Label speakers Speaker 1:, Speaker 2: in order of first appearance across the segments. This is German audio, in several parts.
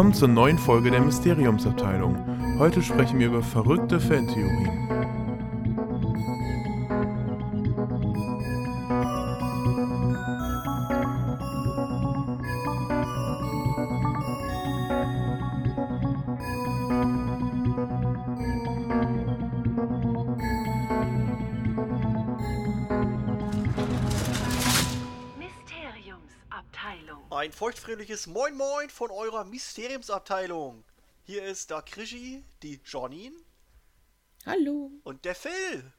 Speaker 1: Willkommen zur neuen Folge der Mysteriumsabteilung. Heute sprechen wir über verrückte Fantheorien.
Speaker 2: Ein feuchtfröhliches Moin Moin von eurer Mysteriumsabteilung. Hier ist der Krischi, die Janine
Speaker 3: Hallo.
Speaker 2: und der Phil.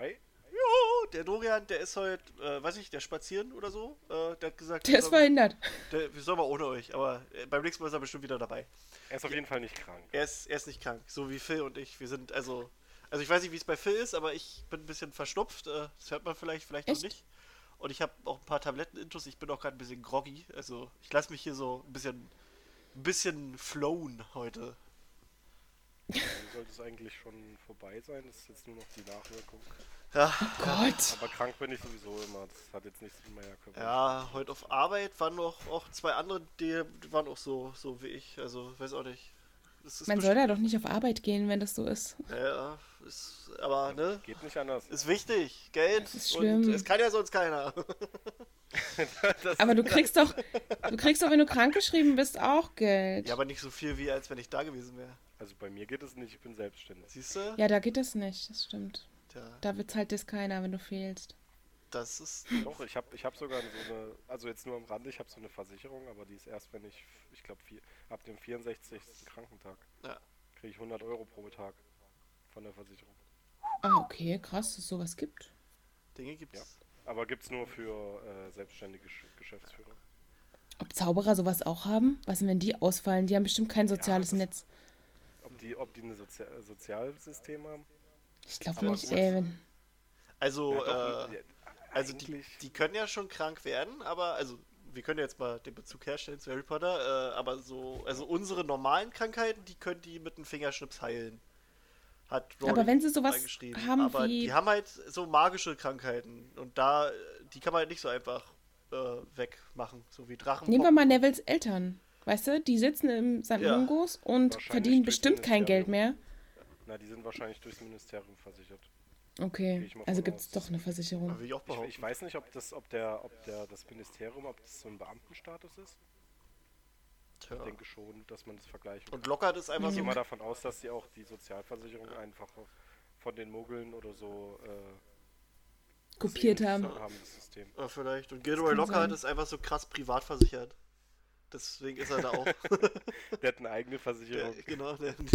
Speaker 4: Hi.
Speaker 2: Jo, der Dorian, der ist heute, äh, weiß ich, der spazieren oder so. Äh, der hat gesagt,
Speaker 3: Der ist verhindert.
Speaker 2: der, wir sollen mal ohne euch, aber äh, beim nächsten Mal ist er bestimmt wieder dabei.
Speaker 4: Er ist auf jeden Fall nicht krank.
Speaker 2: Er ist, er ist nicht krank, so wie Phil und ich. Wir sind also, also ich weiß nicht, wie es bei Phil ist, aber ich bin ein bisschen verschnupft. Äh, das hört man vielleicht, vielleicht
Speaker 3: Echt?
Speaker 2: noch nicht. Und ich habe auch ein paar Tabletten-Intus. Ich bin auch gerade ein bisschen groggy. Also ich lasse mich hier so ein bisschen, ein bisschen flown heute.
Speaker 4: Dann sollte es eigentlich schon vorbei sein. Das ist jetzt nur noch die Nachwirkung.
Speaker 2: Ja,
Speaker 3: Gott.
Speaker 4: Aber krank bin ich sowieso immer. Das hat jetzt nichts mit meiner Körper.
Speaker 2: ja heute auf Arbeit waren noch auch zwei andere, die, die waren auch so, so wie ich. Also weiß auch nicht. Das ist
Speaker 3: Man soll da doch nicht auf Arbeit gehen, wenn das so ist.
Speaker 2: Ja, ist, aber ne,
Speaker 4: Geht nicht anders.
Speaker 2: ist wichtig. Geld
Speaker 3: Das ist
Speaker 2: und
Speaker 3: schlimm.
Speaker 2: es kann ja sonst keiner.
Speaker 3: Aber du kriegst doch, du kriegst doch, wenn du krankgeschrieben bist, auch Geld.
Speaker 2: Ja, aber nicht so viel wie als wenn ich da gewesen wäre.
Speaker 4: also bei mir geht es nicht. Ich bin selbstständig.
Speaker 2: Siehst du?
Speaker 3: Ja, da geht das nicht, das stimmt.
Speaker 2: Tja,
Speaker 3: Da bezahlt das keiner, wenn du fehlst.
Speaker 2: Das ist.
Speaker 4: Doch, ich habe ich hab sogar so eine, also jetzt nur am Rande, ich habe so eine Versicherung, aber die ist erst, wenn ich, ich glaube, ab dem 64. Krankentag
Speaker 2: Ja.
Speaker 4: kriege ich 100 Euro pro Tag von der Versicherung.
Speaker 3: Ah, okay, krass, dass es sowas gibt.
Speaker 2: Dinge gibt's.
Speaker 4: Ja. Aber gibt es nur für äh, selbstständige Gesch- Geschäftsführer.
Speaker 3: Ob Zauberer sowas auch haben? Was denn, wenn die ausfallen? Die haben bestimmt kein soziales
Speaker 4: das-
Speaker 3: Netz.
Speaker 4: Ob die, ob die ein Sozia Sozialsystem haben?
Speaker 3: Ich glaube nicht, ey. Wenn,
Speaker 2: Also,
Speaker 4: Ja, doch,
Speaker 2: äh,
Speaker 4: ja,
Speaker 2: also die, die können ja schon krank werden, aber also wir können jetzt mal den Bezug herstellen zu Harry Potter, äh, aber so, also unsere normalen Krankheiten, die können die mit einem Fingerschnips heilen. Hat
Speaker 3: Aber
Speaker 2: Rowling
Speaker 3: wenn sie sowas
Speaker 2: reingeschrieben.
Speaker 3: haben
Speaker 2: aber
Speaker 3: wie-
Speaker 2: die haben halt so magische Krankheiten und da, die kann man halt nicht so einfach äh, wegmachen, so wie Drachen.
Speaker 3: nehmen wir mal Nevilles Eltern. Weißt du, die sitzen im St.
Speaker 2: Ja.
Speaker 3: Mungos und verdienen bestimmt kein Geld mehr.
Speaker 4: Na, die sind wahrscheinlich durchs Ministerium versichert.
Speaker 3: Okay, also gibt es doch eine Versicherung.
Speaker 2: Will ich auch
Speaker 4: Ich, weiß nicht, ob das, ob der, ob der, das Ministerium, ob das so ein Beamtenstatus ist.
Speaker 2: Tja.
Speaker 4: Ich denke schon, dass man das vergleichen
Speaker 2: Und lockert ist einfach
Speaker 4: Ich gehe
Speaker 2: so.
Speaker 4: mal davon aus, dass sie auch die Sozialversicherung einfach von den Muggeln oder so äh,
Speaker 3: Kopiert
Speaker 4: sehen
Speaker 3: haben.
Speaker 4: haben das System.
Speaker 2: Ja, vielleicht. Und Gilderoy
Speaker 3: kann
Speaker 2: Lockhart
Speaker 3: sein.
Speaker 2: ist einfach so krass privat versichert. Deswegen ist er da auch.
Speaker 4: Der hat eine eigene
Speaker 2: Der,
Speaker 4: Versicherung.
Speaker 2: genau. Der,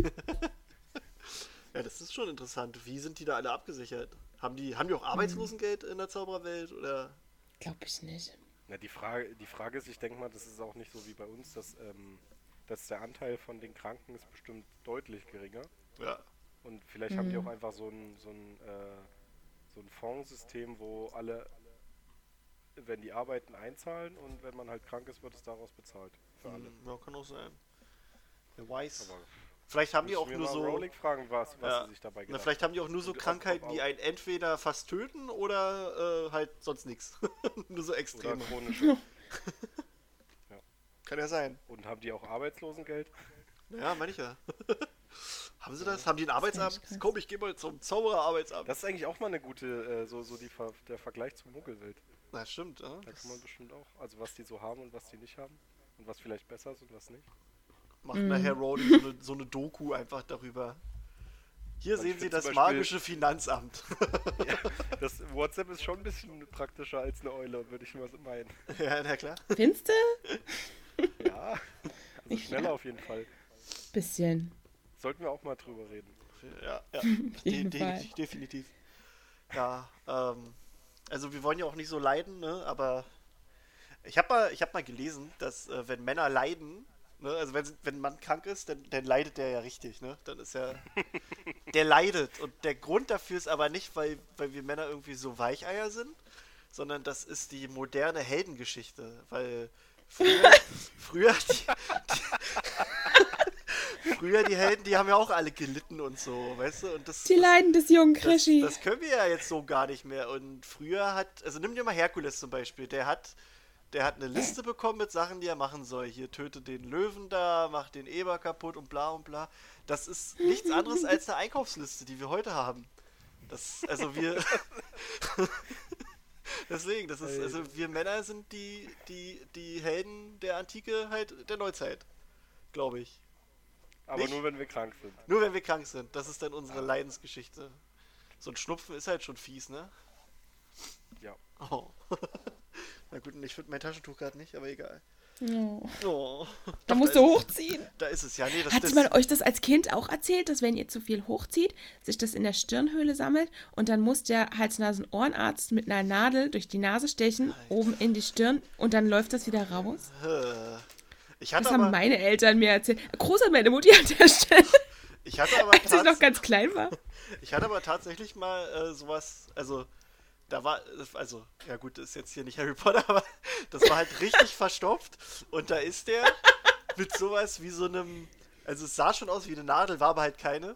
Speaker 2: ja, das ist schon interessant. Wie sind die da alle abgesichert? Haben die, haben die auch Arbeitslosengeld in der Zaubererwelt? Oder?
Speaker 3: Glaube ich nicht.
Speaker 4: Na, die Frage, die Frage ist, ich denke mal, das ist auch nicht so wie bei uns, dass, ähm, dass der Anteil von den Kranken ist bestimmt deutlich geringer.
Speaker 2: Ja.
Speaker 4: Und vielleicht haben die auch einfach so ein, so ein, äh, so ein Fondssystem, wo alle, wenn die arbeiten, einzahlen und wenn man halt krank ist, wird es daraus bezahlt. Für alle.
Speaker 2: Hm, ja, kann auch sein. Wer weiß.
Speaker 4: Aber
Speaker 2: vielleicht haben die auch nur so.
Speaker 4: Fragen, was, was
Speaker 2: Ja.
Speaker 4: sie sich dabei
Speaker 2: Na, vielleicht haben die auch nur so
Speaker 4: Und
Speaker 2: Krankheiten, die einen entweder fast töten oder äh, halt sonst nichts. nur so extrem.
Speaker 4: chronische.
Speaker 2: Kann ja sein.
Speaker 4: Und haben die auch Arbeitslosengeld?
Speaker 2: Ja, meine ich ja. haben sie das? Haben die ein Arbeitsamt? Komm, ich gehe mal zum Zaubererarbeitsamt.
Speaker 4: Das ist eigentlich auch mal eine gute, äh, so, so die Ver der Vergleich zur Muggelwelt.
Speaker 2: Na, stimmt, ja.
Speaker 4: Da
Speaker 2: Das
Speaker 4: kann man bestimmt auch, also was die so haben und was die nicht haben. Und was vielleicht besser ist und was nicht.
Speaker 2: Macht nachher Rowling so eine, so eine Doku einfach darüber. Hier
Speaker 4: Also
Speaker 2: sehen Sie das
Speaker 4: Beispiel-
Speaker 2: magische Finanzamt.
Speaker 4: Das WhatsApp ist schon ein bisschen praktischer als eine Eule, würde ich mal so meinen.
Speaker 2: ja, na klar.
Speaker 3: Findest du?
Speaker 4: Ja, also schneller auf jeden Fall.
Speaker 3: Bisschen.
Speaker 4: Sollten wir auch mal drüber reden.
Speaker 2: Ja, ja.
Speaker 3: jeden
Speaker 2: De
Speaker 3: Fall.
Speaker 2: de definitiv. Ja, ähm, also wir wollen ja auch nicht so leiden, ne? Aber ich habe mal, ich hab mal gelesen, dass äh, wenn Männer leiden, ne, also wenn, wenn ein Mann krank ist, dann, dann leidet der ja richtig, ne? Dann ist ja. der leidet. Und der Grund dafür ist aber nicht, weil, weil wir Männer irgendwie so Weicheier sind, sondern das ist die moderne Heldengeschichte. Weil früher, früher die, Früher die Helden, die haben ja auch alle gelitten und so, weißt du? Und das,
Speaker 3: Die
Speaker 2: das,
Speaker 3: Leiden des jungen
Speaker 2: das,
Speaker 3: Krischi.
Speaker 2: das können wir ja jetzt so gar nicht mehr. Und früher hat, also nimm dir mal Herkules zum Beispiel, der hat, der hat eine Liste bekommen mit Sachen, die er machen soll. Hier töte den Löwen da, mach den Eber kaputt und bla und bla. Das ist nichts anderes als eine Einkaufsliste, die wir heute haben. Das, also wir. Deswegen, das ist, also wir Männer sind die, die, die Helden der Antike halt der Neuzeit. Glaube ich.
Speaker 4: Aber
Speaker 2: Nicht?
Speaker 4: nur wenn wir krank sind.
Speaker 2: Nur wenn wir krank sind. Das ist dann unsere Leidensgeschichte. So ein Schnupfen ist halt schon fies, ne?
Speaker 4: Ja.
Speaker 2: Oh. Na gut, ich finde mein Taschentuch gerade nicht, aber egal.
Speaker 3: Oh.
Speaker 2: Oh.
Speaker 3: Da musst du hochziehen.
Speaker 2: Da ist es ja. Nee, das,
Speaker 3: Hat
Speaker 2: das,
Speaker 3: man euch das als Kind auch erzählt, dass wenn ihr zu viel hochzieht, sich das in der Stirnhöhle sammelt und dann muss der Hals-Nasen-Ohrenarzt mit einer Nadel durch die Nase stechen, oben in die Stirn und dann läuft das wieder raus?
Speaker 2: Ich hatte
Speaker 3: Das haben
Speaker 2: aber,
Speaker 3: meine Eltern mir erzählt. Groß an meine Mutti an der Stelle,
Speaker 2: ich hatte aber,
Speaker 3: als ich noch ganz klein war.
Speaker 2: ich hatte aber tatsächlich mal äh, sowas, also da war, also, ja gut, das ist jetzt hier nicht Harry Potter, aber das war halt richtig verstopft und da ist der mit sowas wie so einem, also es sah schon aus wie eine Nadel, war aber halt keine.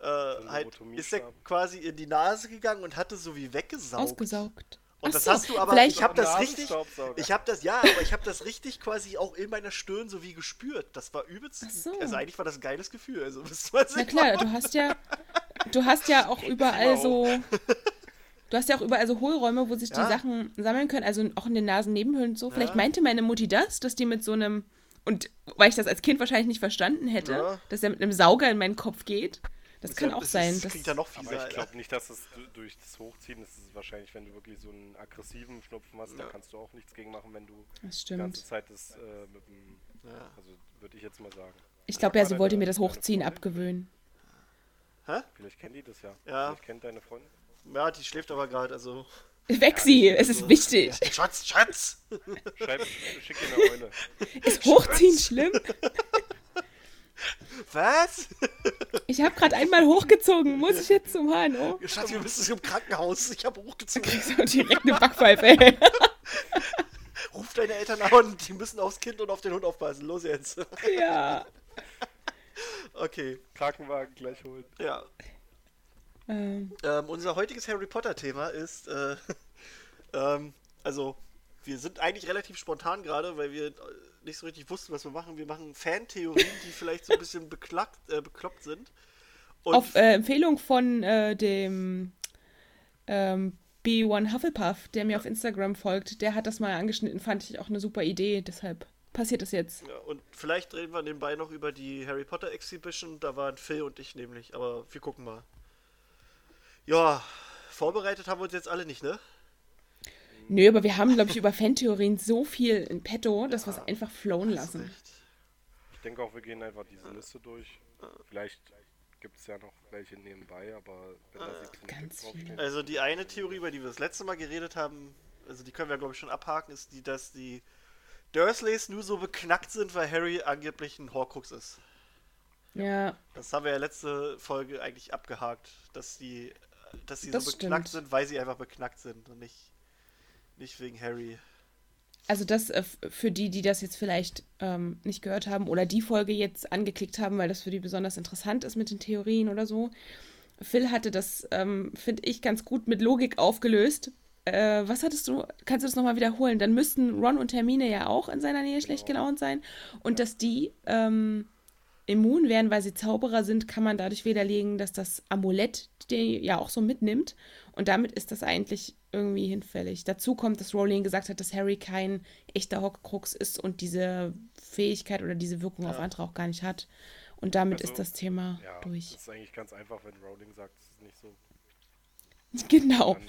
Speaker 2: Äh, halt ist er quasi in die Nase gegangen und hatte so wie weggesaugt.
Speaker 3: Ausgesaugt.
Speaker 2: Und
Speaker 3: Ach
Speaker 2: das
Speaker 3: so,
Speaker 2: hast du aber, ich habe das richtig, ich habe das, ja, aber ich habe das richtig quasi auch in meiner Stirn so wie gespürt. Das war übelst,
Speaker 3: so.
Speaker 2: also eigentlich war das ein geiles Gefühl. Also,
Speaker 3: Na klar, du hast ja, du hast ja auch überall
Speaker 4: Wow.
Speaker 3: so, du hast ja auch überall so Hohlräume, wo sich
Speaker 2: Ja.
Speaker 3: die Sachen sammeln können, also auch in den Nasennebenhöhlen und so. Vielleicht
Speaker 2: Ja.
Speaker 3: meinte meine Mutti das, dass die mit so einem, und weil ich das als Kind wahrscheinlich nicht verstanden hätte,
Speaker 2: Ja.
Speaker 3: dass er mit einem Sauger in meinen Kopf geht. Das kann
Speaker 2: ja-
Speaker 3: auch
Speaker 2: das
Speaker 3: sein.
Speaker 2: Ist,
Speaker 3: dass-
Speaker 2: klingt ja noch fieser.
Speaker 4: Aber ich glaube nicht, dass es du- durch das Hochziehen ist. Es wahrscheinlich, wenn du wirklich so einen aggressiven Schnupfen hast, da kannst du auch nichts gegen machen, wenn du
Speaker 3: das
Speaker 4: die ganze
Speaker 3: stimmt.
Speaker 4: Zeit das äh, mit dem.
Speaker 2: Ja.
Speaker 4: Also würde ich jetzt mal sagen.
Speaker 3: Ich glaube ja, sie wollte mir das Hochziehen abgewöhnen.
Speaker 4: Vielleicht kennt die das ja.
Speaker 2: Ja.
Speaker 4: Vielleicht kennt deine Freundin.
Speaker 2: Ja, die schläft aber gerade, also.
Speaker 3: Weg sie, es ist wichtig.
Speaker 2: Ja, Schatz, Schatz!
Speaker 4: Schreib, schick ihr eine Eule.
Speaker 3: Ist Hochziehen schlimm?
Speaker 2: Was?
Speaker 3: Ich habe gerade einmal hochgezogen, muss ich jetzt zum HNO?
Speaker 2: Schatz, wir müssen im Krankenhaus. Ich habe hochgezogen.
Speaker 3: So direkt eine Backpfeife, ey.
Speaker 2: Ruf deine Eltern an, die müssen aufs Kind und auf den Hund aufpassen. Los jetzt.
Speaker 3: Ja.
Speaker 2: Okay,
Speaker 4: Krankenwagen gleich holen.
Speaker 2: ja.
Speaker 3: Ähm,
Speaker 2: Ähm, unser heutiges Harry Potter-Thema ist, äh, ähm, also, wir sind eigentlich relativ spontan gerade, weil wir äh, nicht so richtig wussten, was wir machen. Wir machen Fantheorien, die vielleicht so ein bisschen beklackt, äh, bekloppt sind. Und
Speaker 3: auf äh, Empfehlung von äh, dem ähm, B1 Hufflepuff, der mir auf Instagram folgt, der hat das mal angeschnitten, fand ich auch eine super Idee, deshalb passiert das jetzt.
Speaker 2: ja, und vielleicht reden wir nebenbei noch über die Harry Potter Exhibition. Da waren Phil und ich nämlich, aber wir gucken mal. Ja, vorbereitet haben wir uns jetzt alle nicht, ne?
Speaker 3: Nö, aber wir haben, glaube ich, über Fantheorien so viel in petto, dass wir es einfach flowen lassen.
Speaker 2: recht.
Speaker 4: Ich denke auch, wir gehen einfach diese Liste durch. Vielleicht gibt es ja noch welche nebenbei, aber wenn da 17
Speaker 3: Ganz
Speaker 4: draufstehen.
Speaker 2: Also die eine Theorie, über die wir das letzte Mal geredet haben, also die können wir glaube ich schon abhaken, ist die, dass die Dursleys nur so beknackt sind, weil Harry angeblich ein Horcrux ist.
Speaker 3: Ja,
Speaker 2: Das haben wir ja letzte Folge eigentlich abgehakt, dass die, dass sie
Speaker 3: Das
Speaker 2: so beknackt
Speaker 3: stimmt.
Speaker 2: sind, weil sie einfach beknackt sind und nicht, nicht wegen Harry.
Speaker 3: also das äh, für die, die das jetzt vielleicht ähm, nicht gehört haben oder die Folge jetzt angeklickt haben, weil das für die besonders interessant ist mit den Theorien oder so. Phil hatte das, ähm, finde ich, ganz gut mit Logik aufgelöst. Äh, was hattest du? Kannst du das nochmal wiederholen? Dann müssten Ron und Hermine ja auch in seiner Nähe schlecht gelaunt sein. Und dass die ähm, immun wären, weil sie Zauberer sind, kann man dadurch widerlegen, dass das Amulett die ja auch so mitnimmt. Und damit ist das eigentlich irgendwie hinfällig. Dazu kommt, dass Rowling gesagt hat, dass Harry kein echter Horcrux ist und diese Fähigkeit oder diese Wirkung auf andere auch gar nicht hat. Und damit
Speaker 4: Also,
Speaker 3: ist das Thema
Speaker 4: Ja,
Speaker 3: durch.
Speaker 4: das ist eigentlich ganz einfach, wenn Rowling sagt, es ist nicht so.
Speaker 3: Genau.
Speaker 4: Dann,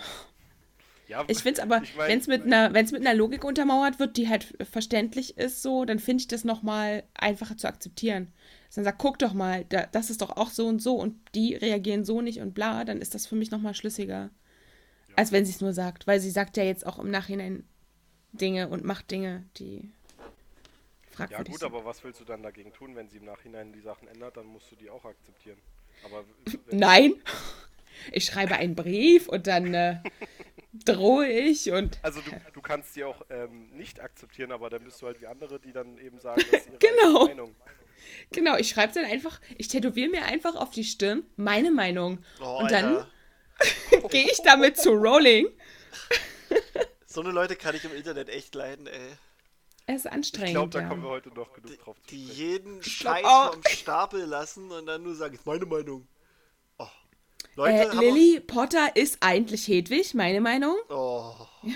Speaker 4: ja,
Speaker 3: Ich finde es aber,
Speaker 4: ich mein-
Speaker 3: wenn es mit, einer- wenn's mit einer Logik untermauert wird, die halt verständlich ist, so, dann finde ich das nochmal einfacher zu akzeptieren. Dann sagt, guck doch mal, da, das ist doch auch so und so und die reagieren so nicht und bla, dann ist das für mich nochmal schlüssiger. Als wenn sie es nur sagt. Weil sie sagt ja jetzt auch im Nachhinein Dinge und macht Dinge, die
Speaker 4: Ja
Speaker 3: fragwürdig
Speaker 4: gut,
Speaker 3: sind.
Speaker 4: aber was willst du dann dagegen tun, wenn sie im Nachhinein die Sachen ändert, dann musst du die auch akzeptieren. Aber
Speaker 3: Nein! Ich schreibe einen Brief und dann äh, drohe ich und
Speaker 4: Also du, du kannst die auch ähm, nicht akzeptieren, aber dann bist du halt wie andere, die dann eben sagen, das ist ihre
Speaker 3: Genau.
Speaker 4: Meinung.
Speaker 3: genau, ich schreibe dann einfach, ich tätowiere mir einfach auf die Stirn meine Meinung.
Speaker 2: Oh,
Speaker 3: und dann gehe ich damit zu Rowling
Speaker 2: So eine Leute kann ich im Internet echt leiden, ey.
Speaker 3: Es ist anstrengend.
Speaker 4: Ich glaube, da
Speaker 3: ja.
Speaker 4: kommen wir heute noch genug drauf zu
Speaker 2: Die jeden Scheiß
Speaker 3: auch.
Speaker 2: vom Stapel lassen und dann nur sagen, ist meine Meinung. Oh. Leute,
Speaker 3: Äh, Lily Potter ist eigentlich Hedwig, meine Meinung.
Speaker 2: Oh.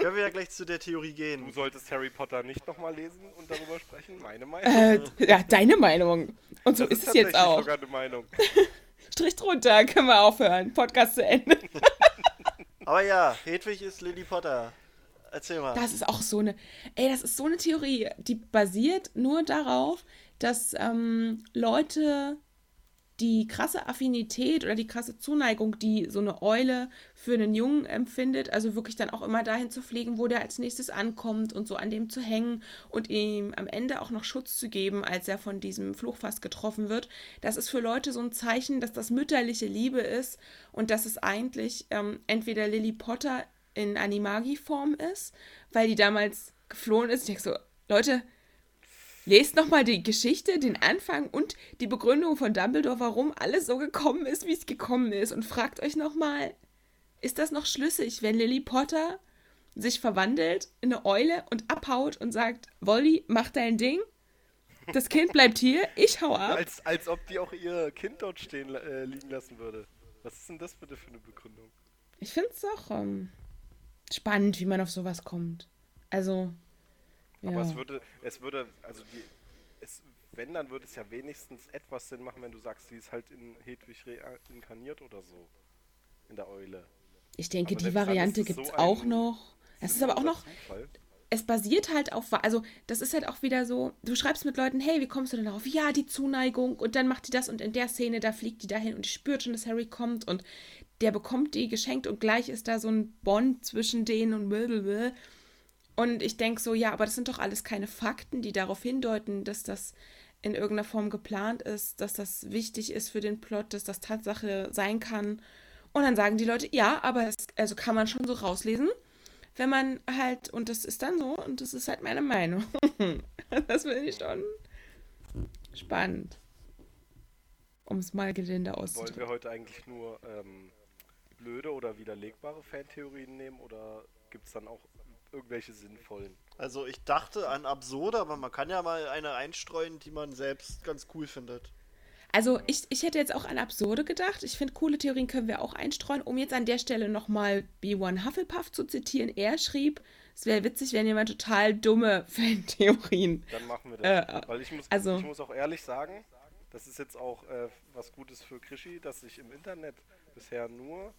Speaker 2: Können wir ja gleich zu der Theorie gehen.
Speaker 4: Du solltest Harry Potter nicht nochmal lesen und darüber sprechen, meine Meinung.
Speaker 3: Äh, ja, deine Meinung. Und so
Speaker 4: das
Speaker 3: ist es jetzt auch.
Speaker 4: sogar eine Meinung.
Speaker 3: Strich drunter, können wir aufhören. Podcast zu Ende.
Speaker 2: Aber ja, Hedwig ist Lily Potter. Erzähl mal.
Speaker 3: Das ist auch so eine, ey, das ist so eine Theorie, die basiert nur darauf, dass ähm, Leute die krasse Affinität oder die krasse Zuneigung, die so eine Eule für einen Jungen empfindet, also wirklich dann auch immer dahin zu pflegen, wo der als nächstes ankommt und so an dem zu hängen und ihm am Ende auch noch Schutz zu geben, als er von diesem Fluchfass getroffen wird. Das ist für Leute so ein Zeichen, dass das mütterliche Liebe ist und dass es eigentlich ähm, entweder Lily Potter in Animagi-Form ist, weil die damals geflohen ist. Ich denke so, Leute, lest nochmal die Geschichte, den Anfang und die Begründung von Dumbledore, warum alles so gekommen ist, wie es gekommen ist. Und fragt euch nochmal, ist das noch schlüssig, wenn Lily Potter sich verwandelt in eine Eule und abhaut und sagt, Wolli, mach dein Ding, das Kind bleibt hier, ich hau ab.
Speaker 4: Als, als ob die auch ihr Kind dort stehen äh, liegen lassen würde. Was ist denn das bitte für eine Begründung?
Speaker 3: Ich finde es auch ähm, spannend, wie man auf sowas kommt. Also, ja.
Speaker 4: Aber es würde, es würde, also die, es, wenn, dann würde es ja wenigstens etwas Sinn machen, wenn du sagst, sie ist halt in Hedwig reinkarniert oder so. In der Eule.
Speaker 3: ich denke,
Speaker 4: aber
Speaker 3: die Variante gibt es
Speaker 4: so
Speaker 3: auch noch. Es ist aber auch noch,
Speaker 4: Zufall.
Speaker 3: es basiert halt auf, also das ist halt auch wieder so, du schreibst mit Leuten, hey, wie kommst du denn darauf? Ja, die Zuneigung und dann macht die das und in der Szene, da fliegt die dahin und die spürt schon, dass Harry kommt und der bekommt die geschenkt und gleich ist da so ein Bond zwischen denen und blablabla. Und ich denke so, ja, aber das sind doch alles keine Fakten, die darauf hindeuten, dass das in irgendeiner Form geplant ist, dass das wichtig ist für den Plot, dass das Tatsache sein kann. Und dann sagen die Leute, ja, aber das also kann man schon so rauslesen, wenn man halt, und das ist dann so, und das ist halt meine Meinung. das finde ich schon spannend. Um es mal gelinde
Speaker 4: Wollen wir
Speaker 3: auszudrücken.
Speaker 4: heute eigentlich nur ähm, blöde oder widerlegbare Fantheorien nehmen oder gibt es dann auch irgendwelche sinnvollen?
Speaker 2: Also ich dachte an absurde, aber man kann ja mal eine einstreuen, die man selbst ganz cool findet.
Speaker 3: Also ich, ich hätte jetzt auch an Absurde gedacht. Ich finde, coole Theorien können wir auch einstreuen. Um jetzt an der Stelle nochmal B1 Hufflepuff zu zitieren. Er schrieb, es wäre witzig, wenn jemand total dumme Fantheorien.
Speaker 4: Dann machen wir das.
Speaker 3: Äh,
Speaker 4: Weil ich muss,
Speaker 3: also-
Speaker 4: ich muss auch ehrlich sagen, das ist jetzt auch äh, was Gutes für Krischi, dass ich im Internet bisher nur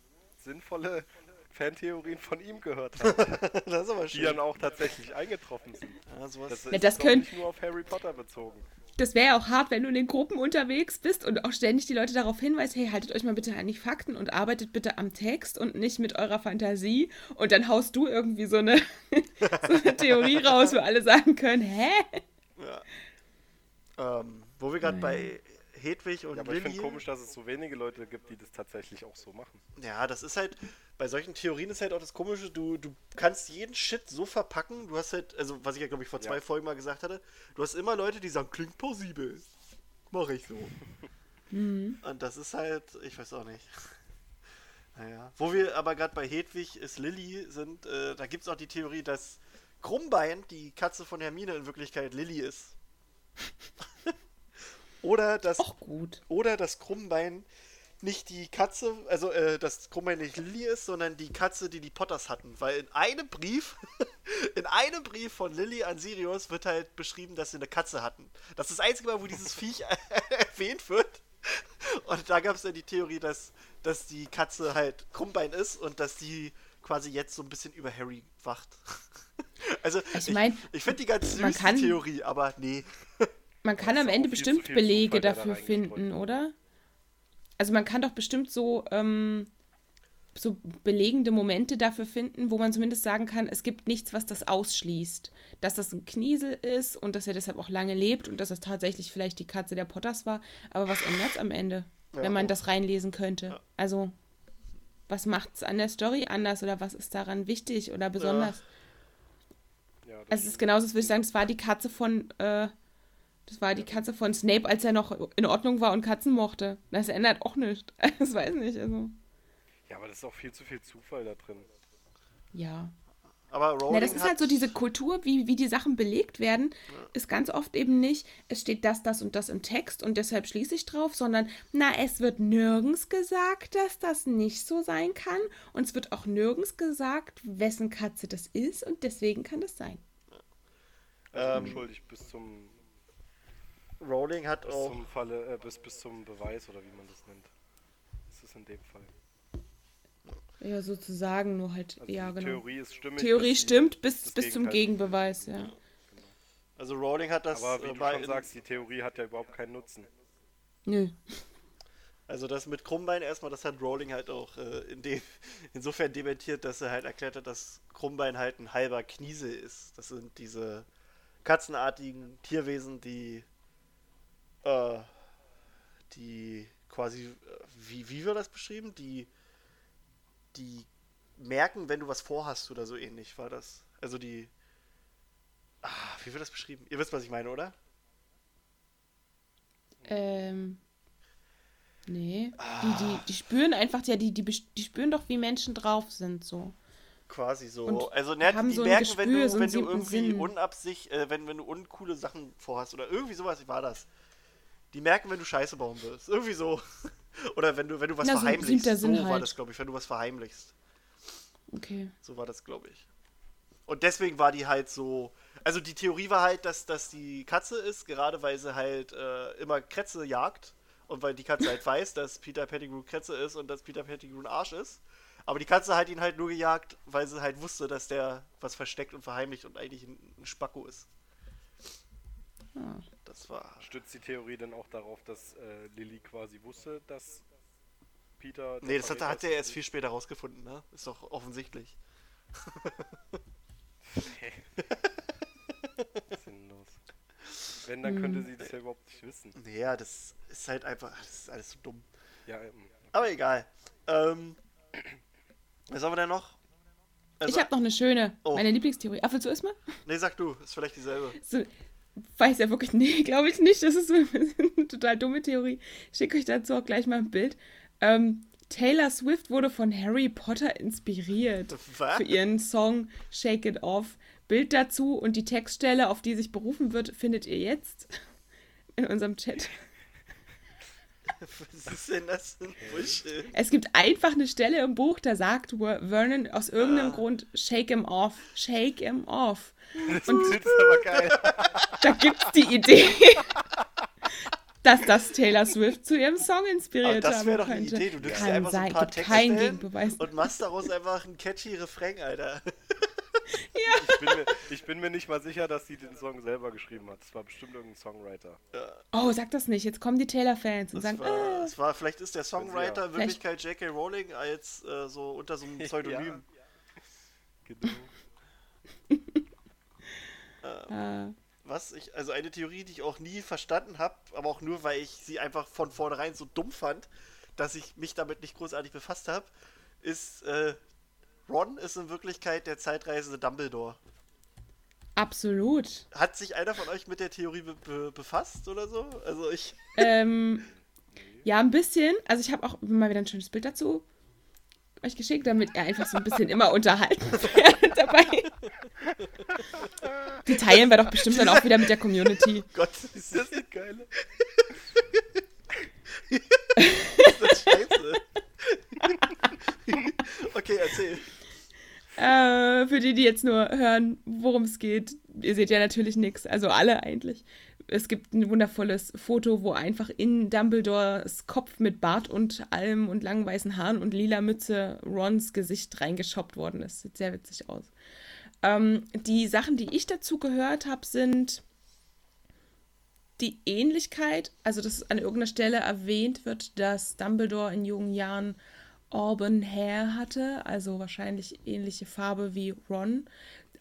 Speaker 4: sinnvolle Fantheorien von ihm gehört habe,
Speaker 2: das ist aber
Speaker 4: die
Speaker 2: schön.
Speaker 4: dann auch tatsächlich eingetroffen sind.
Speaker 2: Ja, sowas.
Speaker 4: Das ist
Speaker 3: Ja, das
Speaker 4: ich,
Speaker 3: können-
Speaker 4: nicht nur auf Harry Potter bezogen.
Speaker 3: Das wäre ja auch hart, wenn du in den Gruppen unterwegs bist und auch ständig die Leute darauf hinweist, hey, haltet euch mal bitte an die Fakten und arbeitet bitte am Text und nicht mit eurer Fantasie. Und dann haust du irgendwie so eine, so eine Theorie raus, wo alle sagen können, hä?
Speaker 2: ähm, wo wir gerade bei Hedwig und
Speaker 4: Ja, aber ich
Speaker 2: Lilly...
Speaker 4: finde komisch, dass es so wenige Leute gibt, die das tatsächlich auch so machen.
Speaker 2: Ja, das ist halt, bei solchen Theorien ist halt auch das Komische, du, du kannst jeden Shit so verpacken, du hast halt, also was ich ja glaube ich vor zwei
Speaker 4: Ja.
Speaker 2: Folgen mal gesagt hatte, du hast immer Leute, die sagen, klingt plausibel. Mach ich so. Und das ist halt, ich weiß auch nicht. Naja. Wo wir aber gerade bei Hedwig ist Lilly sind, äh, da gibt es auch die Theorie, dass Krummbein, die Katze von Hermine, in Wirklichkeit Lilly ist. Oder dass
Speaker 3: Auch gut.
Speaker 2: oder dass Krummbein nicht die Katze, also äh, dass Krummbein nicht Lilly ist, sondern die Katze, die die Potters hatten. Weil in einem Brief, in einem Brief von Lilly an Sirius wird halt beschrieben, dass sie eine Katze hatten. Das ist das einzige Mal, wo dieses Viech erwähnt wird. Und da gab es dann die Theorie, dass, dass die Katze halt Krummbein ist und dass die quasi jetzt so ein bisschen über Harry wacht. Also
Speaker 3: Ich mein,
Speaker 2: ich, ich finde die ganz
Speaker 3: man
Speaker 2: süß,
Speaker 3: kann-
Speaker 2: Theorie, aber nee.
Speaker 3: Man kann am Ende bestimmt Belege dafür finden, oder? Also man kann doch bestimmt so, ähm, so belegende Momente dafür finden, wo man zumindest sagen kann, es gibt nichts, was das ausschließt. Dass das ein Kniesel ist und dass er deshalb auch lange lebt und dass das tatsächlich vielleicht die Katze der Potters war. Aber was ändert es am Ende,
Speaker 2: Ja,
Speaker 3: wenn man das reinlesen könnte? Also, was macht es an der Story anders oder was ist daran wichtig oder besonders?
Speaker 4: Ja, das
Speaker 3: Also es ist genauso, würde ich sagen, das war die Katze von, äh, das war die Katze von Snape, als er noch in Ordnung war und Katzen mochte. Das ändert auch nichts. Das weiß nicht, also.
Speaker 4: ja, aber das ist auch viel zu viel Zufall da drin.
Speaker 3: Ja.
Speaker 2: Aber Rowling
Speaker 3: Na, das ist halt so diese Kultur, wie, wie die Sachen belegt werden, ist ganz oft eben nicht, es steht das, das und das im Text und deshalb schließe ich drauf, sondern, na, es wird nirgends gesagt, dass das nicht so sein kann und es wird auch nirgends gesagt, wessen Katze das ist und deswegen kann das sein.
Speaker 4: Also
Speaker 2: Ähm,
Speaker 4: unschuldig bis zum,
Speaker 2: Rowling hat
Speaker 4: bis
Speaker 2: auch
Speaker 4: zum Falle, äh, bis, bis zum Beweis oder wie man das nennt. Das ist in dem Fall.
Speaker 3: Ja, sozusagen, nur halt,
Speaker 4: Also
Speaker 3: ja, genau.
Speaker 4: Theorie ist stimmig.
Speaker 3: Theorie stimmt bis, bis zum Gegenbeweis, ja.
Speaker 2: Also Rowling hat das
Speaker 4: Aber wie
Speaker 2: äh,
Speaker 4: du schon sagst, die Theorie hat ja überhaupt keinen Nutzen.
Speaker 3: Nö.
Speaker 2: Also das mit Krummbein erstmal, das hat Rowling halt auch äh, in dem, insofern dementiert, dass er halt erklärt hat, dass Krummbein halt ein halber Kniesel ist. Das sind diese katzenartigen Tierwesen, die äh, die quasi, äh, wie, wie wird das beschrieben? Die, die merken, wenn du was vorhast oder so ähnlich war das. Also die, ah, wie wird das beschrieben? Ihr wisst, was ich meine, oder?
Speaker 3: Ähm. Nee.
Speaker 2: Ah.
Speaker 3: Die, die, die spüren einfach, ja, die, die, die spüren doch, wie Menschen drauf sind, so.
Speaker 2: Quasi so.
Speaker 3: Und
Speaker 2: also ne,
Speaker 3: haben
Speaker 2: die
Speaker 3: so
Speaker 2: merken, wenn
Speaker 3: Gespür,
Speaker 2: du,
Speaker 3: so einen
Speaker 2: wenn du irgendwie unabsicht, äh, wenn, wenn du uncoole Sachen vorhast oder irgendwie sowas, wie war das? Die merken, wenn du Scheiße bauen willst. Irgendwie so. oder wenn du, wenn du was
Speaker 3: Na, so
Speaker 2: verheimlichst. So
Speaker 3: Sinn
Speaker 2: war
Speaker 3: halt.
Speaker 2: das, glaube ich, wenn du was verheimlichst.
Speaker 3: Okay.
Speaker 2: So war das, glaube ich. Und deswegen war die halt so. Also die Theorie war halt, dass dass die Katze ist, gerade weil sie halt äh, immer Krätze jagt. Und weil die Katze halt weiß, dass Peter Pettigrew Krätze ist und dass Peter Pettigrew ein Arsch ist. Aber die Katze hat ihn halt nur gejagt, weil sie halt wusste, dass der was versteckt und verheimlicht und eigentlich ein, ein Spacko ist.
Speaker 3: Ah.
Speaker 2: Das war.
Speaker 4: Stützt die Theorie denn auch darauf, dass äh, Lilly quasi wusste, dass Peter.
Speaker 2: Nee, das hat, hat er erst viel später rausgefunden, ne? Ist doch offensichtlich.
Speaker 4: Sinnlos. Wenn, dann
Speaker 3: Hm.
Speaker 4: könnte sie das ja überhaupt nicht wissen.
Speaker 2: Naja, das ist halt einfach. Das ist alles so dumm.
Speaker 4: Ja, ähm,
Speaker 2: Aber egal. Ähm. Was haben wir denn noch? Also,
Speaker 3: ich habe noch eine schöne,
Speaker 2: Oh.
Speaker 3: meine Lieblingstheorie. Ach, willst du erstmal?
Speaker 2: Nee, sag du, ist vielleicht dieselbe.
Speaker 3: So, weiß ja wirklich, nee, glaube ich nicht. Das ist eine total dumme Theorie. Ich schicke euch dazu auch gleich mal ein Bild. Ähm, Taylor Swift wurde von Harry Potter inspiriert
Speaker 2: Was?
Speaker 3: für ihren Song Shake It Off. Bild dazu und die Textstelle, auf die sich berufen wird, findet ihr jetzt in unserem Chat.
Speaker 2: Was ist denn das für ein Bullshit?
Speaker 3: Es gibt einfach eine Stelle im Buch, da sagt Ver- Vernon aus irgendeinem
Speaker 2: Ah.
Speaker 3: Grund Shake him off, shake him off.
Speaker 4: das ist aber geil.
Speaker 3: Da gibt's die Idee, dass das Taylor Swift zu ihrem Song inspiriert
Speaker 2: das
Speaker 3: haben
Speaker 2: wäre doch eine
Speaker 3: könnte.
Speaker 2: Idee. Du nimmst dir
Speaker 3: Kann
Speaker 2: einfach so ein
Speaker 3: sein,
Speaker 2: paar
Speaker 3: gibt keinen
Speaker 2: Textstellen
Speaker 3: Gegenbeweis.
Speaker 2: und machst daraus einfach einen catchy Refrain, Alter.
Speaker 4: Ich bin, mir, ich bin mir nicht mal sicher, dass sie den Song selber geschrieben hat. Das war bestimmt irgendein Songwriter.
Speaker 3: Oh, sag das nicht. Jetzt kommen die Taylor-Fans und
Speaker 2: Das
Speaker 3: sagen,
Speaker 2: war,
Speaker 3: äh,
Speaker 2: das war, vielleicht ist der Songwriter in Wirklichkeit J.K. Rowling als äh, so unter so einem Pseudonym.
Speaker 4: Genau.
Speaker 3: äh,
Speaker 2: Was ich, also eine Theorie, die ich auch nie verstanden habe, aber auch nur, weil ich sie einfach von vornherein so dumm fand, dass ich mich damit nicht großartig befasst habe, ist, äh, Ron ist in Wirklichkeit der zeitreisende Dumbledore.
Speaker 3: absolut.
Speaker 2: Hat sich einer von euch mit der Theorie be be befasst oder so? Also ich.
Speaker 3: Ähm, ja, ein bisschen. Also ich habe auch mal wieder ein schönes Bild dazu euch geschickt, damit er einfach so ein bisschen immer unterhalten wird dabei. Die teilen wir doch bestimmt dann auch wieder mit der Community.
Speaker 2: Gott,
Speaker 4: Ist das nicht geil?
Speaker 2: ist das scheiße. okay, erzähl.
Speaker 3: Äh, für die, die jetzt nur hören, worum es geht, ihr seht ja natürlich nichts, also alle eigentlich. Es gibt ein wundervolles Foto, wo einfach in Dumbledores Kopf mit Bart und allem und langen weißen Haaren und lila Mütze Rons Gesicht reingeschoppt worden ist. Sieht sehr witzig aus. Ähm, die Sachen, die ich dazu gehört habe, sind die Ähnlichkeit, also dass an irgendeiner Stelle erwähnt wird, dass Dumbledore in jungen Jahren Auburn Hair hatte, also wahrscheinlich ähnliche Farbe wie Ron,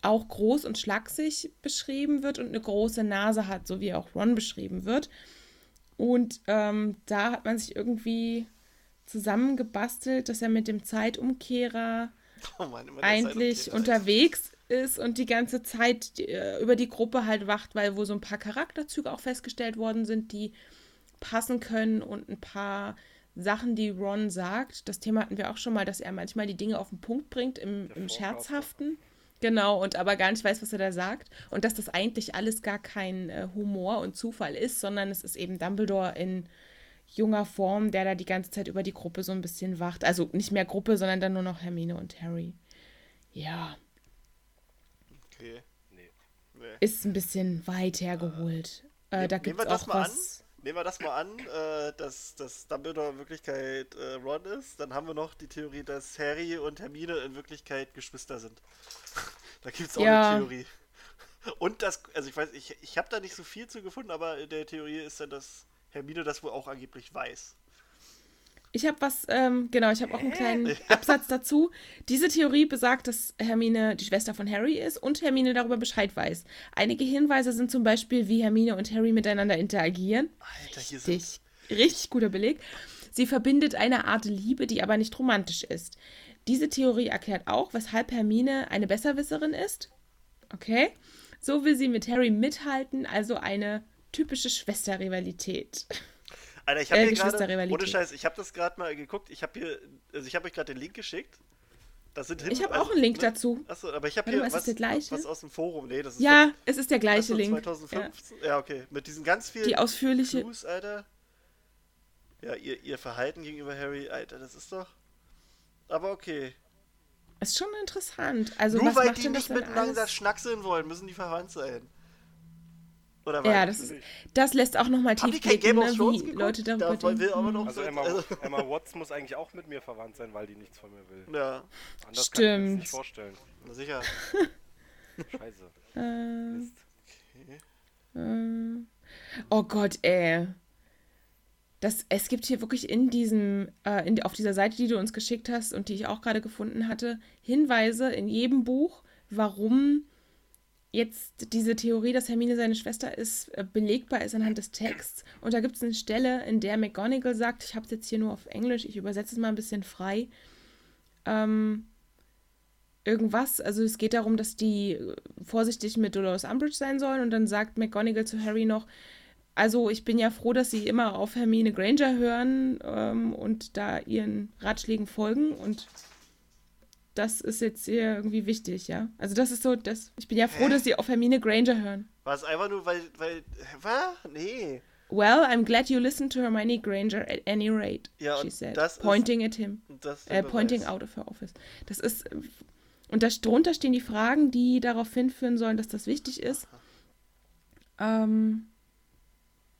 Speaker 3: auch groß und schlaksig beschrieben wird und eine große Nase hat, so wie auch Ron beschrieben wird. Und ähm, da hat man sich irgendwie zusammengebastelt, dass er mit dem Zeitumkehrer
Speaker 2: Oh Mann,
Speaker 3: eigentlich
Speaker 2: Zeitumkehrer.
Speaker 3: unterwegs ist und die ganze Zeit äh, über die Gruppe halt wacht, weil wo so ein paar Charakterzüge auch festgestellt worden sind, die passen können und ein paar Sachen, die Ron sagt. Das Thema hatten wir auch schon mal, dass er manchmal die Dinge auf den Punkt bringt im, im. Scherzhaften. Genau, und aber gar nicht weiß, was er da sagt. Und dass das eigentlich alles gar kein äh, Humor und Zufall ist, sondern es ist eben Dumbledore in junger Form, der da die ganze Zeit über die Gruppe so ein bisschen wacht. Also nicht mehr Gruppe, sondern dann nur noch Hermine und Harry. Ja.
Speaker 2: Okay.
Speaker 4: Nee.
Speaker 2: Nee.
Speaker 3: Ist ein bisschen weit hergeholt. Äh, da
Speaker 2: Nehmen
Speaker 3: gibt
Speaker 2: wir
Speaker 3: es
Speaker 2: das
Speaker 3: auch
Speaker 2: mal
Speaker 3: was.
Speaker 2: Nehmen wir das mal an, äh, dass, dass Dumbledore in Wirklichkeit äh, Ron ist. Dann haben wir noch die Theorie, dass Harry und Hermine in Wirklichkeit Geschwister sind. da gibt es auch
Speaker 3: Ja.
Speaker 2: eine Theorie. Und das, also ich weiß, ich, ich habe da nicht so viel zu gefunden, aber in der Theorie ist dann, dass Hermine das wohl auch angeblich weiß.
Speaker 3: Ich habe was, ähm, genau, ich habe auch einen kleinen Absatz dazu. Diese Theorie besagt, dass Hermine die Schwester von Harry ist und Hermine darüber Bescheid weiß. Einige Hinweise sind zum Beispiel, wie Hermine und Harry miteinander interagieren.
Speaker 2: Alter, hier sind
Speaker 3: Richtig, richtig guter Beleg. Sie verbindet eine Art Liebe, die aber nicht romantisch ist. Diese Theorie erklärt auch, weshalb Hermine eine Besserwisserin ist. Okay. So will sie mit Harry mithalten, also eine typische Schwesterrivalität.
Speaker 2: Alter, ich habe
Speaker 3: Äh,
Speaker 2: hier gerade, ohne Scheiß, ich habe das gerade mal geguckt. Ich habe hier, also ich habe euch gerade den Link geschickt. Das sind
Speaker 3: Ich habe
Speaker 2: also,
Speaker 3: auch einen Link
Speaker 2: ne?
Speaker 3: dazu.
Speaker 2: Achso, aber ich habe hier
Speaker 3: mal,
Speaker 2: was,
Speaker 3: der gleiche?
Speaker 2: was aus dem Forum. Nee, das ist
Speaker 3: Ja, es ist der gleiche Link. Ja.
Speaker 2: 2015. Ja. okay. Mit diesen ganz vielen
Speaker 3: Die ausführliche.
Speaker 2: Clues, Alter. Ja, ihr, ihr Verhalten gegenüber Harry, Alter, das ist doch. Aber okay.
Speaker 3: Ist schon interessant. Also,
Speaker 2: Nur weil die nicht miteinander
Speaker 3: alles?
Speaker 2: schnackseln wollen, müssen die verwandt sein. Oder
Speaker 3: Ja,
Speaker 2: was?
Speaker 3: das, ist, das lässt auch nochmal tief blicken,
Speaker 2: of
Speaker 3: ne,
Speaker 2: Thrones
Speaker 3: wie
Speaker 2: geguckt?
Speaker 3: Leute darüber
Speaker 2: Da will aber
Speaker 3: denken.
Speaker 2: noch
Speaker 4: Also
Speaker 2: so-
Speaker 4: Emma,
Speaker 2: also-
Speaker 4: Emma Watts muss eigentlich auch mit mir verwandt sein, weil die nichts von mir will.
Speaker 2: Ja,
Speaker 4: Anders kann ich mir das
Speaker 3: Stimmt.
Speaker 4: nicht vorstellen.
Speaker 2: na sicher.
Speaker 4: Scheiße.
Speaker 3: Äh,
Speaker 4: Mist.
Speaker 3: äh. Oh Gott, ey. Das, es gibt hier wirklich in diesem, äh, in, auf dieser Seite, die du uns geschickt hast und die ich auch gerade gefunden hatte, Hinweise in jedem Buch, warum jetzt diese Theorie, dass Hermine seine Schwester ist, äh, belegbar ist anhand des Texts. Und da gibt es eine Stelle, in der McGonagall sagt, ich habe es jetzt hier nur auf Englisch, ich übersetze es mal ein bisschen frei. Ähm, irgendwas, also es geht darum, dass die äh, vorsichtig mit Dolores Umbridge sein sollen und dann sagt McGonagall zu Harry noch, also ich bin ja froh, dass sie immer auf Hermine Granger hören ähm, und da ihren Ratschlägen folgen und das ist jetzt hier irgendwie wichtig, ja. Also das ist so, das, ich bin ja froh,
Speaker 2: Hä?
Speaker 3: dass sie auf Hermine Granger hören.
Speaker 2: War es einfach nur, weil, weil, was? Nee.
Speaker 3: Well, I'm glad you listened to Hermione Granger at any rate,
Speaker 2: Ja,
Speaker 3: she
Speaker 2: und
Speaker 3: said,
Speaker 2: das ist-
Speaker 3: pointing at him. Äh, pointing out of her office. Das ist. Und da, drunter stehen die Fragen, die darauf hinführen sollen, dass das wichtig ist. Ähm.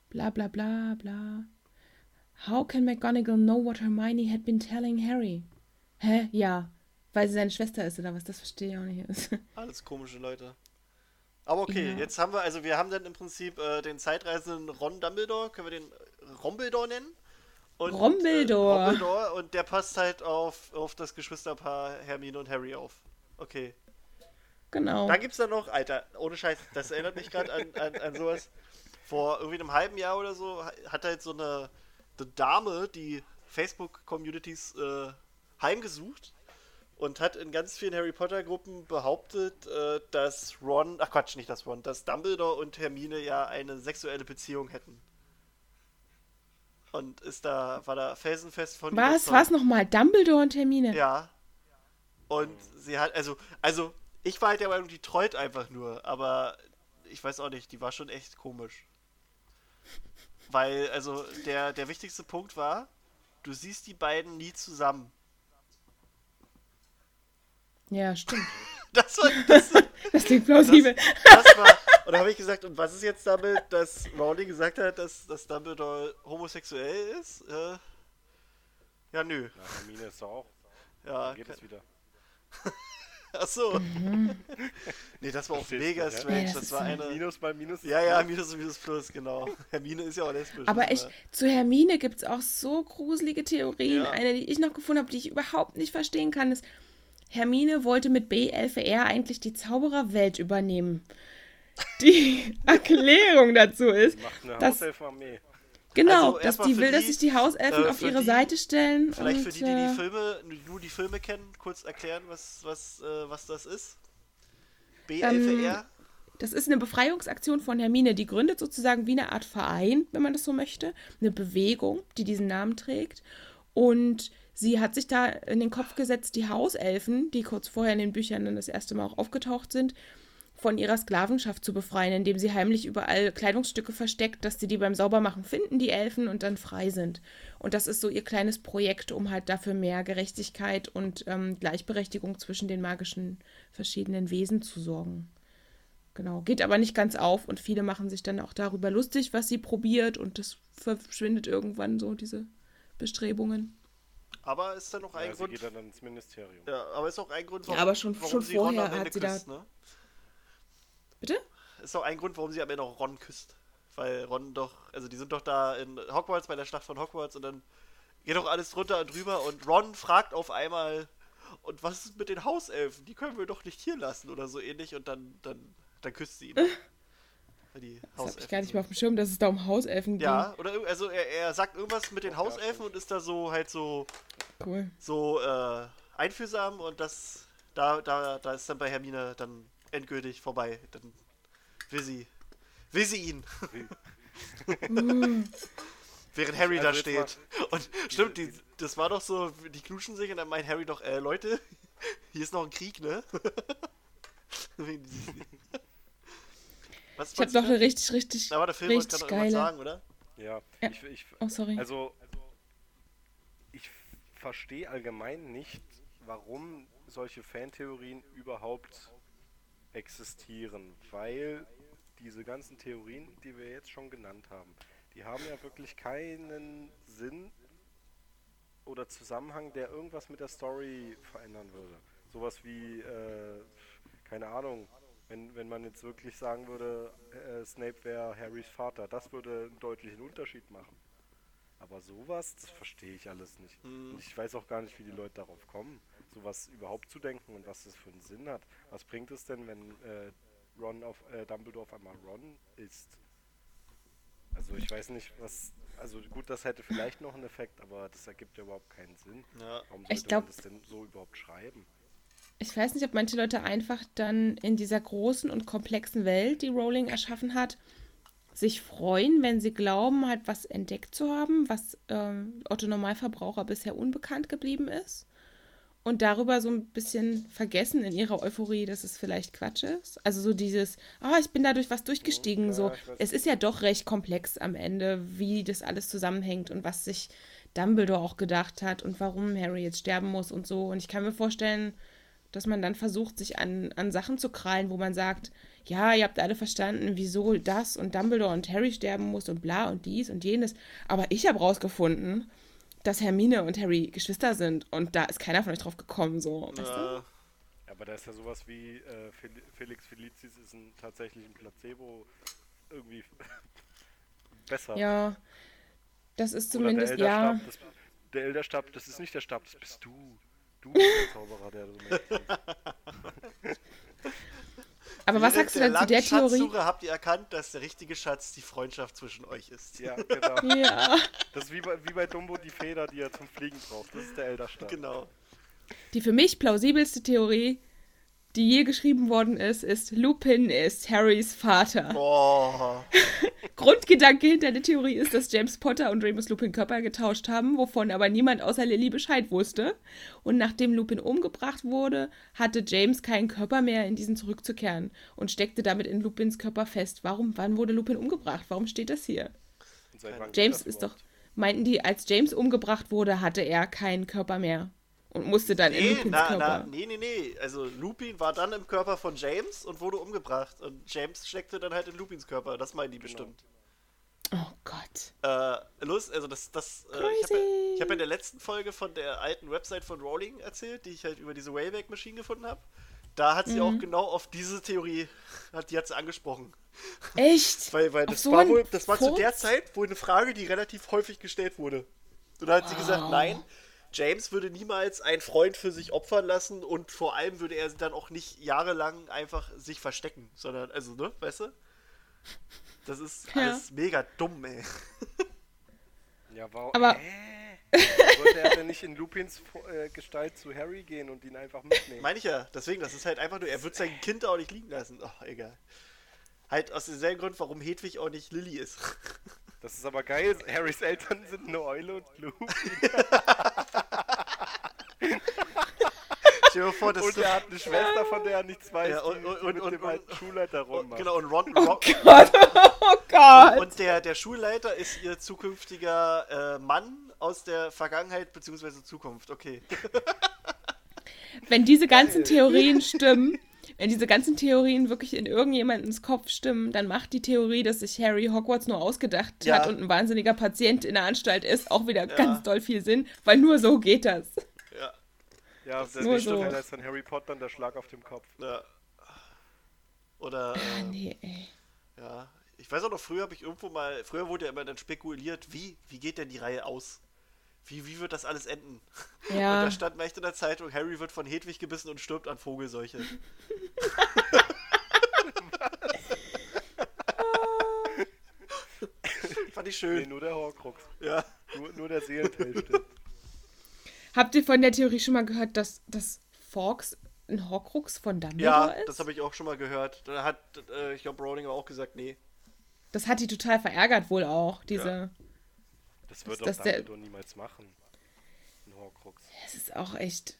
Speaker 3: Bla bla bla bla. How can McGonagall know what Hermione had been telling Harry? Hä? Ja. Weil sie seine Schwester ist oder was? Das verstehe ich auch nicht.
Speaker 2: Alles komische Leute. Aber okay,
Speaker 3: Ja.
Speaker 2: jetzt haben wir, also wir haben dann im Prinzip äh, den zeitreisenden Ron Dumbledore, können wir den Rombledore nennen? Und,
Speaker 3: Rombledore.
Speaker 2: Äh, Rombledore und der passt halt auf, auf das Geschwisterpaar Hermine und Harry auf. Okay.
Speaker 3: genau.
Speaker 2: Dann gibt's da noch, Alter, ohne Scheiß, das erinnert mich gerade an, an, an sowas. Vor irgendwie einem halben Jahr oder so ha- hat halt so eine, eine Dame die Facebook-Communities äh, heimgesucht und hat in ganz vielen Harry Potter-Gruppen behauptet, äh, dass Ron, ach Quatsch, nicht das Ron, dass Dumbledore und Hermine ja eine sexuelle Beziehung hätten. Und ist da, war da felsenfest von
Speaker 3: was? Was nochmal? Dumbledore und Hermine?
Speaker 2: Ja. Und sie hat, also, also, ich war halt der Meinung, die treut einfach nur, aber ich weiß auch nicht, die war schon echt komisch. Weil, also, der, der wichtigste Punkt war, du siehst die beiden nie zusammen.
Speaker 3: Ja, stimmt.
Speaker 2: Das war, das,
Speaker 3: Das klingt plausibel.
Speaker 2: das war, und da habe ich gesagt, und was ist jetzt damit, dass Rowling gesagt hat, dass, dass Dumbledore homosexuell ist? Äh, ja, nö.
Speaker 4: Na, Hermine ist doch auch.
Speaker 2: Ja,
Speaker 4: Dann geht es wieder.
Speaker 2: ach so. nee, das war auch mega
Speaker 4: ja?
Speaker 2: strange.
Speaker 3: Nee, das
Speaker 2: das
Speaker 3: ist
Speaker 2: war eine.
Speaker 4: Minus mal Minus.
Speaker 2: Ja, ja. Minus und Minus Plus, genau. Hermine ist ja auch lesbisch.
Speaker 3: Aber ich, zu Hermine gibt es auch so gruselige Theorien.
Speaker 2: Ja.
Speaker 3: Eine, die ich noch gefunden habe, die ich überhaupt nicht verstehen kann, ist, Hermine wollte mit B11R eigentlich die Zaubererwelt übernehmen. Die Erklärung dazu ist,
Speaker 4: Macht eine
Speaker 3: Das-
Speaker 4: Hauselfenarmee.
Speaker 3: genau,
Speaker 2: Also
Speaker 3: dass die will, dass
Speaker 2: die,
Speaker 3: sich die Hauselfen
Speaker 2: äh,
Speaker 3: auf ihre
Speaker 2: die-
Speaker 3: Seite stellen.
Speaker 2: Vielleicht
Speaker 3: und,
Speaker 2: für die, die
Speaker 3: äh,
Speaker 2: die Filme, nur die Filme kennen, kurz erklären, was, was, äh, was das ist. BLVR?
Speaker 3: Das ist eine Befreiungsaktion von Hermine. Die gründet sozusagen wie eine Art Verein, wenn man das so möchte. Eine Bewegung, die diesen Namen trägt. Und sie hat sich da in den Kopf gesetzt, die Hauselfen, die kurz vorher in den Büchern dann das erste Mal auch aufgetaucht sind, von ihrer Sklavenschaft zu befreien, indem sie heimlich überall Kleidungsstücke versteckt, dass sie die beim Saubermachen finden, die Elfen, und dann frei sind. Und das ist so ihr kleines Projekt, um halt dafür mehr Gerechtigkeit und ähm, Gleichberechtigung zwischen den magischen verschiedenen Wesen zu sorgen. Genau, geht aber nicht ganz auf und viele machen sich dann auch darüber lustig, was sie probiert und das verschwindet irgendwann so, diese Bestrebungen.
Speaker 2: Aber ist dann noch ein
Speaker 4: Ja, sie
Speaker 2: Grund.
Speaker 4: geht dann ins Ministerium.
Speaker 2: Ja, aber ist auch ein Grund,
Speaker 3: Ja, aber schon- schon
Speaker 2: sie Ron
Speaker 3: vorher
Speaker 2: am Ende
Speaker 3: sie da-
Speaker 2: küsst, ne?
Speaker 3: Bitte?
Speaker 2: Ist auch ein Grund, warum sie am Ende auch Ron küsst. Weil Ron doch, also die sind doch da in Hogwarts, bei der Schlacht von Hogwarts und dann geht doch alles drunter und drüber und Ron fragt auf einmal, und was ist mit den Hauselfen? Die können wir doch nicht hier lassen oder so ähnlich und dann, dann, dann küsst sie ihn. Die
Speaker 3: Das habe ich gar nicht mehr auf dem Schirm, dass es da um Hauselfen ging.
Speaker 2: Ja, oder also er, er sagt irgendwas mit den Hauselfen und ist da so halt so
Speaker 3: Cool.
Speaker 2: so äh, einfühlsam und das da, da, da ist dann bei Hermine dann endgültig vorbei. Dann will sie will sie ihn. Während Harry
Speaker 4: Also
Speaker 2: da steht. Und stimmt, die, das war doch so, die knuschen sich und dann meint Harry doch, äh, Leute, hier ist noch ein Krieg, ne? Was
Speaker 3: Ich habe noch eine richtig, richtig,
Speaker 2: Aber der Film wollte
Speaker 3: richtig
Speaker 2: gerade noch irgendwas
Speaker 3: geile.
Speaker 2: sagen, oder?
Speaker 4: Ja,
Speaker 3: Ja.
Speaker 4: ich, ich,
Speaker 3: Oh, sorry.
Speaker 4: also ich verstehe allgemein nicht, warum solche Fantheorien überhaupt existieren, weil diese ganzen Theorien, die wir jetzt schon genannt haben, die haben ja wirklich keinen Sinn oder Zusammenhang, der irgendwas mit der Story verändern würde. Sowas wie, äh, keine Ahnung, wenn, wenn man jetzt wirklich sagen würde, äh, Snape wäre Harrys Vater, das würde einen deutlichen Unterschied machen. Aber sowas, das verstehe ich alles nicht. Und ich weiß auch gar nicht, wie die Leute darauf kommen, sowas überhaupt zu denken und was das für einen Sinn hat. Was bringt es denn, wenn äh, Ron auf äh, Dumbledore auf einmal Ron ist? Also ich weiß nicht, was. Also gut, das hätte vielleicht noch einen Effekt, aber das ergibt ja überhaupt keinen Sinn.
Speaker 2: Ja.
Speaker 4: Warum
Speaker 3: Ich
Speaker 4: sollte
Speaker 3: glaub-
Speaker 4: man das denn so überhaupt schreiben?
Speaker 3: Ich weiß nicht, ob manche Leute einfach dann in dieser großen und komplexen Welt, die Rowling erschaffen hat, sich freuen, wenn sie glauben, halt was entdeckt zu haben, was ähm, Otto Normalverbraucher bisher unbekannt geblieben ist. Und darüber so ein bisschen vergessen in ihrer Euphorie, dass es vielleicht Quatsch ist. Also so dieses, ah, ich bin dadurch was durchgestiegen.
Speaker 4: Ja,
Speaker 3: so, es ist ja doch recht komplex am Ende, wie das alles zusammenhängt und was sich Dumbledore auch gedacht hat und warum Harry jetzt sterben muss und so. Und ich kann mir vorstellen, dass man dann versucht, sich an, an Sachen zu krallen, wo man sagt, ja, ihr habt alle verstanden, wieso das und Dumbledore und Harry sterben muss und bla und dies und jenes. Aber ich habe rausgefunden, dass Hermine und Harry Geschwister sind und da ist keiner von euch drauf gekommen, so. Weißt du?
Speaker 4: Aber da ist ja sowas wie äh, Fel Felix Felicis ist ein, tatsächlich ein Placebo irgendwie besser.
Speaker 3: Ja, das ist
Speaker 4: Oder
Speaker 3: zumindest,
Speaker 4: der
Speaker 3: ja.
Speaker 4: Das, der Elderstab, das ist nicht der Stab, das bist du. Du bist der Zauberer, der so mächtig ist.
Speaker 3: Aber was sagst du denn zu der Theorie?
Speaker 2: Schatzsuche habt ihr erkannt, dass der richtige Schatz die Freundschaft zwischen euch ist.
Speaker 4: Ja, genau.
Speaker 3: Ja.
Speaker 4: Das ist wie bei, wie bei Dumbo die Feder, die er zum Fliegen braucht. Das ist der Elderstab.
Speaker 2: Genau.
Speaker 3: Die für mich plausibelste Theorie, die je geschrieben worden ist, ist Lupin ist Harrys Vater.
Speaker 2: Boah.
Speaker 3: Grundgedanke hinter der Theorie ist, dass James Potter und Remus Lupin Körper getauscht haben, wovon aber niemand außer Lily Bescheid wusste. Und nachdem Lupin umgebracht wurde, hatte James keinen Körper mehr, in diesen zurückzukehren und steckte damit in Lupins Körper fest. Warum, wann wurde Lupin umgebracht? Warum steht das hier? James ist doch, meinten die, als James umgebracht wurde, hatte er keinen Körper mehr und musste dann in
Speaker 2: Nee,
Speaker 3: Lupins
Speaker 2: na,
Speaker 3: Körper.
Speaker 2: na, nee, nee, nee. Also Lupin war dann im Körper von James und wurde umgebracht. Und James steckte dann halt in Lupins Körper. Das meinen die
Speaker 4: Genau.
Speaker 2: bestimmt.
Speaker 3: Oh Gott.
Speaker 2: Äh, los, also das, das, äh, ich habe ja, hab ja in der letzten Folge von der alten Website von Rowling erzählt, die ich halt über diese Wayback Machine gefunden habe. Da hat sie
Speaker 3: Mhm.
Speaker 2: auch genau auf diese Theorie, hat, die hat sie angesprochen.
Speaker 3: Echt?
Speaker 2: Weil, weil das
Speaker 3: so
Speaker 2: war wohl, das war zu
Speaker 3: Furz?
Speaker 2: der Zeit wohl eine Frage, die relativ häufig gestellt wurde. Und da hat sie gesagt, nein, James würde niemals einen Freund für sich opfern lassen und vor allem würde er dann auch nicht jahrelang einfach sich verstecken, sondern, also, ne, weißt du? Das ist
Speaker 3: Ja.
Speaker 2: alles mega dumm, ey.
Speaker 4: Ja, warum?
Speaker 3: Aber-
Speaker 4: Hä? Warum Sollte er denn nicht in Lupins äh, Gestalt zu Harry gehen und ihn einfach mitnehmen?
Speaker 2: Meine ich ja. Deswegen, das ist halt einfach nur, er wird sein Kind auch nicht liegen lassen. Oh, egal. Halt aus demselben Grund, warum Hedwig auch nicht Lilly ist.
Speaker 4: Das ist aber geil. Harrys Eltern sind eine Eule und Lupin.
Speaker 2: Stell dir vor, das
Speaker 4: Und er hat eine Schwester, von der er nichts weiß,
Speaker 2: Ja, und- und-
Speaker 4: die
Speaker 2: und-
Speaker 4: mit
Speaker 2: und-
Speaker 4: dem alten Schulleiter rummacht.
Speaker 2: genau, und Ron,
Speaker 3: Oh
Speaker 2: Ron
Speaker 3: Gott, oh Gott.
Speaker 2: und der, der Schulleiter ist ihr zukünftiger äh, Mann aus der Vergangenheit bzw. Zukunft. Okay.
Speaker 3: Wenn diese ganzen Theorien stimmen, wenn diese ganzen Theorien wirklich in irgendjemandens Kopf stimmen, dann macht die Theorie, dass sich Harry Hogwarts nur ausgedacht
Speaker 2: Ja.
Speaker 3: hat und ein wahnsinniger Patient in der Anstalt ist, auch wieder ganz doll viel Sinn, weil nur so geht das.
Speaker 2: Ja.
Speaker 4: der
Speaker 3: nur
Speaker 4: nächste
Speaker 3: so.
Speaker 4: Teil ist dann Harry Potter und der Schlag auf dem Kopf.
Speaker 2: ja. Oder, äh,
Speaker 3: nee, ey.
Speaker 2: ja. Ich weiß auch noch, früher habe ich irgendwo mal, früher wurde ja immer dann spekuliert, wie, wie geht denn die Reihe aus? Wie, wie wird das alles enden? Und
Speaker 3: Ja,
Speaker 2: da stand echt in der Zeitung, Harry wird von Hedwig gebissen und stirbt an Vogelseuche. Fand ich
Speaker 4: Nee,
Speaker 2: schön.
Speaker 4: nur der Horcrux.
Speaker 2: Ja.
Speaker 4: Nur, nur der Seelenteil stimmt.
Speaker 3: Habt ihr von der Theorie schon mal gehört, dass, dass Fawkes ein Horcrux von Dumbledore
Speaker 2: Ja,
Speaker 3: ist?
Speaker 2: das habe ich auch schon mal gehört. Da hat, äh, ich glaube, Rowling auch gesagt, nee.
Speaker 3: Das hat die total verärgert wohl auch, diese...
Speaker 4: Das wird
Speaker 3: Das-
Speaker 4: doch
Speaker 3: das der-
Speaker 4: Dumbledore niemals machen. Ein Horcrux.
Speaker 3: Das ist auch echt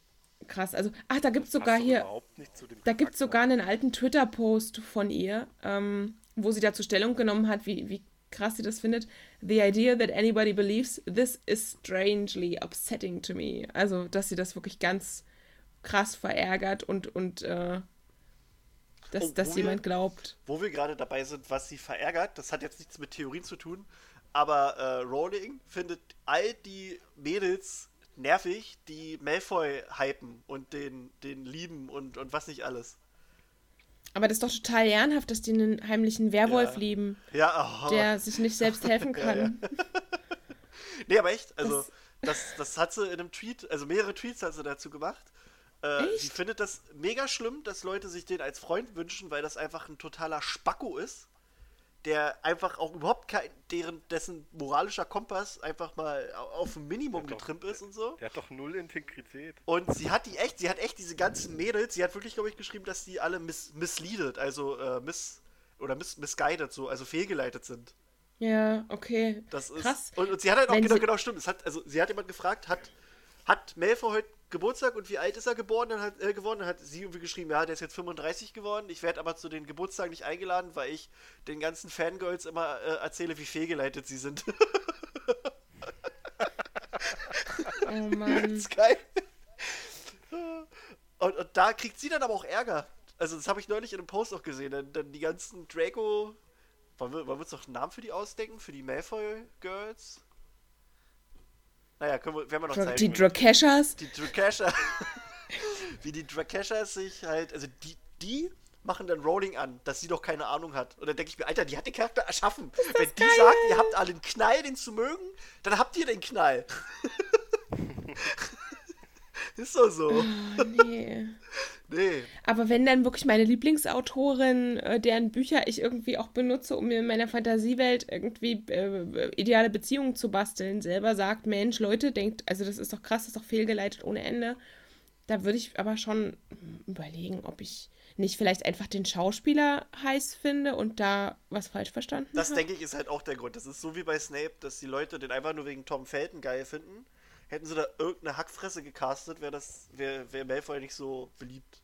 Speaker 3: krass. Also, ach, da gibt's
Speaker 4: Das
Speaker 3: sogar hier...
Speaker 4: überhaupt nicht zu dem
Speaker 3: Da gibt es sogar einen alten Twitter-Post von ihr, ähm, wo sie dazu Stellung genommen hat, wie, wie krass sie das findet. The idea that anybody believes this is strangely upsetting to me. Also, dass sie das wirklich ganz krass verärgert und, und äh, dass,
Speaker 2: Oh,
Speaker 3: dass
Speaker 2: wo wir-
Speaker 3: jemand glaubt.
Speaker 2: Wo wir gerade dabei sind, was sie verärgert, das hat jetzt nichts mit Theorien zu tun, aber äh, Rowling findet all die Mädels nervig, die Malfoy hypen und den, den lieben und, und was nicht alles.
Speaker 3: Aber das ist doch total ehrenhaft, dass die einen heimlichen Werwolf
Speaker 2: Ja.
Speaker 3: lieben,
Speaker 2: Ja, oh.
Speaker 3: der sich nicht selbst helfen kann.
Speaker 2: Nee, aber echt, also das, das hat sie in einem Tweet, also mehrere Tweets hat sie dazu gemacht. Äh,
Speaker 3: Echt?
Speaker 2: sie findet das mega schlimm, dass Leute sich den als Freund wünschen, weil das einfach ein totaler Spacko ist, der einfach auch überhaupt kein, deren, dessen moralischer Kompass einfach mal au- auf ein Minimum getrimmt ist und so.
Speaker 4: Der hat doch null Integrität.
Speaker 2: Und sie hat die echt, sie hat echt diese ganzen Mädels, sie hat wirklich, glaube ich, geschrieben, dass die alle miss, misleadet, also äh, miss oder miss, misguided, so, also fehlgeleitet sind.
Speaker 3: Ja, okay.
Speaker 2: Das ist.
Speaker 3: Krass.
Speaker 2: Und, und sie hat halt auch
Speaker 3: Wenn
Speaker 2: genau,
Speaker 3: sie-
Speaker 2: genau stimmt. Es hat, also sie hat jemand gefragt, hat, hat Malfoy heute Geburtstag und wie alt ist er geboren? Dann hat, äh, geworden? Dann hat sie irgendwie geschrieben, ja, der ist jetzt 35 geworden. Ich werde aber zu den Geburtstagen nicht eingeladen, weil ich den ganzen Fangirls immer äh, erzähle, wie fehlgeleitet sie sind.
Speaker 3: Oh Mann.
Speaker 2: ist geil. Und, und da kriegt sie dann aber auch Ärger. Also das habe ich neulich in einem Post auch gesehen. Dann, dann die ganzen Draco. Wollen wir, wollen wir uns noch einen Namen für die ausdenken? Für die Malfoy Girls? Naja, können wir, werden wir noch
Speaker 3: Dra-
Speaker 2: Zeit.
Speaker 3: Die Drakeshas.
Speaker 2: die Drakesha. wie die Drakeshas sich halt. Also die, die machen dann Rolling an, dass sie doch keine Ahnung hat. Und dann denke ich mir, Alter, die hat den Charakter erschaffen. Wenn die sagt, ihr habt alle einen Knall, den zu mögen, dann habt ihr den Knall. Ist doch so.
Speaker 3: Oh, nee.
Speaker 2: Nee.
Speaker 3: Aber wenn dann wirklich meine Lieblingsautorin, äh, deren Bücher ich irgendwie auch benutze, um mir in meiner Fantasiewelt irgendwie äh, ideale Beziehungen zu basteln, selber sagt, Mensch, Leute, denkt, also das ist doch krass, das ist doch fehlgeleitet ohne Ende. Da würde ich aber schon überlegen, ob ich nicht vielleicht einfach den Schauspieler heiß finde und da was falsch verstanden
Speaker 2: Das
Speaker 3: habe.
Speaker 2: denke ich ist halt auch der Grund. Das ist so wie bei Snape, dass die Leute den einfach nur wegen Tom Felton geil finden. Hätten sie da irgendeine Hackfresse gecastet, wäre das wäre wär Malfoy nicht so beliebt.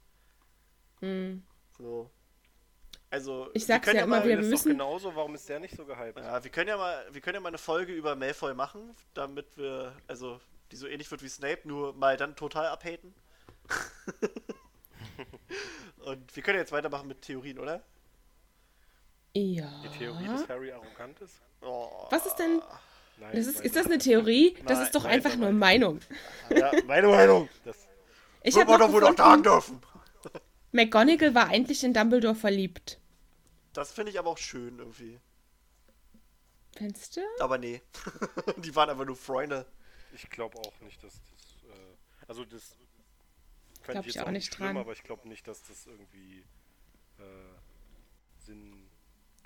Speaker 3: Hm.
Speaker 2: So. Also
Speaker 3: Ich
Speaker 2: wir
Speaker 3: sag's
Speaker 2: können
Speaker 3: ja immer
Speaker 2: mal,
Speaker 3: wir
Speaker 4: ist doch
Speaker 3: müssen-
Speaker 4: genauso, warum ist der nicht so gehypt?
Speaker 2: Ja, wir können ja mal, wir können ja mal eine Folge über Malfoy machen, damit wir, also die so ähnlich wird wie Snape, nur mal dann total abhaten. Und wir können jetzt weitermachen mit Theorien, oder?
Speaker 3: Ja.
Speaker 4: Die Theorie, dass Harry arrogant ist?
Speaker 2: Oh,
Speaker 3: Was ist denn?
Speaker 4: Nein,
Speaker 3: Das ist, ist das eine Theorie? Das
Speaker 2: Nein,
Speaker 3: ist doch
Speaker 2: nein,
Speaker 3: einfach nur. Meinung.
Speaker 2: ja, meine Meinung.
Speaker 4: Das,
Speaker 3: Ich habe noch
Speaker 2: doch wohl noch sagen
Speaker 3: gefunden,
Speaker 2: dürfen.
Speaker 3: McGonagall war eigentlich in Dumbledore verliebt.
Speaker 2: Das finde ich aber auch schön irgendwie.
Speaker 3: Findest du?
Speaker 2: Aber nee. die waren einfach nur Freunde.
Speaker 4: ich glaube auch nicht, dass das. Äh, also, das. fänd
Speaker 3: Glaub ich
Speaker 4: jetzt
Speaker 3: auch nicht
Speaker 4: schlimm,
Speaker 3: dran.
Speaker 4: aber ich glaube nicht, dass das irgendwie äh, Sinn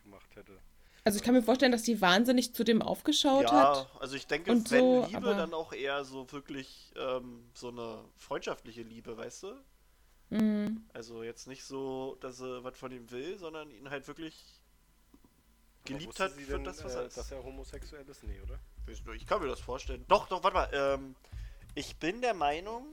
Speaker 4: gemacht hätte.
Speaker 3: Also ich kann mir vorstellen, dass die wahnsinnig zu dem aufgeschaut
Speaker 2: ja,
Speaker 3: hat.
Speaker 2: also ich denke,
Speaker 3: Und
Speaker 2: wenn
Speaker 3: so,
Speaker 2: Liebe,
Speaker 3: aber-
Speaker 2: dann auch eher so wirklich ähm, so eine freundschaftliche Liebe, weißt du?
Speaker 3: Mhm.
Speaker 2: Also jetzt nicht so, dass er was von ihm will, sondern ihn halt wirklich geliebt hat
Speaker 4: sie
Speaker 2: für
Speaker 4: denn,
Speaker 2: das, was
Speaker 4: äh,
Speaker 2: er ist.
Speaker 4: dass er homosexuell ist? Nee, oder?
Speaker 2: Ich kann mir das vorstellen. Doch, doch, warte mal. Ähm, ich bin der Meinung.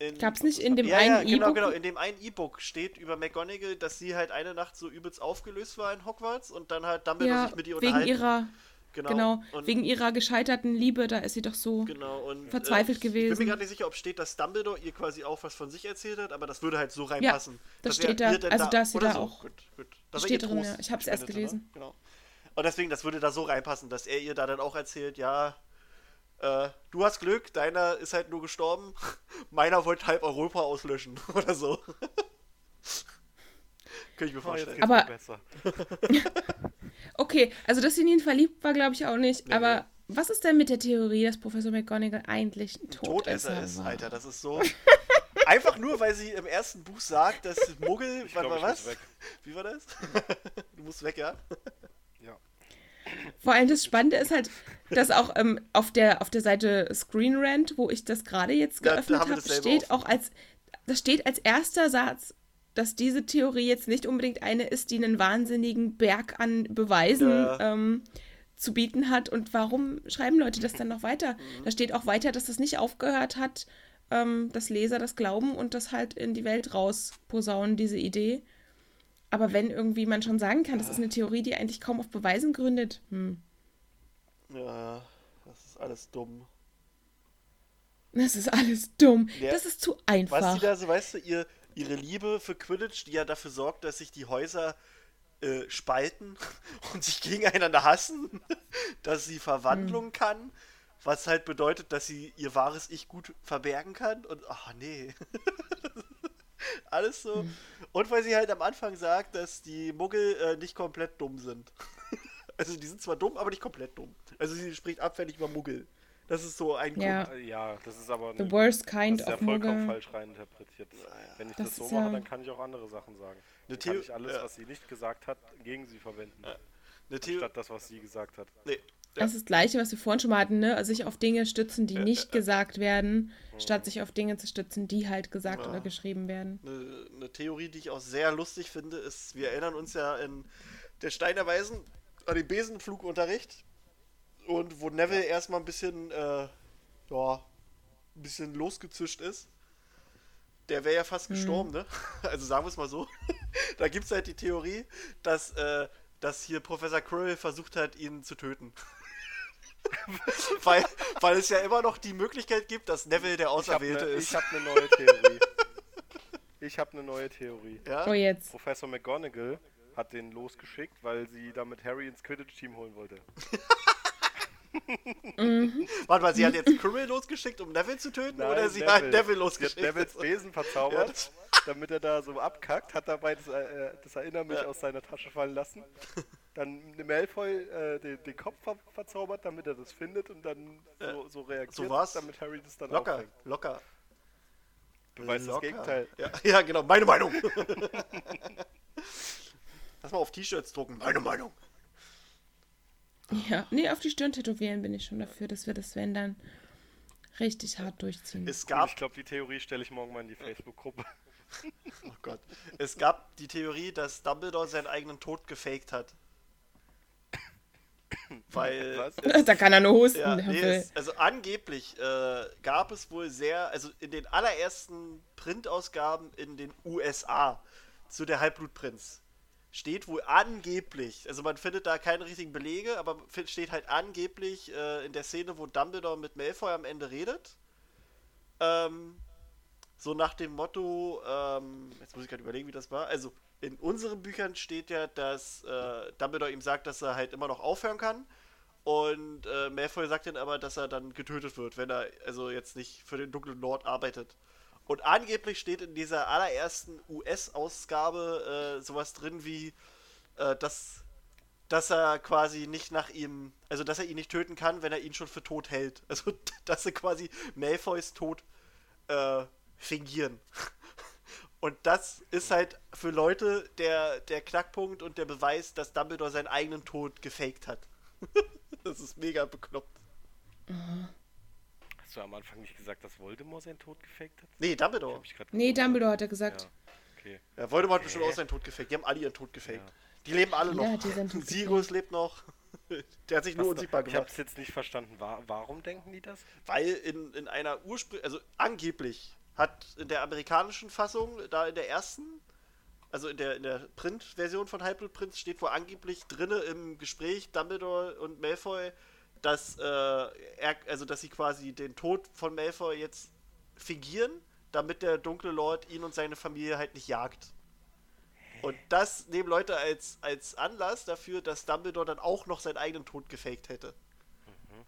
Speaker 2: In,
Speaker 3: Gab's nicht in dem
Speaker 2: ja,
Speaker 3: einen
Speaker 2: ja, genau,
Speaker 3: E-Book?
Speaker 2: genau. In dem einen E-Book steht über McGonagall, dass sie halt eine Nacht so übelst aufgelöst war in Hogwarts und dann halt Dumbledore
Speaker 3: Ja,
Speaker 2: sich mit ihr
Speaker 3: wegen
Speaker 2: unterhalten.
Speaker 3: ihrer,
Speaker 2: genau.
Speaker 3: genau, wegen ihrer gescheiterten Liebe, da ist sie doch so.
Speaker 2: genau und,
Speaker 3: verzweifelt
Speaker 2: äh, Ich bin
Speaker 3: gewesen.
Speaker 2: mir gerade nicht sicher, ob steht, dass Dumbledore ihr quasi auch was von sich erzählt hat, aber das würde halt so reinpassen.
Speaker 3: das
Speaker 2: dass er
Speaker 3: steht da. Also da ist sie da
Speaker 2: so.
Speaker 3: auch.
Speaker 2: Gut, gut. Dass er
Speaker 3: Steht drin, ja. Ich hab's erst
Speaker 2: ne?
Speaker 3: gelesen.
Speaker 2: Genau. Und deswegen, das würde da so reinpassen, dass er ihr da dann auch erzählt, ja, äh, du hast Glück, deiner ist halt nur gestorben, meiner wollte halb Europa auslöschen oder so. Könnte ich mir
Speaker 4: Oh, jetzt
Speaker 2: vorstellen.
Speaker 3: Aber-. Okay, also dass sie in ihn verliebt war, glaube ich auch nicht.
Speaker 2: Nee,
Speaker 3: aber
Speaker 2: nee.
Speaker 3: was ist denn mit der Theorie, dass Professor McGonagall eigentlich ein Todesser,
Speaker 2: Todesser ist,
Speaker 3: war?
Speaker 2: Alter, das ist so. Einfach nur, weil sie im ersten Buch sagt, dass Muggel.
Speaker 4: Ich
Speaker 2: warte
Speaker 4: glaub,
Speaker 2: mal,
Speaker 4: ich
Speaker 2: was?
Speaker 4: muss weg.
Speaker 2: Wie war das? du musst weg, ja?
Speaker 4: Ja.
Speaker 3: Vor allem das Spannende ist halt, dass auch ähm, auf, der, auf der Seite Screen Rant, wo ich das gerade jetzt
Speaker 2: Ja,
Speaker 3: geöffnet
Speaker 2: wir
Speaker 3: habe, steht
Speaker 2: offen.
Speaker 3: auch als, das steht als erster Satz, dass diese Theorie jetzt nicht unbedingt eine ist, die einen wahnsinnigen Berg an Beweisen
Speaker 2: Ja.
Speaker 3: ähm, zu bieten hat. Und warum schreiben Leute das dann noch weiter?
Speaker 2: Mhm.
Speaker 3: Da steht auch weiter, dass das nicht aufgehört hat, ähm, dass Leser das glauben und das halt in die Welt raus posaunen, diese Idee. Aber wenn irgendwie man schon sagen kann, das ist eine Theorie, die eigentlich kaum auf Beweisen gründet, hm.
Speaker 2: Ja, das ist alles dumm.
Speaker 3: Das ist alles dumm.
Speaker 2: Ja.
Speaker 3: Das ist zu
Speaker 2: Was
Speaker 3: einfach.
Speaker 2: die da so, weißt du, ihr, ihre Liebe für Quidditch, die ja dafür sorgt, dass sich die Häuser äh, spalten und sich gegeneinander hassen, dass sie Verwandlung
Speaker 3: Hm.
Speaker 2: kann, was halt bedeutet, dass sie ihr wahres Ich gut verbergen kann und ach nee. Alles so. Und weil sie halt am Anfang sagt, dass die Muggel äh, nicht komplett dumm sind. also die sind zwar dumm, aber nicht komplett dumm. Also sie spricht abfällig über Muggel. Das ist so ein
Speaker 3: Ja.
Speaker 2: Grund.
Speaker 4: Äh, Ja, das ist aber
Speaker 3: The worst
Speaker 4: das
Speaker 3: kind
Speaker 4: ist ja
Speaker 3: of
Speaker 4: vollkommen
Speaker 3: Muggel.
Speaker 4: falsch reininterpretiert. Wenn ich
Speaker 3: Das
Speaker 4: das, so mache,
Speaker 3: ja-
Speaker 4: dann kann ich auch andere Sachen sagen. Dann kann ich alles,
Speaker 2: ja.
Speaker 4: was sie nicht gesagt hat, gegen sie verwenden.
Speaker 2: Eine Theo
Speaker 4: Anstatt das, was sie gesagt hat.
Speaker 2: nee.
Speaker 3: Das ist das Gleiche, was wir vorhin schon mal hatten, ne? Also sich auf Dinge stützen, die nicht gesagt werden, statt sich auf Dinge zu stützen, die halt gesagt
Speaker 2: Ja.
Speaker 3: oder geschrieben werden.
Speaker 2: Eine, eine Theorie, die ich auch sehr lustig finde, ist, wir erinnern uns ja in der Steiner Weisen an den Besenflugunterricht und wo Neville erstmal ein bisschen, äh, ja, ein bisschen losgezischt ist. Der wäre ja fast gestorben, ne? Also sagen wir es mal so. da gibt es halt die Theorie, dass, äh, dass hier Professor Quirrell versucht hat, ihn zu töten. weil, weil es ja immer noch die Möglichkeit gibt, dass Neville der
Speaker 4: Ich habe
Speaker 2: Auserwählte
Speaker 4: eine
Speaker 2: ist.
Speaker 4: hab ne neue Theorie. Ich habe eine neue Theorie.
Speaker 2: ja?
Speaker 3: Oh, jetzt.
Speaker 4: Professor McGonagall hat den losgeschickt, weil sie damit Harry ins Quidditch-Team holen wollte.
Speaker 2: Warte mal, sie hat jetzt Quirrell losgeschickt, um Neville zu töten, oder sie hat Neville
Speaker 4: Sie hat
Speaker 2: losgeschickt?
Speaker 4: Nevils Besen verzaubert,
Speaker 2: das-
Speaker 4: damit er da so abkackt, hat dabei das, äh, das Erinner mich
Speaker 2: Ja.
Speaker 4: aus seiner Tasche fallen lassen. Dann Malfoy äh, den, den Kopf ver verzaubert, damit er das findet und dann so, so reagiert,
Speaker 2: so war's.
Speaker 4: damit Harry das dann
Speaker 2: locker,
Speaker 4: auffängt.
Speaker 2: locker.
Speaker 4: Beweist das
Speaker 2: locker.
Speaker 4: Gegenteil.
Speaker 2: Ja, ja, genau, meine Meinung. Lass mal auf T-Shirts drucken, meine Meinung.
Speaker 3: Ja, nee, auf die Stirn tätowieren bin ich schon dafür, dass wir das, wenn dann, richtig hart durchziehen.
Speaker 2: Es gab,
Speaker 4: ich glaube, die Theorie stelle ich morgen mal in die Facebook-Gruppe.
Speaker 2: oh Gott, es gab die Theorie, dass Dumbledore seinen eigenen Tod gefaked hat. Weil
Speaker 4: Was?
Speaker 3: da kann er nur husten.
Speaker 2: Ja, nee, es, also angeblich äh, gab es wohl sehr, also in den allerersten Printausgaben in den USA zu der Halbblutprinz steht wohl angeblich, also man findet da keine richtigen Belege, aber steht halt angeblich äh, in der Szene, wo Dumbledore mit Malfoy am Ende redet, ähm, so nach dem Motto, ähm, jetzt muss ich gerade überlegen, wie das war, also in unseren Büchern steht ja, dass äh, Dumbledore ihm sagt, dass er halt immer noch aufhören kann und äh, Malfoy sagt dann aber, dass er dann getötet wird, wenn er also jetzt nicht für den dunklen Lord arbeitet. Und angeblich steht in dieser allerersten US-Ausgabe äh, sowas drin wie, äh, dass, dass er quasi nicht nach ihm, also dass er ihn nicht töten kann, wenn er ihn schon für tot hält. Also dass er quasi Malfoys Tod äh, fingieren. Und das ist halt für Leute der, der Knackpunkt und der Beweis, dass Dumbledore seinen eigenen Tod gefaked hat. das ist mega bekloppt.
Speaker 4: Hast du am Anfang nicht gesagt, dass Voldemort seinen Tod gefaked hat?
Speaker 2: Nee, Dumbledore.
Speaker 4: Ich
Speaker 3: Nee. Dumbledore hat er gesagt.
Speaker 4: Ja, okay.
Speaker 2: Ja, Voldemort hat bestimmt auch seinen Tod gefaked. Die haben alle ihren Tod gefaked. Die leben alle noch.
Speaker 3: Tod
Speaker 2: Sirius lebt noch. Der hat sich nur
Speaker 4: Was-
Speaker 2: unsichtbar
Speaker 4: ich habe
Speaker 2: gemacht.
Speaker 4: es jetzt nicht verstanden. Wa warum denken die das?
Speaker 2: Weil in, in einer Ursprung, also angeblich hat in der amerikanischen Fassung, da in der ersten, also in der, in der Print-Version von Halbblut Prinz steht wohl angeblich drinne im Gespräch Dumbledore und Malfoy, dass äh, er, also dass sie quasi den Tod von Malfoy jetzt fingieren, damit der dunkle Lord ihn und seine Familie halt nicht jagt. Und das nehmen Leute als, als Anlass dafür, dass Dumbledore dann auch noch seinen eigenen Tod gefaked hätte.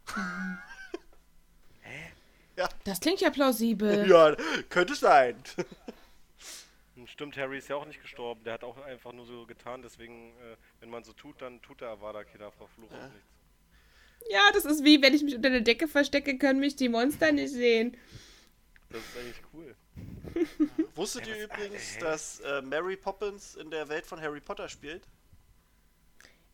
Speaker 3: Das klingt ja plausibel.
Speaker 2: Ja, könnte sein.
Speaker 4: Hm, Stimmt, Harry ist ja auch nicht gestorben. Der hat auch einfach nur so getan. Deswegen, äh, wenn man so tut, dann tut der Avada Kedavra Fluch auch nichts.
Speaker 3: Ja, das ist wie, wenn ich mich unter der Decke verstecke, können mich die Monster nicht sehen.
Speaker 4: Das ist eigentlich cool.
Speaker 2: Wusstet ihr übrigens, dass äh, Mary Poppins in der Welt von Harry Potter spielt?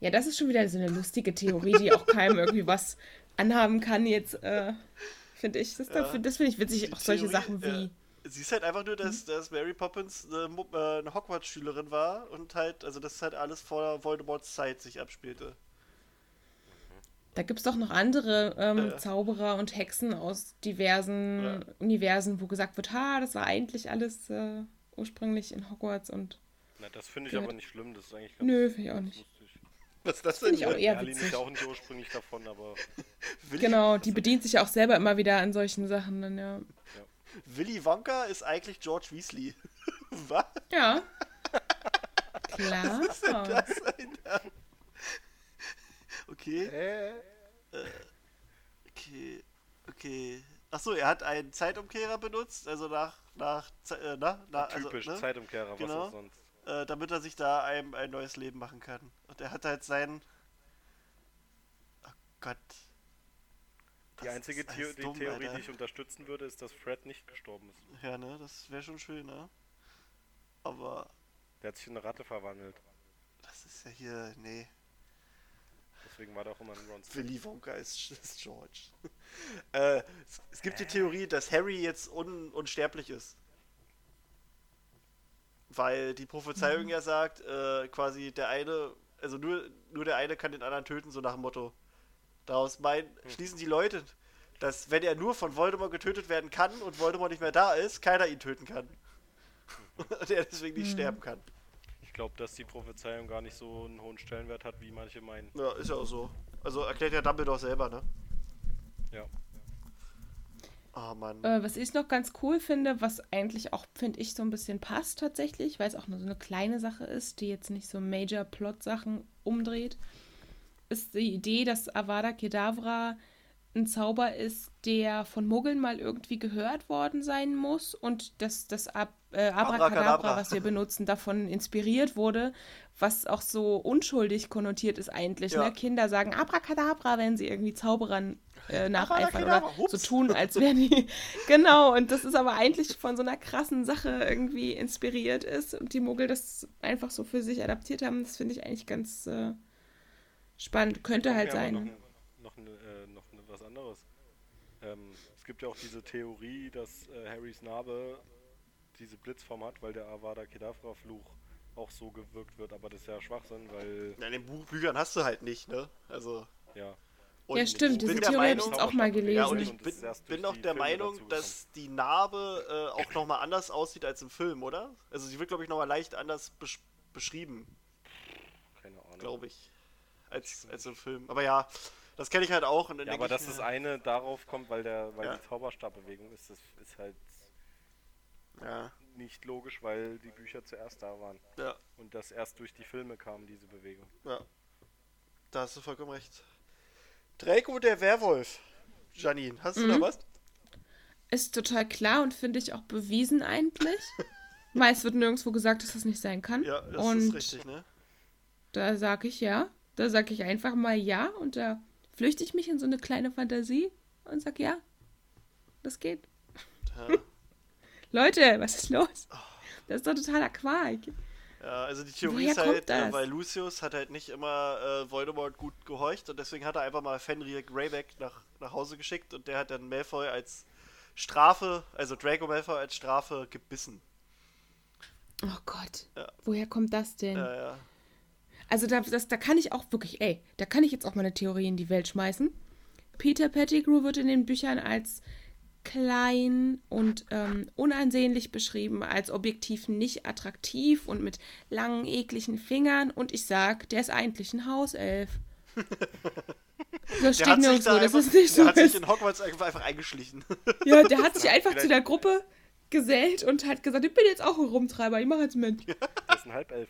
Speaker 3: Ja, das ist schon wieder so eine lustige Theorie, die auch keinem irgendwie was anhaben kann jetzt, äh, finde ich. Das,
Speaker 2: Ja.
Speaker 3: das finde ich witzig,
Speaker 2: Die
Speaker 3: auch solche
Speaker 2: Theorie,
Speaker 3: Sachen wie.
Speaker 2: äh, sie ist halt einfach nur, dass, dass Mary Poppins eine, äh, eine Hogwarts-Schülerin war und halt, also das halt alles vor Voldemorts Zeit sich abspielte.
Speaker 3: Da gibt es doch noch andere ähm,
Speaker 2: Ja.
Speaker 3: Zauberer und Hexen aus diversen
Speaker 2: Ja.
Speaker 3: Universen, wo gesagt wird, ha, das war eigentlich alles äh, ursprünglich in Hogwarts und
Speaker 4: Na, das finde ich
Speaker 3: Gehört.
Speaker 4: aber nicht schlimm. Das ist eigentlich ganz
Speaker 3: nö, finde ich auch nicht.
Speaker 2: Was ist das
Speaker 3: Finde ich
Speaker 2: denn?
Speaker 3: auch eher
Speaker 4: Merlin ist
Speaker 3: witzig.
Speaker 4: ja auch nicht ursprünglich davon, aber
Speaker 2: Willy,
Speaker 3: Genau, die bedient sich auch selber immer wieder an solchen Sachen dann, ja.
Speaker 2: Willy Wonka ist eigentlich George Weasley. Was?
Speaker 3: Ja. Klar.
Speaker 2: Was ist denn das? Alter? Okay,
Speaker 4: äh,
Speaker 2: okay, okay. Achso, er hat einen Zeitumkehrer benutzt, also nach, nach, äh, na, na, also,
Speaker 4: typisch
Speaker 2: ne?
Speaker 4: Zeitumkehrer, was
Speaker 2: Genau.
Speaker 4: auch sonst.
Speaker 2: Äh, damit er sich da ein, ein neues Leben machen kann. Und er hat halt sein. Oh Gott.
Speaker 4: Die
Speaker 2: Das
Speaker 4: einzige
Speaker 2: ist
Speaker 4: Theo die
Speaker 2: dumm,
Speaker 4: Theorie,
Speaker 2: Alter.
Speaker 4: die ich unterstützen würde, ist, dass Fred nicht gestorben ist.
Speaker 2: Ja, ne, das wäre schon schön, ne? Aber
Speaker 4: Der hat sich in eine Ratte verwandelt.
Speaker 2: das ist ja hier. Nee.
Speaker 4: Deswegen war der auch immer ein Ron.
Speaker 2: Willy Wonka ist, ist George. äh, es, es gibt die Theorie, dass Harry jetzt un, unsterblich ist. Weil die Prophezeiung ja sagt, äh, quasi der eine, also nur, nur der eine kann den anderen töten, so nach dem Motto. Daraus mein, schließen die Leute, dass wenn er nur von Voldemort getötet werden kann und Voldemort nicht mehr da ist, keiner ihn töten kann. und er deswegen nicht sterben kann.
Speaker 4: Ich glaube, dass die Prophezeiung gar nicht so einen hohen Stellenwert hat, wie manche meinen.
Speaker 2: Ja, ist ja auch so. Also erklärt ja Dumbledore selber, ne?
Speaker 4: Ja.
Speaker 2: Oh.
Speaker 3: Äh, was ich noch ganz cool finde, was eigentlich auch, finde ich, so ein bisschen passt tatsächlich, weil es auch nur so eine kleine Sache ist, die jetzt nicht so Major-Plot-Sachen umdreht, ist die Idee, dass Avada Kedavra ein Zauber ist, der von Muggeln mal irgendwie gehört worden sein muss und dass das Ab äh, Abracadabra,
Speaker 2: Abracadabra.
Speaker 3: was wir benutzen, davon inspiriert wurde, was auch so unschuldig konnotiert ist eigentlich.
Speaker 2: Ja.
Speaker 3: Ne? Kinder sagen Abracadabra, wenn sie irgendwie Zauberern äh, nacheifern oder
Speaker 2: Abracadabra,
Speaker 3: so tun, als wären die. genau, und das ist aber eigentlich von so einer krassen Sache irgendwie inspiriert ist und die Muggel das einfach so für sich adaptiert haben. Das finde ich eigentlich ganz äh, spannend. Könnte halt sein.
Speaker 4: Noch, noch, ne, äh, noch ne, was anderes. Ähm, es gibt ja auch diese Theorie, dass äh, Harrys Narbe diese Blitzform hat, weil der Avada Kedavra Fluch auch so gewirkt wird, aber das ist ja Schwachsinn, weil
Speaker 2: Ja, in den Buch Büchern hast du halt nicht, ne? Also.
Speaker 4: ja,
Speaker 2: und
Speaker 3: Ja,
Speaker 2: ich
Speaker 3: stimmt,
Speaker 2: bin
Speaker 3: diese
Speaker 2: der
Speaker 3: Theorie habe ich
Speaker 2: Meinung,
Speaker 3: jetzt auch mal gelesen.
Speaker 2: Ja, und ich bin, bin auch der
Speaker 4: Filme
Speaker 2: Meinung, dass die Narbe äh, auch nochmal anders aussieht als im Film, oder? Also sie wird, glaube ich, nochmal leicht anders besch beschrieben,
Speaker 4: keine Ahnung.
Speaker 2: glaube ich, als, als im Film. Aber ja, das kenne ich halt auch. Und dann
Speaker 4: Ja, aber dass das eine darauf kommt, weil der, weil
Speaker 2: Ja.
Speaker 4: die Zauberstabbewegung ist, das ist halt
Speaker 2: Ja,
Speaker 4: nicht logisch, weil die Bücher zuerst da waren.
Speaker 2: ja,
Speaker 4: Und das erst durch die Filme kam, diese Bewegung.
Speaker 2: ja. Da hast du vollkommen recht. Draco der Werwolf. Janine, hast du
Speaker 3: Mhm.
Speaker 2: da was?
Speaker 3: Ist total klar und finde ich auch bewiesen eigentlich. Weil es wird nirgendwo gesagt, dass das nicht sein kann.
Speaker 2: Ja, das
Speaker 3: und
Speaker 2: ist richtig, ne?
Speaker 3: da sage ich ja. Da sage ich einfach mal ja und da flüchte ich mich in so eine kleine Fantasie und sage ja. Das geht.
Speaker 2: Ja.
Speaker 3: Leute, was ist los? Das ist doch totaler Quark.
Speaker 2: Ja, also die Theorie
Speaker 3: Woher
Speaker 2: ist halt, äh, weil Lucius hat halt nicht immer äh, Voldemort gut gehorcht und deswegen hat er einfach mal Fenrir Greyback nach, nach Hause geschickt und der hat dann Malfoy als Strafe, also Draco Malfoy als Strafe gebissen.
Speaker 3: Oh Gott.
Speaker 2: Ja.
Speaker 3: Woher kommt das denn?
Speaker 2: Ja, ja.
Speaker 3: Also da, das, da kann ich auch wirklich, ey, da kann ich jetzt auch mal eine Theorie in die Welt schmeißen. Peter Pettigrew wird in den Büchern als klein und ähm, unansehnlich beschrieben, als objektiv nicht attraktiv und mit langen, ekligen Fingern. Und ich sag, der ist eigentlich ein Hauself. Das steht nirgendwo, da
Speaker 2: das
Speaker 3: ist nicht so.
Speaker 2: Der hat sich in Hogwarts einfach, einfach eingeschlichen.
Speaker 3: Ja, der hat sich einfach zu der Gruppe gesellt und hat gesagt, ich bin jetzt auch ein Rumtreiber, ich mache jetzt mit.
Speaker 4: Das ist ein Halbelf.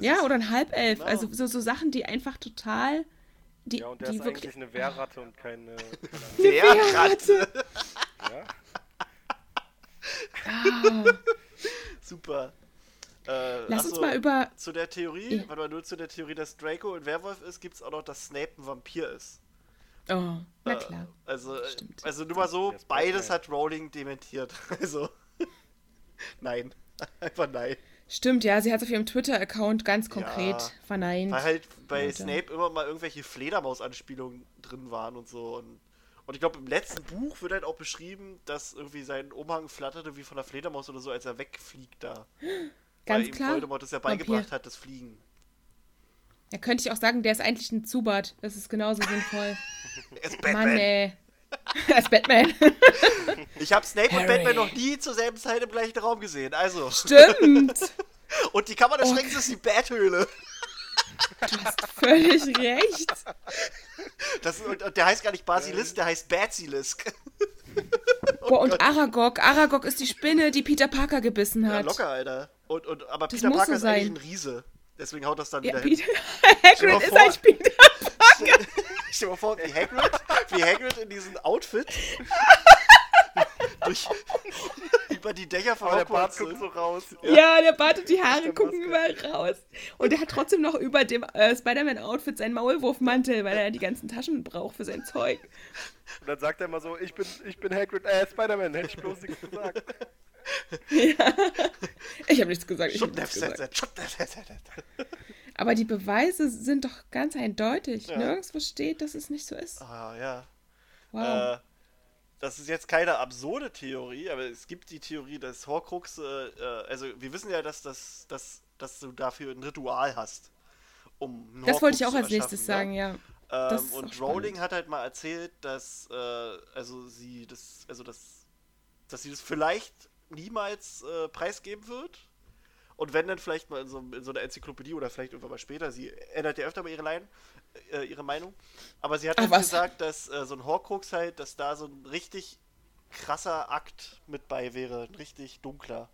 Speaker 3: Ja,
Speaker 2: ist-
Speaker 3: oder ein Halbelf.
Speaker 2: Genau.
Speaker 3: Also so, so Sachen, die einfach total. Die,
Speaker 4: Ja, und der
Speaker 3: die
Speaker 4: ist
Speaker 3: wirklich.
Speaker 4: eigentlich eine Wehrratte und keine. keine
Speaker 2: Wehrratte.
Speaker 4: ja?
Speaker 3: Ah,
Speaker 2: Super. Äh,
Speaker 3: lass uns
Speaker 2: achso,
Speaker 3: mal über.
Speaker 2: Zu der Theorie,
Speaker 3: Ja.
Speaker 2: warte mal, nur zu der Theorie, dass Draco ein Werwolf ist, gibt es auch noch, dass Snape ein Vampir ist.
Speaker 3: Oh, na
Speaker 2: Äh,
Speaker 3: klar.
Speaker 2: Also, äh,
Speaker 3: Stimmt.
Speaker 2: also nur mal so, beides hat Rowling dementiert. Also, nein. Einfach nein.
Speaker 3: Stimmt, ja, sie hat es auf ihrem Twitter-Account ganz konkret
Speaker 2: Ja.
Speaker 3: verneint.
Speaker 2: Weil halt bei
Speaker 3: Leute.
Speaker 2: Snape immer mal irgendwelche Fledermaus-Anspielungen drin waren und so. Und, und ich glaube, im letzten Buch wird halt auch beschrieben, dass irgendwie sein Umhang flatterte wie von der Fledermaus oder so, als er wegfliegt da.
Speaker 3: Ganz
Speaker 2: weil ihm
Speaker 3: klar.
Speaker 2: Voldemort das ja beigebracht hat, das Fliegen.
Speaker 3: Ja, könnte ich auch sagen, der ist eigentlich ein Zubat. Das ist genauso sinnvoll.
Speaker 2: Er ist Batman.
Speaker 3: Mann, ey. ist Batman.
Speaker 2: Ich habe Snape und
Speaker 3: Harry.
Speaker 2: Batman noch nie zur selben Zeit im gleichen Raum gesehen. Also.
Speaker 3: Stimmt.
Speaker 2: Und die Kammer des
Speaker 3: Oh.
Speaker 2: Schreckens ist die Bathöhle.
Speaker 3: Du hast völlig recht.
Speaker 2: Das, und, und der heißt gar nicht Basilisk, der heißt Basilisk.
Speaker 3: Boah, und Aragog. Aragog ist die Spinne, die Peter Parker gebissen
Speaker 2: Ja,
Speaker 3: hat.
Speaker 2: locker, Alter. Und, und, aber
Speaker 3: Das
Speaker 2: Peter Parker
Speaker 3: so
Speaker 2: ist eigentlich ein Riese. Deswegen haut das dann
Speaker 3: Ja,
Speaker 2: wieder
Speaker 3: Peter.
Speaker 2: hin.
Speaker 3: Hagrid ist ein Peter.
Speaker 2: Stell dir mal vor, wie Hagrid, wie Hagrid in diesem Outfit durch, über die Dächer von
Speaker 4: der Bart guckt so raus.
Speaker 3: Ja, der Bart und die Haare gucken überall raus. Und er hat trotzdem noch über dem äh, Spider-Man-Outfit seinen Maulwurfmantel, weil er die ganzen Taschen braucht für sein Zeug.
Speaker 4: Und dann sagt er immer so, ich bin, ich bin Hagrid, äh, Spider-Man, hätte ich bloß nichts gesagt.
Speaker 3: Ja. Ich habe nichts gesagt. Ich hab nichts gesagt. Aber die Beweise sind doch ganz eindeutig.
Speaker 2: Ja.
Speaker 3: Nirgendwo steht, dass es nicht so ist.
Speaker 2: Ah, ja.
Speaker 3: Wow.
Speaker 2: Äh, das ist jetzt keine absurde Theorie, aber es gibt die Theorie, dass Horcrux, äh, äh, also wir wissen ja, dass, das, dass, dass du dafür ein Ritual hast, um
Speaker 3: das wollte ich auch als nächstes
Speaker 2: erschaffen,
Speaker 3: sagen, ja.
Speaker 2: Ne? Ähm, und. Rowling hat halt mal erzählt, dass äh, also sie das, also das, dass sie das vielleicht niemals äh, preisgeben wird. Und wenn dann vielleicht mal in so, in so einer Enzyklopädie oder vielleicht irgendwann mal später, sie ändert ja öfter mal ihre, Lein, äh, ihre Meinung. Aber sie hat
Speaker 3: Ach,
Speaker 2: gesagt, dass äh, so ein Horcrux halt, dass da so ein richtig krasser Akt mit bei wäre, ein richtig dunkler.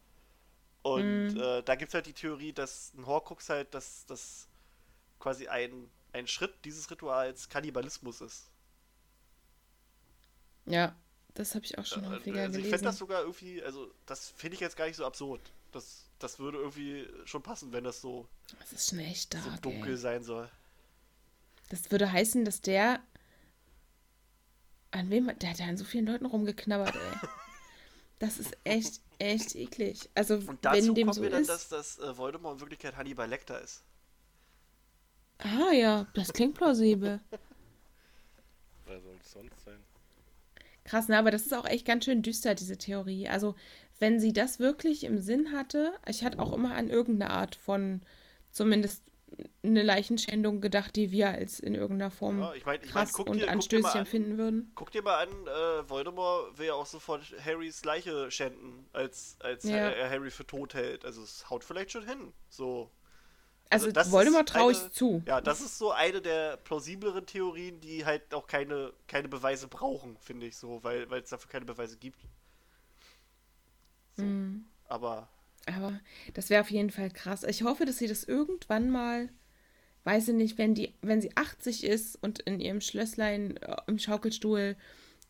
Speaker 2: Und
Speaker 3: Mhm.
Speaker 2: äh, da gibt es halt die Theorie, dass ein Horcrux halt, dass das quasi ein, ein Schritt dieses Rituals Kannibalismus ist.
Speaker 3: Ja, das habe ich auch schon
Speaker 2: Äh,
Speaker 3: häufiger
Speaker 2: also ich
Speaker 3: gelesen.
Speaker 2: finde das sogar irgendwie, also das finde ich jetzt gar nicht so absurd. Das, das würde irgendwie schon passen, wenn das so,
Speaker 3: das ist schon echt
Speaker 2: so
Speaker 3: stark.
Speaker 2: dunkel
Speaker 3: ey.
Speaker 2: sein soll.
Speaker 3: Das würde heißen, dass der. An wem hat der hat ja an so vielen Leuten rumgeknabbert, ey. Das ist echt, echt eklig. Also,
Speaker 2: Und dazu
Speaker 3: wenn dem
Speaker 2: kommt
Speaker 3: so
Speaker 2: mir dann,
Speaker 3: ist.
Speaker 2: dass das äh, Voldemort in Wirklichkeit Hannibal Lecter ist.
Speaker 3: Ah ja, das klingt plausibel.
Speaker 4: Wer soll es sonst sein?
Speaker 3: Krass, ne, aber das ist auch echt ganz schön düster, diese Theorie. Also, wenn sie das wirklich im Sinn hatte, ich hatte auch immer an irgendeine Art von zumindest eine Leichenschändung gedacht, die wir als in irgendeiner Form
Speaker 2: Ja, ich meine, ich mein,
Speaker 3: krass
Speaker 2: guck,
Speaker 3: und
Speaker 2: dir,
Speaker 3: anstößig empfinden würden.
Speaker 2: guck dir mal an, äh, Voldemort will ja auch sofort Harrys Leiche schänden, als, als
Speaker 3: Ja.
Speaker 2: er Harry für tot hält. Also es haut vielleicht schon hin. So.
Speaker 3: Also,
Speaker 2: das ist
Speaker 3: Voldemort traue ich zu.
Speaker 2: Ja, das ist so eine der plausibleren Theorien, die halt auch keine, keine Beweise brauchen, finde ich so, weil es dafür keine Beweise gibt. So.
Speaker 3: Mhm.
Speaker 2: Aber
Speaker 3: Aber das wäre auf jeden Fall krass. Ich hoffe, dass sie das irgendwann mal, weiß ich nicht, wenn die, wenn sie 80 ist und in ihrem Schlösslein äh, im Schaukelstuhl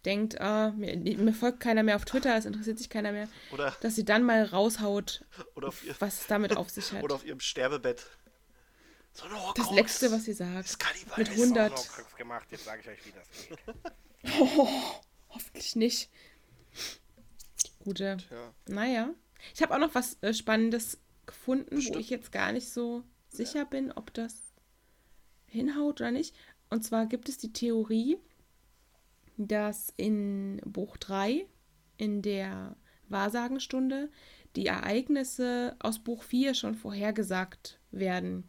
Speaker 3: denkt, ah, mir, mir folgt keiner mehr auf Twitter, es interessiert sich keiner mehr,
Speaker 2: oder,
Speaker 3: dass sie dann mal raushaut,
Speaker 2: oder, auf, ihr,
Speaker 3: was es damit auf sich hat.
Speaker 2: oder auf ihrem Sterbebett. So ein
Speaker 3: Das Letzte, was sie sagt. Mit 100.
Speaker 4: Horcrux gemacht, jetzt sage ich euch, wie das geht.
Speaker 3: Oh, hoffentlich nicht. Gute.
Speaker 2: Ja.
Speaker 3: Naja. Ich habe auch noch was äh, Spannendes gefunden,
Speaker 2: Bestimmt.
Speaker 3: wo ich jetzt gar nicht so sicher bin, ob das hinhaut oder nicht. Und zwar gibt es die Theorie, dass in Buch 3, in der Wahrsagenstunde, die Ereignisse aus Buch 4 schon vorhergesagt werden.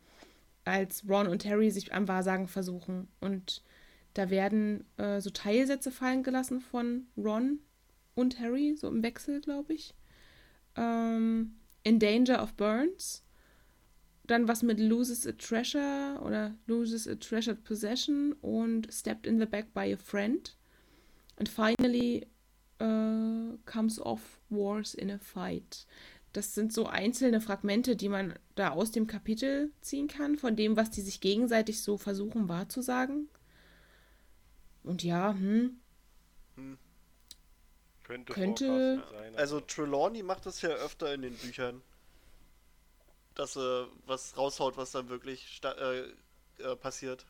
Speaker 3: als Ron und Harry sich am Wahrsagen versuchen. Und da werden äh, so Teilsätze fallen gelassen von Ron und Harry, so im Wechsel, glaube ich. Ähm, In Danger of Burns. Dann was mit Loses a Treasure oder Loses a Treasured Possession und Stepped in the Back by a Friend. And finally uh, comes off Wars in a Fight. Das sind so einzelne Fragmente, die man da aus dem Kapitel ziehen kann, von dem, was die sich gegenseitig so versuchen wahrzusagen. Und ja, hm,
Speaker 4: Könnte,
Speaker 3: Könnte-
Speaker 4: sein.
Speaker 2: Also Trelawney macht das ja öfter in den Büchern. Dass er was raushaut, was dann wirklich sta- äh, äh, passiert.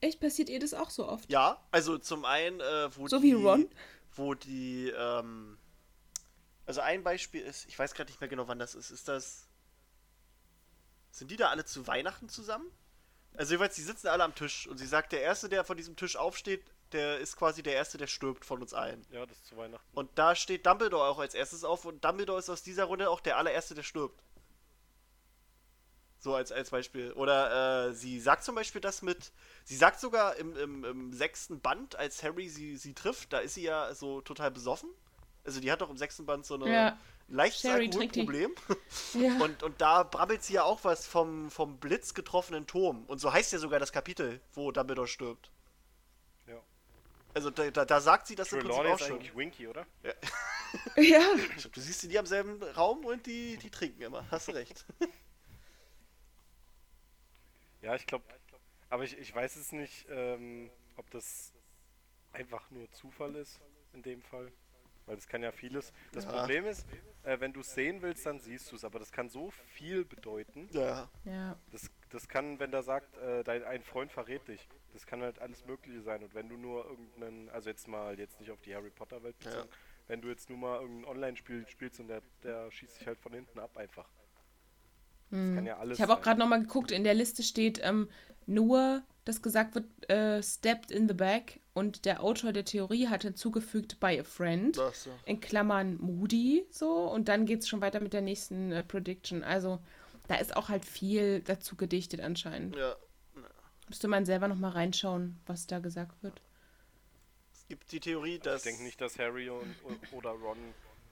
Speaker 3: echt passiert ihr das auch so oft?
Speaker 2: Ja, also zum einen, äh, wo
Speaker 3: So
Speaker 2: die,
Speaker 3: wie Ron?
Speaker 2: Wo die, ähm, also ein Beispiel ist, ich weiß gerade nicht mehr genau, wann das ist. Ist das. Sind die da alle zu Weihnachten zusammen? Also jeweils, die sitzen alle am Tisch und sie sagt, der Erste, der von diesem Tisch aufsteht, der ist quasi der Erste, der stirbt von uns allen.
Speaker 4: ja, das ist zu Weihnachten.
Speaker 2: Und da steht Dumbledore auch als erstes auf und Dumbledore ist aus dieser Runde auch der allererste, der stirbt. So als, als Beispiel. Oder äh, sie sagt zum Beispiel das mit. Sie sagt sogar im, im, im sechsten Band, als Harry sie, sie trifft, da ist sie ja so total besoffen. Also die hat doch im sechsten Band so eine,
Speaker 3: Ja.
Speaker 2: ein leichtes
Speaker 3: die.
Speaker 2: Alkoholproblem.
Speaker 3: Ja.
Speaker 2: Und, und da brabbelt sie ja auch was vom, vom Blitz getroffenen Turm. Und so heißt ja sogar das Kapitel, wo Dumbledore stirbt.
Speaker 4: Ja.
Speaker 2: Also da, da, da sagt sie das im Prinzip
Speaker 4: Trelawney
Speaker 2: auch
Speaker 4: ist
Speaker 2: schon.
Speaker 4: eigentlich Winky, oder?
Speaker 3: ja.
Speaker 2: Du siehst die am selben Raum und die, die trinken immer. Hast du recht.
Speaker 4: Ja, ich glaube, aber ich, ich weiß es nicht, ähm, ob das einfach nur Zufall ist in dem Fall. Weil das kann ja vieles. Das
Speaker 2: Ja.
Speaker 4: Problem ist, äh, wenn du es sehen willst, dann siehst du es. Aber das kann so viel bedeuten.
Speaker 2: Ja.
Speaker 3: Ja.
Speaker 4: Das, das kann, wenn der sagt, äh, dein ein Freund verrät dich. Das kann halt alles Mögliche sein. Und wenn du nur irgendeinen, also jetzt mal, jetzt nicht auf die Harry Potter Welt
Speaker 2: Ja.
Speaker 4: bezogen, wenn du jetzt nur mal irgendein Online-Spiel spielst und der, der schießt sich halt von hinten ab einfach. Das kann ja alles
Speaker 3: Ich habe auch gerade nochmal geguckt, in der Liste steht ähm, nur, dass gesagt wird, äh, stepped in the back und der Autor der Theorie hat hinzugefügt by a friend,
Speaker 2: so.
Speaker 3: in Klammern Moody, so, und dann geht es schon weiter mit der nächsten äh, Prediction. Also, da ist auch halt viel dazu gedichtet anscheinend.
Speaker 2: Ja.
Speaker 3: Müsste man selber nochmal reinschauen, was da gesagt wird.
Speaker 2: Es gibt die Theorie, dass.
Speaker 4: Ich denke nicht, dass Harry und, oder Ron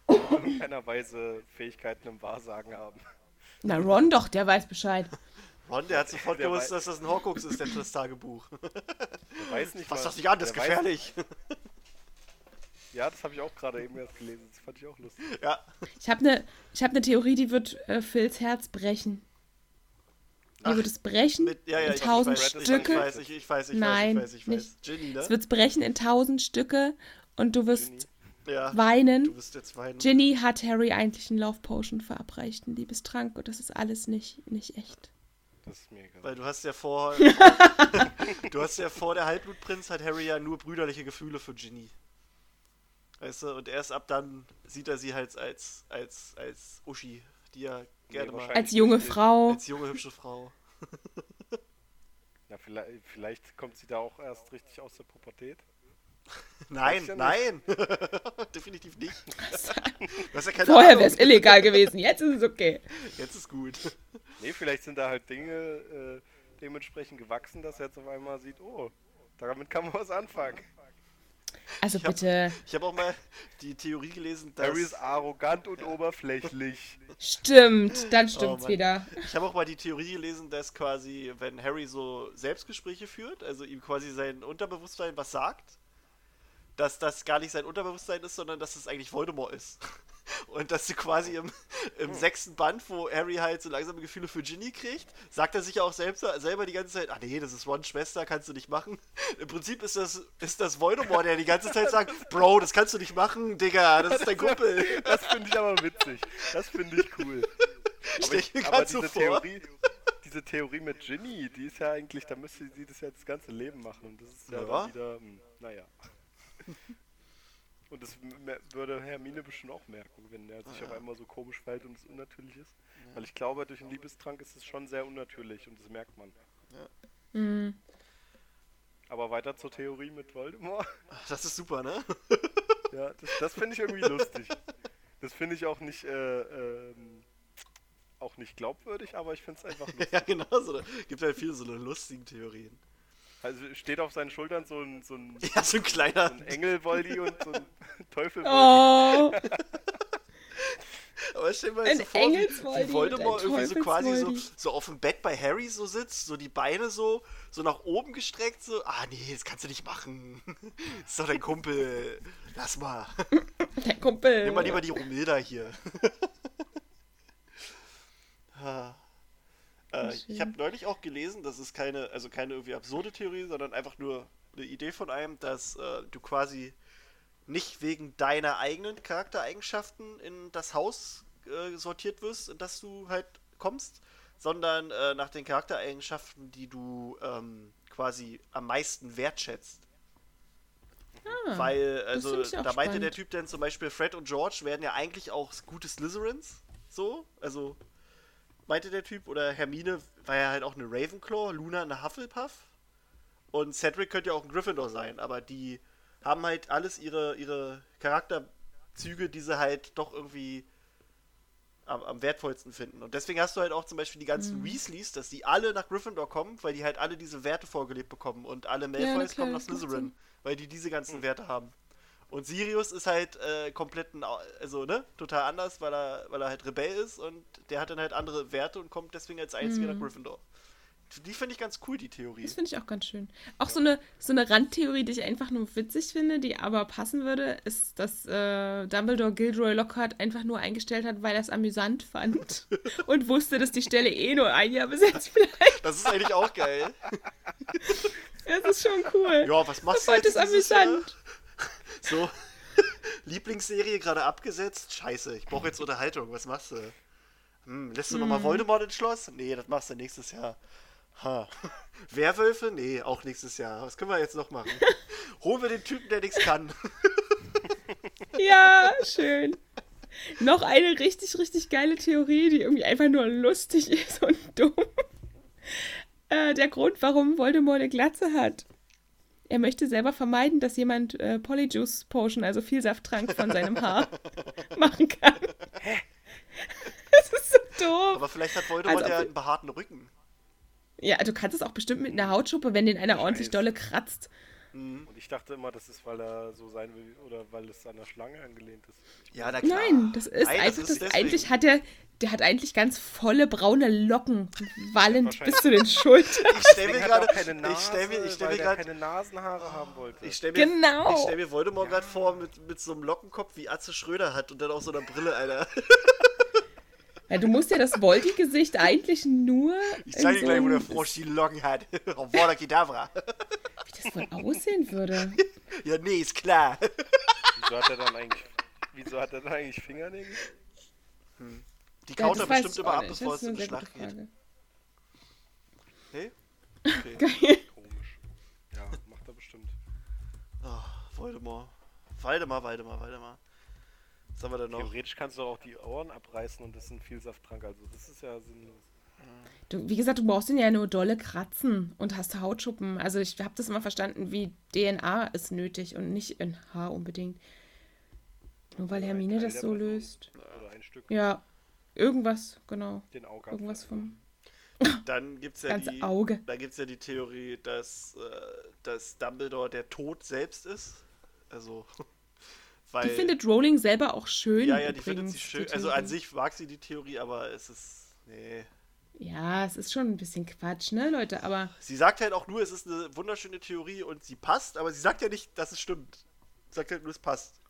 Speaker 4: in irgendeiner Weise Fähigkeiten im Wahrsagen haben.
Speaker 3: Na, Ron doch, der weiß Bescheid.
Speaker 2: Ron, der hat sofort
Speaker 4: Der
Speaker 2: gewusst, dass das ein Horcrux ist, der das Tagebuch.
Speaker 4: Der weiß nicht
Speaker 2: Fass das nicht an, das ist
Speaker 4: der weiß-
Speaker 2: gefährlich.
Speaker 4: Ja, das habe ich auch gerade eben erst gelesen. Das fand ich auch lustig.
Speaker 2: ja.
Speaker 3: Ich habe eine hab ne Theorie, die wird äh, Phils Herz brechen. Die
Speaker 2: Ach,
Speaker 3: wird es brechen
Speaker 2: Mit, ja, ja,
Speaker 3: in
Speaker 2: ich,
Speaker 3: tausend
Speaker 2: weiß,
Speaker 3: Stücke.
Speaker 2: ich weiß, ich, ich weiß, ich
Speaker 3: Nein,
Speaker 2: weiß, ich weiß, ich weiß.
Speaker 3: nicht.
Speaker 2: Ginny,
Speaker 3: Es
Speaker 2: ne?
Speaker 3: wird brechen in tausend Stücke und du wirst.
Speaker 2: Ja. Du
Speaker 3: weinen.
Speaker 2: bist jetzt weinen.
Speaker 3: Ginny hat Harry eigentlich einen Love Potion verabreicht, einen Liebestrank und das ist alles nicht, nicht echt.
Speaker 4: Das ist mir egal.
Speaker 2: Weil du hast ja vor. du hast ja vor der Halbblutprinz hat Harry ja nur brüderliche Gefühle für Ginny. Weißt du, und erst ab dann sieht er sie halt als, als, als Uschi, die er gerne mal.
Speaker 4: wahrscheinlich.
Speaker 3: Als junge. Frau.
Speaker 2: Als junge, hübsche Frau.
Speaker 4: Na, vielleicht, vielleicht kommt sie da auch erst richtig aus der Pubertät.
Speaker 2: Nein,
Speaker 4: ja
Speaker 2: nein! Definitiv nicht. Ja keine
Speaker 3: Vorher wäre es illegal gewesen, jetzt ist es okay.
Speaker 2: Jetzt ist gut.
Speaker 4: Nee, vielleicht sind da halt Dinge äh, dementsprechend gewachsen, dass er jetzt auf einmal sieht, oh, damit kann man was anfangen.
Speaker 3: Also
Speaker 2: Ich hab-
Speaker 3: bitte,
Speaker 2: Ich habe auch mal die Theorie gelesen, dass.
Speaker 4: Harry ist arrogant und oberflächlich.
Speaker 3: stimmt, dann
Speaker 2: Oh
Speaker 3: stimmt's
Speaker 2: Mann.
Speaker 3: wieder.
Speaker 2: Ich habe auch mal die Theorie gelesen, dass quasi, wenn Harry so Selbstgespräche führt, also ihm quasi sein Unterbewusstsein was sagt, dass das gar nicht sein Unterbewusstsein ist, sondern dass es eigentlich Voldemort ist. Und dass du quasi im, im sechsten Band, wo Harry halt so langsame Gefühle für Ginny kriegt, sagt er sich ja auch selbst, selber die ganze Zeit, ah nee, das ist Rons Schwester, kannst du nicht machen. Im Prinzip ist das, ist das Voldemort, der die ganze Zeit sagt, Bro, das kannst du nicht machen, Digga, das ist dein Kumpel.
Speaker 4: Das finde ich aber witzig. Das finde ich cool. Aber,
Speaker 2: Stell
Speaker 4: ich,
Speaker 2: mir
Speaker 4: aber
Speaker 2: so
Speaker 4: diese,
Speaker 2: vor.
Speaker 4: Theorie, diese Theorie mit Ginny, die ist ja eigentlich, da müsste sie das ja das ganze Leben machen. Und das ist ja,
Speaker 2: Ja.
Speaker 4: wieder, hm, naja. Und das würde Hermine bestimmt auch merken, wenn er sich auf einmal so komisch verhält und es unnatürlich ist. Weil ich glaube, durch einen Liebestrank ist es schon sehr unnatürlich und das merkt man.
Speaker 3: Hm.
Speaker 4: Aber weiter zur Theorie mit Voldemort.
Speaker 2: Das ist super, ne?
Speaker 4: Ja, das, das finde ich irgendwie lustig. Das finde ich auch nicht, äh, ähm, auch nicht glaubwürdig, aber ich finde es einfach lustig.
Speaker 2: ja, genau. So, gibt halt viele so eine lustigen Theorien.
Speaker 4: Also steht auf seinen Schultern so ein, so ein,
Speaker 2: Ja, so ein kleiner.
Speaker 4: so ein Engelwoldi und so ein Teufelwoldi.
Speaker 3: Oh,
Speaker 2: Aber stell dir mal
Speaker 3: Ein
Speaker 2: so vor, wie, Voldemort irgendwie so quasi so, so auf dem Bett bei Harry so sitzt, so die Beine so, so nach oben gestreckt, so, ah nee, das kannst du nicht machen. Das ist doch dein Kumpel. Lass mal.
Speaker 3: der Kumpel.
Speaker 2: Nimm mal lieber die Romilda hier. Ah. Äh, ich habe neulich auch gelesen, das ist keine, also keine irgendwie absurde Theorie, sondern einfach nur eine Idee von einem, dass äh, du quasi nicht wegen deiner eigenen Charaktereigenschaften in das Haus äh, sortiert wirst, in das du halt kommst, sondern äh, nach den Charaktereigenschaften, die du ähm, quasi am meisten wertschätzt.
Speaker 3: Ah,
Speaker 2: Weil, also, da meinte der
Speaker 3: spannend.
Speaker 2: Typ dann zum Beispiel, Fred und George werden ja eigentlich auch gute Slytherins. So, also, meinte der Typ. Oder Hermine war ja halt auch eine Ravenclaw, Luna eine Hufflepuff. Und Cedric könnte ja auch ein Gryffindor sein, aber die haben halt alles ihre, ihre Charakterzüge, die sie halt doch irgendwie am, am wertvollsten finden. Und deswegen hast du halt auch zum Beispiel die ganzen
Speaker 3: Mhm.
Speaker 2: Weasleys, dass die alle nach Gryffindor kommen, weil die halt alle diese Werte vorgelebt bekommen. Und alle Malfoys
Speaker 3: klar,
Speaker 2: kommen nach Slytherin, weil die diese ganzen Werte haben. Und Sirius ist halt äh, komplett ein, also ne, total anders, weil er, weil er halt Rebell ist und der hat dann halt andere Werte und kommt deswegen als einziger nach Gryffindor. Die finde ich ganz cool, die Theorie.
Speaker 3: Das finde ich auch ganz schön. Auch so eine, so eine Randtheorie, die ich einfach nur witzig finde, die aber passen würde, ist, dass äh, Dumbledore Gilderoy Lockhart einfach nur eingestellt hat, weil er es amüsant fand und wusste, dass die Stelle eh nur ein Jahr besetzt bleibt.
Speaker 2: Das ist eigentlich auch geil.
Speaker 3: Das ist schon cool.
Speaker 2: Ja, was machst du jetzt
Speaker 3: es
Speaker 2: dieses Jahr? So, Lieblingsserie gerade abgesetzt? Scheiße, ich brauche jetzt Unterhaltung. Was machst du? Hm, lässt du nochmal Voldemort ins Schloss? Nee, das machst du nächstes Jahr. Ha. Werwölfe? Nee, auch nächstes Jahr. Was können wir jetzt noch machen? Holen wir den Typen, der nichts kann.
Speaker 3: Ja, schön. Noch eine richtig, richtig geile Theorie, die irgendwie einfach nur lustig ist und dumm. Äh, der Grund, warum Voldemort eine Glatze hat. Er möchte selber vermeiden, dass jemand äh, Polyjuice Potion, also Vielsafttrank von seinem Haar, machen kann. Das ist so doof.
Speaker 2: Aber vielleicht hat Voldemort
Speaker 3: Also,
Speaker 2: ja einen behaarten Rücken.
Speaker 3: Ja, du kannst es auch bestimmt mit einer Hautschuppe, wenn den einer ordentlich dolle kratzt.
Speaker 4: Und ich dachte immer, das ist, weil er so sein will oder weil es an der Schlange angelehnt ist.
Speaker 2: Ja, na klar.
Speaker 3: Nein, das ist
Speaker 2: Nein,
Speaker 3: einfach,
Speaker 2: ist
Speaker 3: das, eigentlich hat er, der hat eigentlich ganz volle braune Locken, wallend bis zu den Schultern.
Speaker 2: Ich stelle mir
Speaker 4: Er
Speaker 2: gerade, ich stelle mir, ich stell
Speaker 4: weil
Speaker 2: mir
Speaker 4: er
Speaker 2: gerade,
Speaker 4: keine Nasenhaare haben wollte.
Speaker 2: ich stell mir,
Speaker 3: Genau.
Speaker 2: ich stell mir Voldemort gerade vor mit, mit so einem Lockenkopf wie Atze Schröder hat und dann auch so einer Brille, Alter.
Speaker 3: Ja, du musst ja das Voldy-Gesicht eigentlich nur.
Speaker 2: Ich zeige dir
Speaker 3: so
Speaker 2: gleich, wo der Frosch die Locken hat. Auf Water Kedavra.
Speaker 3: Wie das wohl aussehen würde.
Speaker 2: Ja, nee, ist klar.
Speaker 4: Wieso hat er dann eigentlich, wieso hat er dann eigentlich Fingernägel?
Speaker 2: Die
Speaker 3: Ja,
Speaker 2: kaut er
Speaker 3: das weiß
Speaker 2: bestimmt immer ab, bevor
Speaker 3: Das
Speaker 2: es in die Schlacht geht. Nee? Okay.
Speaker 3: Geil.
Speaker 4: Komisch. Ja, macht er bestimmt.
Speaker 2: Oh, Voldemort. Waldemar, Waldemar, Waldemar. Was haben wir denn noch?
Speaker 4: Theoretisch kannst du auch die Ohren abreißen und das ist ein Vielsafttrank. Also das ist ja sinnlos.
Speaker 3: Du, wie gesagt, du brauchst ihn ja nur dolle kratzen und hast Hautschuppen. Also ich habe das immer verstanden, wie DNA ist nötig und nicht in Haar unbedingt. Nur weil
Speaker 4: Oder
Speaker 3: Hermine
Speaker 4: Teil
Speaker 3: das so
Speaker 4: Person.
Speaker 3: löst.
Speaker 4: Oder ein Stück
Speaker 3: Ja, irgendwas, genau.
Speaker 4: den Auge
Speaker 3: Irgendwas vom
Speaker 2: Dann gibt's ja
Speaker 3: ganze
Speaker 2: die,
Speaker 3: Auge.
Speaker 2: Da gibt's ja die Theorie, dass, äh, dass Dumbledore der Tod selbst ist. Also, weil...
Speaker 3: Die findet Rowling selber auch schön.
Speaker 2: ja, ja, die
Speaker 3: übrigens,
Speaker 2: findet sie schön. Also an sich mag sie die Theorie, aber es ist... Nee.
Speaker 3: Ja, es ist schon ein bisschen Quatsch, ne, Leute? Aber
Speaker 2: Sie sagt halt auch nur, es ist eine wunderschöne Theorie und sie passt, aber sie sagt ja nicht, dass es stimmt. Sie sagt halt nur, es passt.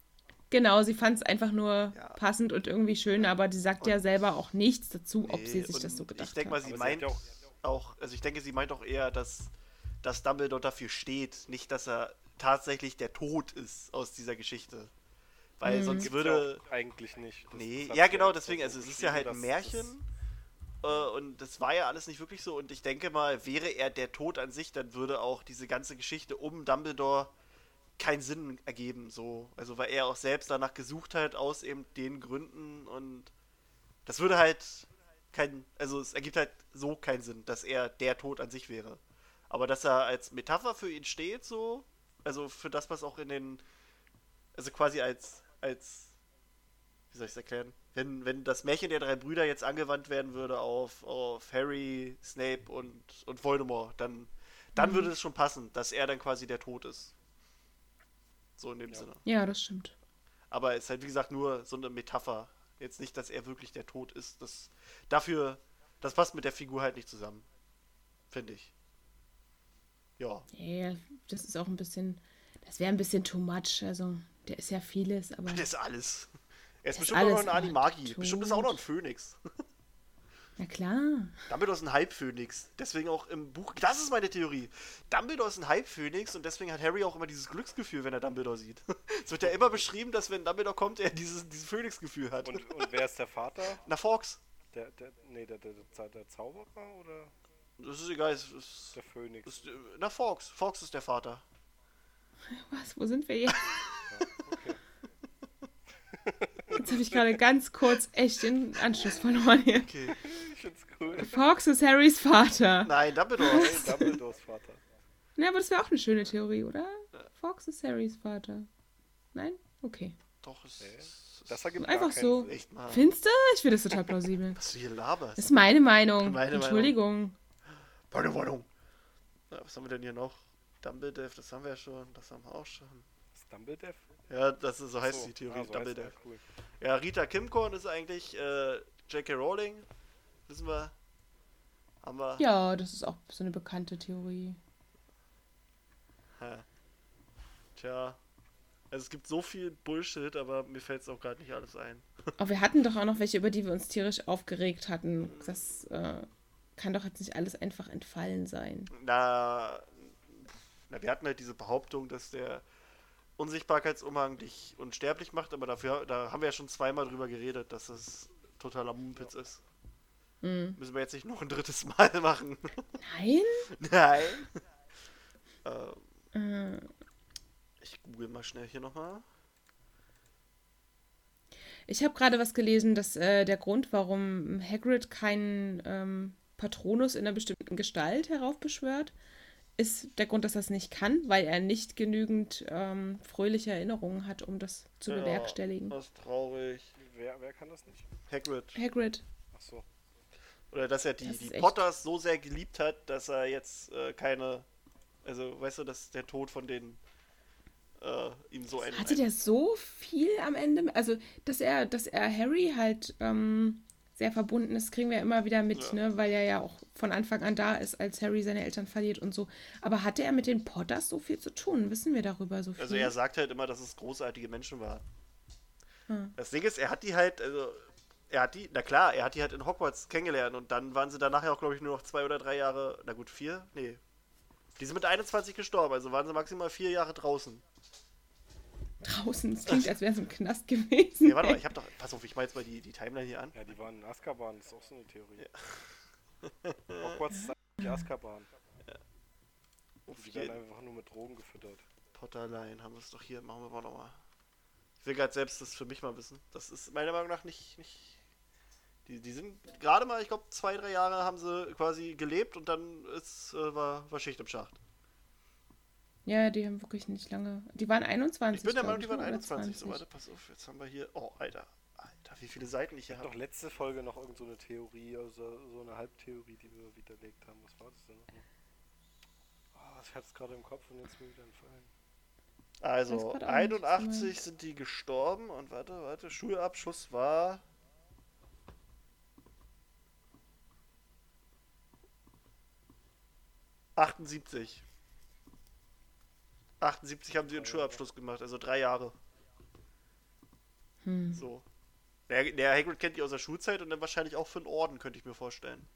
Speaker 3: genau, sie fand es einfach nur
Speaker 2: Ja.
Speaker 3: passend und irgendwie schön, aber die sagt ja selber auch nichts dazu, ob sie
Speaker 2: Nee,
Speaker 3: sich das
Speaker 2: und
Speaker 3: so gedacht
Speaker 2: Ich denke mal,
Speaker 3: hat.
Speaker 2: sie
Speaker 4: Aber sie
Speaker 2: meint
Speaker 4: hat ja auch-
Speaker 2: auch, also ich denke, sie meint auch eher, dass, dass Dumbledore dafür steht, nicht, dass er tatsächlich der Tod ist aus dieser Geschichte. Weil
Speaker 3: Mhm.
Speaker 2: sonst
Speaker 4: Gibt's
Speaker 2: würde.
Speaker 4: ja auch eigentlich nicht. Das-
Speaker 2: Nee, ja genau, deswegen,
Speaker 4: so
Speaker 2: also es ist ja halt ein Märchen. Äh, und das war ja alles nicht wirklich so. Und ich denke mal, wäre er der Tod an sich, dann würde auch diese ganze Geschichte um Dumbledore keinen Sinn ergeben. So. Also weil er auch selbst danach gesucht hat, aus eben den Gründen. Und das würde halt kein, also es ergibt halt so keinen Sinn, dass er der Tod an sich wäre. Aber dass er als Metapher für ihn steht, so, also für das, was auch in den, also quasi als, als, wie soll ich es erklären? Wenn, wenn das Märchen der drei Brüder jetzt angewandt werden würde auf, auf Harry, Snape und, und Voldemort, dann, dann
Speaker 3: Mhm.
Speaker 2: würde es schon passen, dass er dann quasi der Tod ist. So in dem
Speaker 4: Ja.
Speaker 2: Sinne.
Speaker 3: Ja, das stimmt.
Speaker 2: Aber es ist halt, wie gesagt, nur so eine Metapher. Jetzt nicht, dass er wirklich der Tod ist. Das, dafür, das passt mit der Figur halt nicht zusammen. Finde ich. Ja.
Speaker 3: Ja, das ist auch ein bisschen, das wäre ein bisschen too much. Also, der ist ja vieles, aber
Speaker 2: Das ist alles. Er ist bestimmt auch noch ein Animagi.
Speaker 3: tot.
Speaker 2: Bestimmt ist er auch noch ein Phönix.
Speaker 3: na klar.
Speaker 2: Dumbledore ist ein Halbphönix. Deswegen auch im Buch. Das ist meine Theorie. Dumbledore ist ein Halbphönix und deswegen hat Harry auch immer dieses Glücksgefühl, wenn er Dumbledore sieht. Es wird ja immer beschrieben, dass wenn Dumbledore kommt, er dieses, dieses Phönix-Gefühl hat.
Speaker 4: Und, und wer ist der Vater?
Speaker 2: Na, Fox.
Speaker 4: Der, der, nee, der, der, der, der Zauberer oder
Speaker 2: Das ist egal. Es ist,
Speaker 4: der Phönix?
Speaker 2: ist, na, Fox. Fox ist der Vater.
Speaker 3: Was, wo sind wir jetzt?
Speaker 4: Okay.
Speaker 3: Jetzt habe ich gerade ganz kurz echt den Anschluss verloren hier.
Speaker 2: Okay.
Speaker 4: Ich find's cool.
Speaker 3: Fox ist Harrys Vater.
Speaker 2: Nein, Dumbledore.
Speaker 4: Hey, Dumbledores Vater.
Speaker 3: Ja, aber das wäre auch eine schöne Theorie, oder? Fox ist Harrys Vater. Nein? Okay.
Speaker 2: Doch, es ist.
Speaker 4: Das ergibt
Speaker 3: Einfach so.
Speaker 2: Echt mal.
Speaker 3: Findest du? Ich finde das total plausibel.
Speaker 2: Was du hier laberst.
Speaker 3: Das ist meine Meinung.
Speaker 2: Meine Meinung.
Speaker 3: Entschuldigung.
Speaker 2: Meine Wohnung. Na, was haben wir denn hier noch? Dumbledore, das haben wir ja schon. Das haben wir auch schon.
Speaker 4: Dumbledore?
Speaker 2: Ja, das ist, so heißt
Speaker 4: So,
Speaker 2: die Theorie.
Speaker 4: ah, so
Speaker 2: Dumbledore.
Speaker 4: Cool.
Speaker 2: Ja, Rita Kimcorn ist eigentlich äh, J.K. Rowling. Wissen wir. Haben wir.
Speaker 3: Ja, das ist auch so eine bekannte Theorie.
Speaker 2: Hä. Tja. Also es gibt so viel Bullshit, aber mir fällt es auch gerade nicht alles ein.
Speaker 3: Aber wir hatten doch auch noch welche, über die wir uns tierisch aufgeregt hatten. Das äh, kann doch jetzt nicht alles einfach entfallen sein.
Speaker 2: Na, na, wir hatten halt diese Behauptung, dass der Unsichtbarkeitsumhang dich unsterblich macht, aber dafür, da haben wir ja schon zweimal drüber geredet, dass das totaler Mumpitz ist.
Speaker 3: Hm.
Speaker 2: Müssen wir jetzt nicht noch ein drittes Mal machen.
Speaker 3: Nein?
Speaker 2: Nein. ähm,
Speaker 3: Äh,
Speaker 2: ich google mal schnell hier nochmal.
Speaker 3: ich habe gerade was gelesen, dass äh, der Grund, warum Hagrid keinen ähm, Patronus in einer bestimmten Gestalt heraufbeschwört, ist der Grund, dass er es nicht kann, weil er nicht genügend ähm, fröhliche Erinnerungen hat, um das zu
Speaker 2: Ja,
Speaker 3: bewerkstelligen.
Speaker 2: Das ist traurig.
Speaker 4: Wer, wer kann das nicht?
Speaker 2: Hagrid.
Speaker 3: Hagrid.
Speaker 4: Ach so.
Speaker 2: Oder dass er die,
Speaker 3: Das
Speaker 2: die
Speaker 3: ist echt-
Speaker 2: Potters so sehr geliebt hat, dass er jetzt äh, keine. Also, weißt du, dass der Tod von denen äh, ihm so ein.
Speaker 3: Hatte der so viel am Ende? Also, dass er, dass er Harry halt ähm, sehr verbunden ist, kriegen wir immer wieder mit,
Speaker 2: Ja.
Speaker 3: ne? Weil er ja auch von Anfang an da ist, als Harry seine Eltern verliert und so. Aber hatte er mit den Potters so viel zu tun? Wissen wir darüber so viel?
Speaker 2: Also er sagt halt immer, dass es großartige Menschen waren.
Speaker 3: Hm.
Speaker 2: Das Ding ist, er hat die halt, also er hat die, na klar, er hat die halt in Hogwarts kennengelernt und dann waren sie danach ja auch, glaube ich, nur noch zwei oder drei Jahre, na gut, vier? Nee. Die sind mit 21 gestorben, also waren sie maximal vier Jahre draußen.
Speaker 3: Draußen. Es klingt, als wäre es im Knast gewesen.
Speaker 2: Nee, warte mal, ich hab doch, pass auf, ich mach jetzt mal die, die Timeline hier an.
Speaker 4: Ja, die waren in Azkaban, das ist auch so eine Theorie. Hogwarts ist eigentlich Azkaban.
Speaker 2: Auf
Speaker 4: Die werden einfach nur mit Drogen gefüttert.
Speaker 2: Potterline haben wir es doch hier, machen wir mal nochmal. Ich will gerade selbst das für mich mal wissen. Das ist meiner Meinung nach nicht, nicht die, die sind gerade mal, ich glaube, zwei, drei Jahre haben sie quasi gelebt und dann ist, äh, war, war Schicht im Schacht.
Speaker 3: Ja, die haben wirklich nicht lange. Die waren 21.
Speaker 2: Ich bin der Meinung, die waren
Speaker 3: oder
Speaker 2: 21. So,
Speaker 3: 20.
Speaker 2: warte, pass auf, jetzt haben wir hier. Oh, Alter. Alter, wie viele Seiten ich hier
Speaker 4: habe doch letzte Folge noch irgend so eine Theorie, also so eine Halbtheorie, die wir widerlegt haben. Was war das denn nochmal? Oh, ich hatte es gerade im Kopf und jetzt will wieder entfallen.
Speaker 2: Also,
Speaker 3: Weiß grad auch nicht, was du
Speaker 2: 81
Speaker 3: meinst.
Speaker 2: sind die gestorben und warte, warte, Schulabschluss war. Achtundsiebzig. 78 haben sie ihren Schulabschluss gemacht, also drei Jahre.
Speaker 3: Hm.
Speaker 2: So. Der, der Hagrid kennt die aus der Schulzeit und dann wahrscheinlich auch für einen Orden, könnte ich mir vorstellen.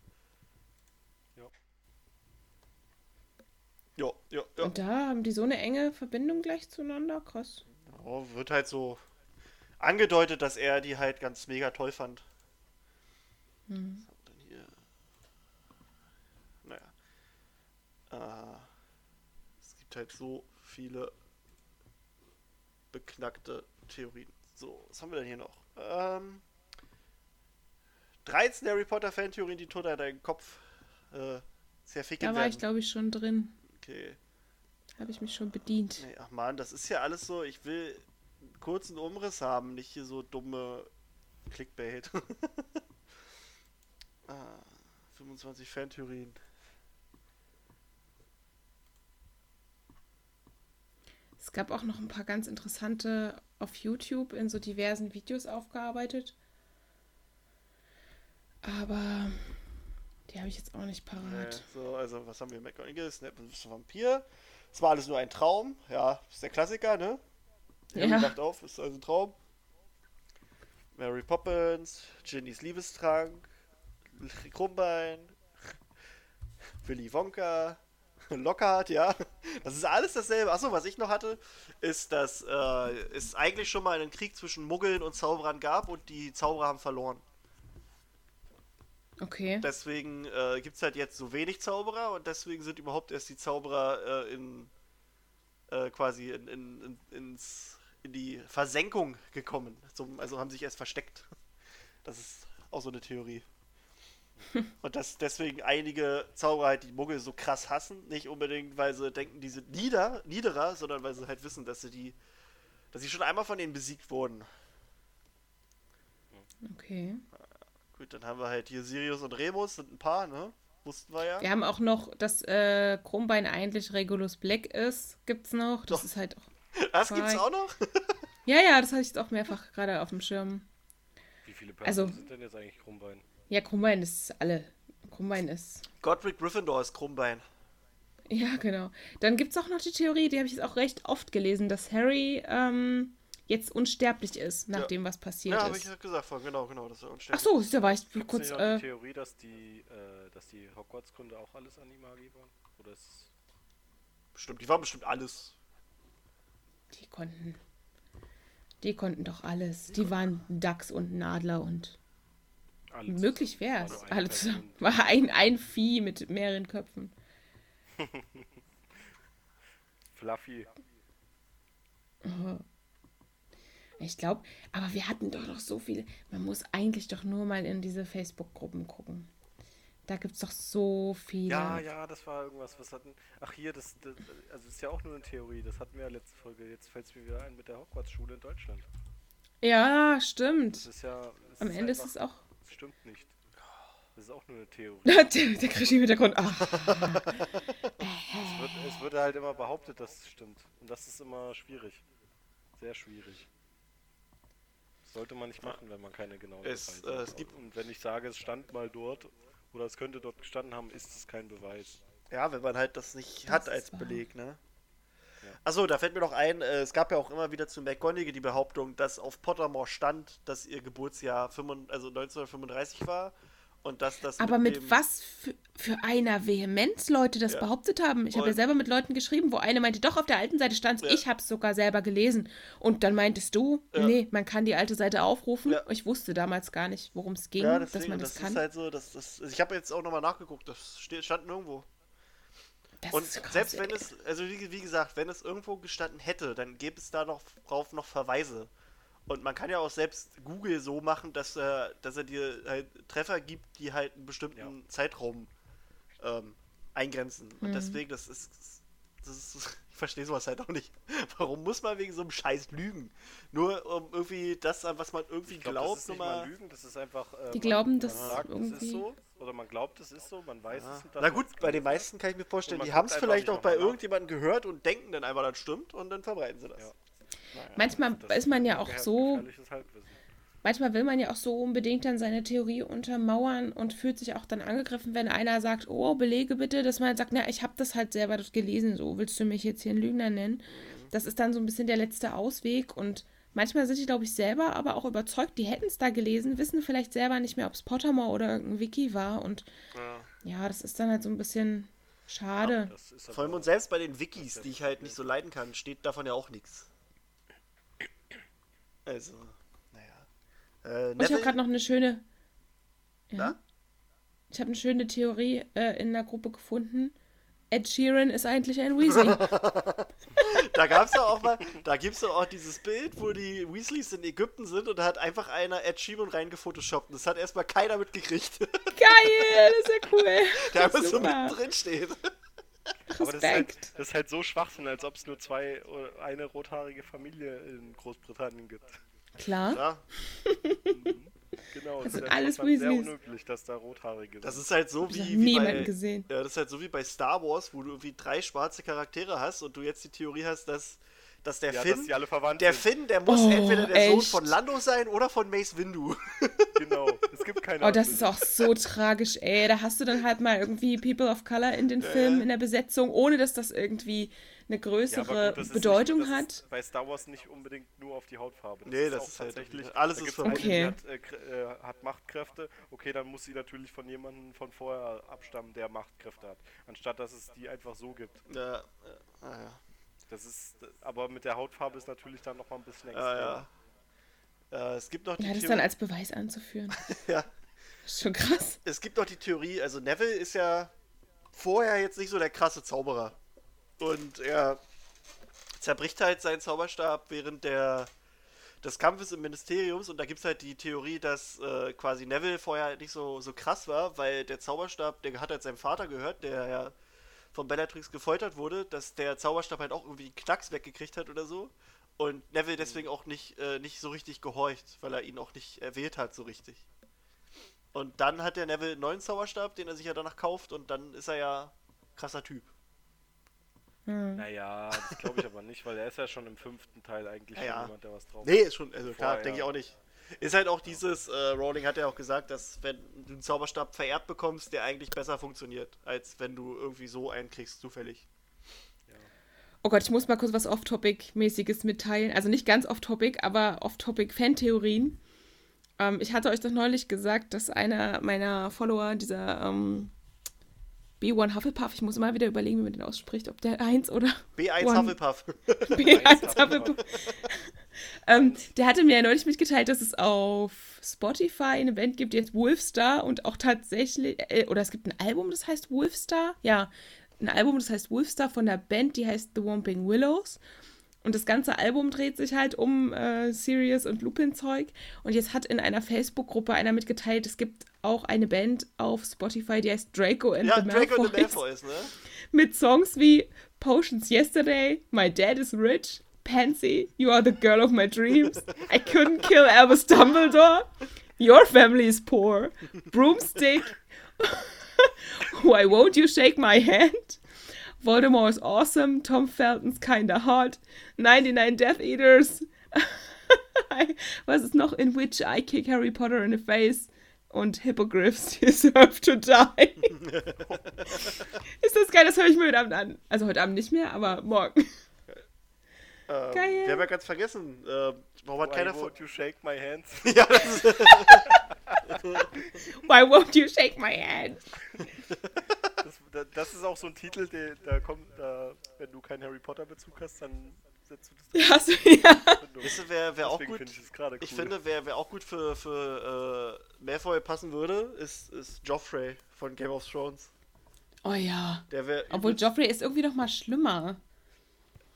Speaker 4: Ja.
Speaker 2: Ja, ja, ja.
Speaker 3: Und da haben die so eine enge Verbindung gleich zueinander. Krass.
Speaker 2: Oh, wird halt so angedeutet, dass er die halt ganz mega toll fand.
Speaker 3: Hm.
Speaker 2: Was haben wir denn hier? Naja. Äh, es gibt halt so viele beknackte Theorien. So, was haben wir denn hier noch? Ähm, 13 Harry Potter Fan-Theorien, die Tote an deinen Kopf äh, zerficken
Speaker 3: Da war
Speaker 2: werden.
Speaker 3: ich, glaube ich, schon drin.
Speaker 2: okay.
Speaker 3: Habe ich mich schon bedient.
Speaker 2: Nee, ach man, das ist ja alles so, ich will einen kurzen Umriss haben, nicht hier so dumme Clickbait. ah, 25 Fantheorien.
Speaker 3: Es gab auch noch ein paar ganz interessante auf YouTube in so diversen Videos aufgearbeitet. Aber die habe ich jetzt auch nicht parat.
Speaker 2: Nee, so, also, was haben wir? McGonagall, Snape ist ein Vampir. Es war alles nur ein Traum. Ja, ist der Klassiker, ne?
Speaker 3: Ja.
Speaker 2: Ja. Macht auf, ist also ein Traum. Mary Poppins, Ginnys Liebestrank, Krummbein, Willy Wonka, Lockhart, ja. Das ist alles dasselbe. Achso, was ich noch hatte, ist, dass äh, es eigentlich schon mal einen Krieg zwischen Muggeln und Zauberern gab und die Zauberer haben verloren.
Speaker 3: Okay.
Speaker 2: Deswegen äh, gibt es halt jetzt so wenig Zauberer und deswegen sind überhaupt erst die Zauberer äh, in äh, quasi in, in, in, ins, in die Versenkung gekommen. Also haben sich erst versteckt. Das ist auch so eine Theorie. und dass deswegen einige Zauberer halt die Muggel so krass hassen, nicht unbedingt, weil sie denken, die sind nieder, niederer, sondern weil sie halt wissen, dass sie die, dass sie schon einmal von denen besiegt wurden.
Speaker 3: Okay.
Speaker 2: Gut, dann haben wir halt hier Sirius und Remus, sind ein paar, ne? Wussten wir ja.
Speaker 3: Wir haben auch noch, dass äh, Krummbein eigentlich Regulus Black ist. Gibt's noch. Das
Speaker 2: Doch.
Speaker 3: ist halt auch.
Speaker 2: Das gibt's auch noch?
Speaker 3: Ja, ja, das hatte ich jetzt auch mehrfach gerade auf dem Schirm.
Speaker 4: Wie viele
Speaker 3: Also-
Speaker 4: Personen sind denn jetzt eigentlich Krummbein?
Speaker 3: Ja, Krummbein ist alle. Krummbein ist.
Speaker 2: Godric Gryffindor ist Krummbein.
Speaker 3: Ja, genau. Dann gibt es auch noch die Theorie, die habe ich jetzt auch recht oft gelesen, dass Harry ähm, jetzt unsterblich ist, nach
Speaker 2: Ja.
Speaker 3: dem, was passiert
Speaker 2: Ja, habe ich
Speaker 3: ist.
Speaker 2: ja gesagt vorhin, genau, genau, das ist ja
Speaker 3: Ach
Speaker 2: unsterblich.
Speaker 3: so, da war ich
Speaker 4: Gibt's
Speaker 3: kurz.
Speaker 4: nicht noch die
Speaker 3: Äh,
Speaker 4: Theorie, dass die, äh, dass die Hogwarts-Kunde auch alles Animagi waren? Oder ist
Speaker 2: Bestimmt, die waren bestimmt alles.
Speaker 3: die konnten. Die konnten doch alles. Die waren ein Dachs und ein Adler und
Speaker 4: alles?
Speaker 3: möglich wäre es. Alle zusammen. War ein, ein Vieh mit mehreren Köpfen.
Speaker 4: Fluffy.
Speaker 3: Ich glaube, aber wir hatten doch noch so viele. Man muss eigentlich doch nur mal in diese Facebook-Gruppen gucken. Da gibt es doch so viele.
Speaker 4: Ja, ja, das war irgendwas. Was hatten. Ach, hier, das, das. Also, das ist ja auch nur eine Theorie. Das hatten wir ja letzte Folge. Jetzt fällt es mir wieder ein mit der Hogwarts-Schule in Deutschland.
Speaker 3: Ja, stimmt.
Speaker 4: ja.
Speaker 3: Am Ende ist es auch.
Speaker 4: Das stimmt nicht. Das ist auch nur eine Theorie.
Speaker 3: der der Krischi-Hintergrund. Ah.
Speaker 4: Es wird, es wird halt immer behauptet, dass es stimmt. Und das ist immer schwierig. Sehr schwierig. Das sollte man nicht machen, wenn man keine genauen
Speaker 2: Es,
Speaker 4: Beweise
Speaker 2: äh, es
Speaker 4: hat.
Speaker 2: gibt-
Speaker 4: Und wenn ich sage, es stand mal dort oder es könnte dort gestanden haben, ist es kein Beweis.
Speaker 2: Ja, wenn man halt das nicht
Speaker 3: Das
Speaker 2: hat als. Beleg, ne?
Speaker 4: Ja.
Speaker 2: Achso, da fällt mir noch ein, äh, es gab ja auch immer wieder zu McGonagall die Behauptung, dass auf Pottermore stand, dass ihr Geburtsjahr 35, also 1935 war und dass das
Speaker 3: Aber mit
Speaker 2: dem-
Speaker 3: was für, für einer Vehemenz Leute das
Speaker 2: Ja.
Speaker 3: behauptet haben. Ich habe ja selber mit Leuten geschrieben, wo eine meinte, doch, auf der alten Seite stand
Speaker 2: Ja.
Speaker 3: Ich habe es sogar selber gelesen. Und dann meintest du,
Speaker 2: Ja.
Speaker 3: nee, man kann die alte Seite aufrufen. Ich wusste damals gar nicht, worum es ging,
Speaker 2: Ja,
Speaker 3: dass
Speaker 2: deswegen,
Speaker 3: man
Speaker 2: das,
Speaker 3: das, kann.
Speaker 2: ist halt so, das. Also ich habe jetzt auch nochmal nachgeguckt, das steht, stand nirgendwo.
Speaker 3: Das
Speaker 2: Und
Speaker 3: krass,
Speaker 2: selbst wenn es, also wie, wie gesagt, wenn es irgendwo gestanden hätte, dann gäbe es da noch drauf noch Verweise. Und man kann ja auch selbst Google so machen, dass er, dass er dir halt Treffer gibt, die halt einen bestimmten
Speaker 4: Ja.
Speaker 2: Zeitraum ähm, eingrenzen. Und
Speaker 3: Mhm.
Speaker 2: deswegen, das ist, das ist, verstehe sowas halt auch nicht. Warum muss man wegen so einem Scheiß lügen? Nur um irgendwie das, an was man irgendwie
Speaker 4: Ich glaub,
Speaker 2: glaubt,
Speaker 4: das ist nicht mal. Lügen, das ist einfach. Äh,
Speaker 3: Die
Speaker 4: man-
Speaker 3: glauben,
Speaker 4: man
Speaker 3: dass
Speaker 4: sagt, es
Speaker 3: irgendwie-
Speaker 4: ist so. Oder man glaubt, es ist so, man weiß
Speaker 2: Ja.
Speaker 4: es.
Speaker 2: Na
Speaker 4: das
Speaker 2: gut, bei den meisten kann ich mir vorstellen, die haben es vielleicht auch bei irgendjemandem gehört und denken dann einfach, das stimmt und dann verbreiten sie das.
Speaker 4: Ja.
Speaker 3: Manchmal
Speaker 4: Das
Speaker 3: ist man ja auch so. Manchmal will man ja auch so unbedingt dann seine Theorie untermauern und fühlt sich auch dann angegriffen, wenn einer sagt, oh, Belege bitte, dass man sagt, na, ich habe das halt selber dort gelesen, so willst du mich jetzt hier einen Lügner nennen? Das ist dann so ein bisschen der letzte Ausweg und manchmal sind die, glaube ich, selber aber auch überzeugt, die hätten es da gelesen, wissen vielleicht selber nicht mehr, ob es Pottermore oder irgendein Wiki war und
Speaker 2: Ja.
Speaker 3: ja, das ist dann halt so ein bisschen schade.
Speaker 4: Ist
Speaker 2: Vor allem und selbst bei den Wikis,
Speaker 4: ja
Speaker 2: die ich halt nicht so leiden kann, steht davon ja auch nichts. Also. Äh,
Speaker 3: Und ich habe gerade noch eine schöne. Ja.
Speaker 2: Na?
Speaker 3: Ich habe eine schöne Theorie äh, in der Gruppe gefunden. Ed Sheeran ist eigentlich ein Weasley.
Speaker 2: da gab's doch auch mal, da gibt's doch auch dieses Bild, wo die Weasleys in Ägypten sind und da hat einfach einer Ed Sheeran reingefotoshoppt. Das hat erstmal keiner mitgekriegt.
Speaker 3: Geil, das ist ja cool.
Speaker 2: Der einfach so mittendrin steht.
Speaker 4: Aber das ist, halt,
Speaker 3: Respekt.
Speaker 4: das ist halt so Schwachsinn, als ob es nur zwei oder eine rothaarige Familie in Großbritannien gibt.
Speaker 3: Klar.
Speaker 2: Ja.
Speaker 4: Genau,
Speaker 3: Das
Speaker 4: ist
Speaker 3: alles
Speaker 4: sehr unüblich, dass da Rothaarige
Speaker 2: Das
Speaker 4: sind.
Speaker 2: ist halt so wie, wie bei,
Speaker 3: gesehen.
Speaker 2: Ja, das ist halt so wie bei Star Wars, wo du irgendwie drei schwarze Charaktere hast und du jetzt die Theorie hast, dass, dass der
Speaker 4: ja,
Speaker 2: Finn,
Speaker 4: dass die alle verwandt
Speaker 2: der
Speaker 4: sind.
Speaker 2: Finn, der muss
Speaker 3: Oh,
Speaker 2: entweder der Sohn
Speaker 3: echt?
Speaker 2: von Lando sein oder von Mace Windu.
Speaker 4: Genau, es gibt keine
Speaker 3: Oh, das ist auch so tragisch, ey. Da hast du dann halt mal irgendwie People of Color in den Filmen, in der Besetzung, ohne dass das irgendwie eine
Speaker 4: Ja,
Speaker 3: größere
Speaker 4: gut, das ist
Speaker 3: Bedeutung
Speaker 4: nicht, das
Speaker 3: hat.
Speaker 4: Ist bei Star Wars nicht unbedingt nur auf die Hautfarbe.
Speaker 2: Nee, das
Speaker 4: auch
Speaker 2: ist halt
Speaker 4: tatsächlich.
Speaker 2: alles
Speaker 4: da
Speaker 2: ist
Speaker 4: eine,
Speaker 3: Okay.
Speaker 4: Hat, äh, äh, hat Machtkräfte. Okay, dann muss sie natürlich von jemandem von vorher abstammen, der Machtkräfte hat. Anstatt dass es die einfach so gibt.
Speaker 2: Ja, ja, ah, ja.
Speaker 4: Das ist, aber mit der Hautfarbe ist natürlich dann noch mal ein bisschen extremer.
Speaker 2: Ah, ja. Äh, es gibt noch die
Speaker 3: Ja, das
Speaker 2: Theorie-
Speaker 3: dann als Beweis anzuführen.
Speaker 2: ja.
Speaker 3: Das ist schon krass.
Speaker 2: es gibt noch die Theorie, also Neville ist ja vorher jetzt nicht so der krasse Zauberer. Und er zerbricht halt seinen Zauberstab während der, des Kampfes im Ministeriums. Und da gibt es halt die Theorie, dass äh, quasi Neville vorher halt nicht so, so krass war, weil der Zauberstab, der hat halt seinem Vater gehört, der ja von Bellatrix gefoltert wurde, dass der Zauberstab halt auch irgendwie einen Knacks weggekriegt hat oder so. Und Neville deswegen auch nicht, äh, nicht so richtig gehorcht, weil er ihn auch nicht erwählt hat so richtig. Und dann hat der Neville einen neuen Zauberstab, den er sich ja danach kauft und dann ist er ja krasser Typ.
Speaker 3: Hm.
Speaker 4: Naja, das glaube ich aber nicht, weil er ist ja schon im fünften Teil eigentlich
Speaker 2: Ja,
Speaker 4: jemand, der was drauf
Speaker 2: Nee, ist schon, also klar, denke ich auch nicht. Ist halt auch dieses, äh, Rowling hat ja auch gesagt, dass wenn du einen Zauberstab vererbt bekommst, der eigentlich besser funktioniert, als wenn du irgendwie so einen kriegst, zufällig.
Speaker 3: Oh Gott, ich muss mal kurz was Off-Topic-mäßiges mitteilen. Also nicht ganz Off-Topic, aber Off-Topic-Fantheorien. Ähm, ich hatte euch doch neulich gesagt, dass einer meiner Follower, dieser ähm, B1 Hufflepuff, ich muss immer wieder überlegen, wie man den ausspricht, ob der 1 oder
Speaker 2: B1
Speaker 3: One.
Speaker 2: Hufflepuff.
Speaker 3: B1 Hufflepuff. ähm, der hatte mir ja neulich mitgeteilt, dass es auf Spotify ein Event gibt, jetzt Wolfstar und auch tatsächlich, äh, oder es gibt ein Album, das heißt Wolfstar. Ja, ein Album, das heißt Wolfstar von der Band, die heißt The Womping Willows. Und das ganze Album dreht sich halt um äh, Sirius und Lupin-Zeug. Und jetzt hat in einer Facebook-Gruppe einer mitgeteilt, es gibt auch eine Band auf Spotify, die heißt Draco and
Speaker 2: Ja,
Speaker 3: the
Speaker 2: Draco and the
Speaker 3: Malfoys.
Speaker 2: Malfoys, ne?
Speaker 3: mit Songs wie Potions Yesterday, My Dad is Rich, Pansy, You Are the Girl of My Dreams, I Couldn't Kill Albus Dumbledore, Your Family is Poor, Broomstick, Why Won't You Shake My Hand, Voldemort is Awesome, Tom Felton's Kinda Hot, 99 Death Eaters, was ist noch, In Which I Kick Harry Potter in the Face und Hippogriffs Deserve to Die. Ist das geil, das höre ich mir heute Abend an. Also heute Abend nicht mehr, aber morgen.
Speaker 2: Ähm,
Speaker 3: Geil.
Speaker 2: Wir haben ja ganz vergessen, äh, warum hat
Speaker 4: Why
Speaker 2: keiner von.
Speaker 4: won't you shake my hands?
Speaker 2: ja, das ist,
Speaker 3: Why won't you shake my hand?
Speaker 4: Das, da- das ist auch so ein Titel, der, da kommt, da, wenn du keinen Harry Potter Bezug hast, dann das
Speaker 3: Ja, du, ja.
Speaker 2: wisst ihr, wer, wer auch gut.
Speaker 4: finde ich cool.
Speaker 2: Ich finde, wer, wer auch gut für, für äh, Malfoy passen würde, ist, ist Joffrey von Game of Thrones.
Speaker 3: Oh ja. Obwohl Joffrey ist irgendwie noch mal schlimmer,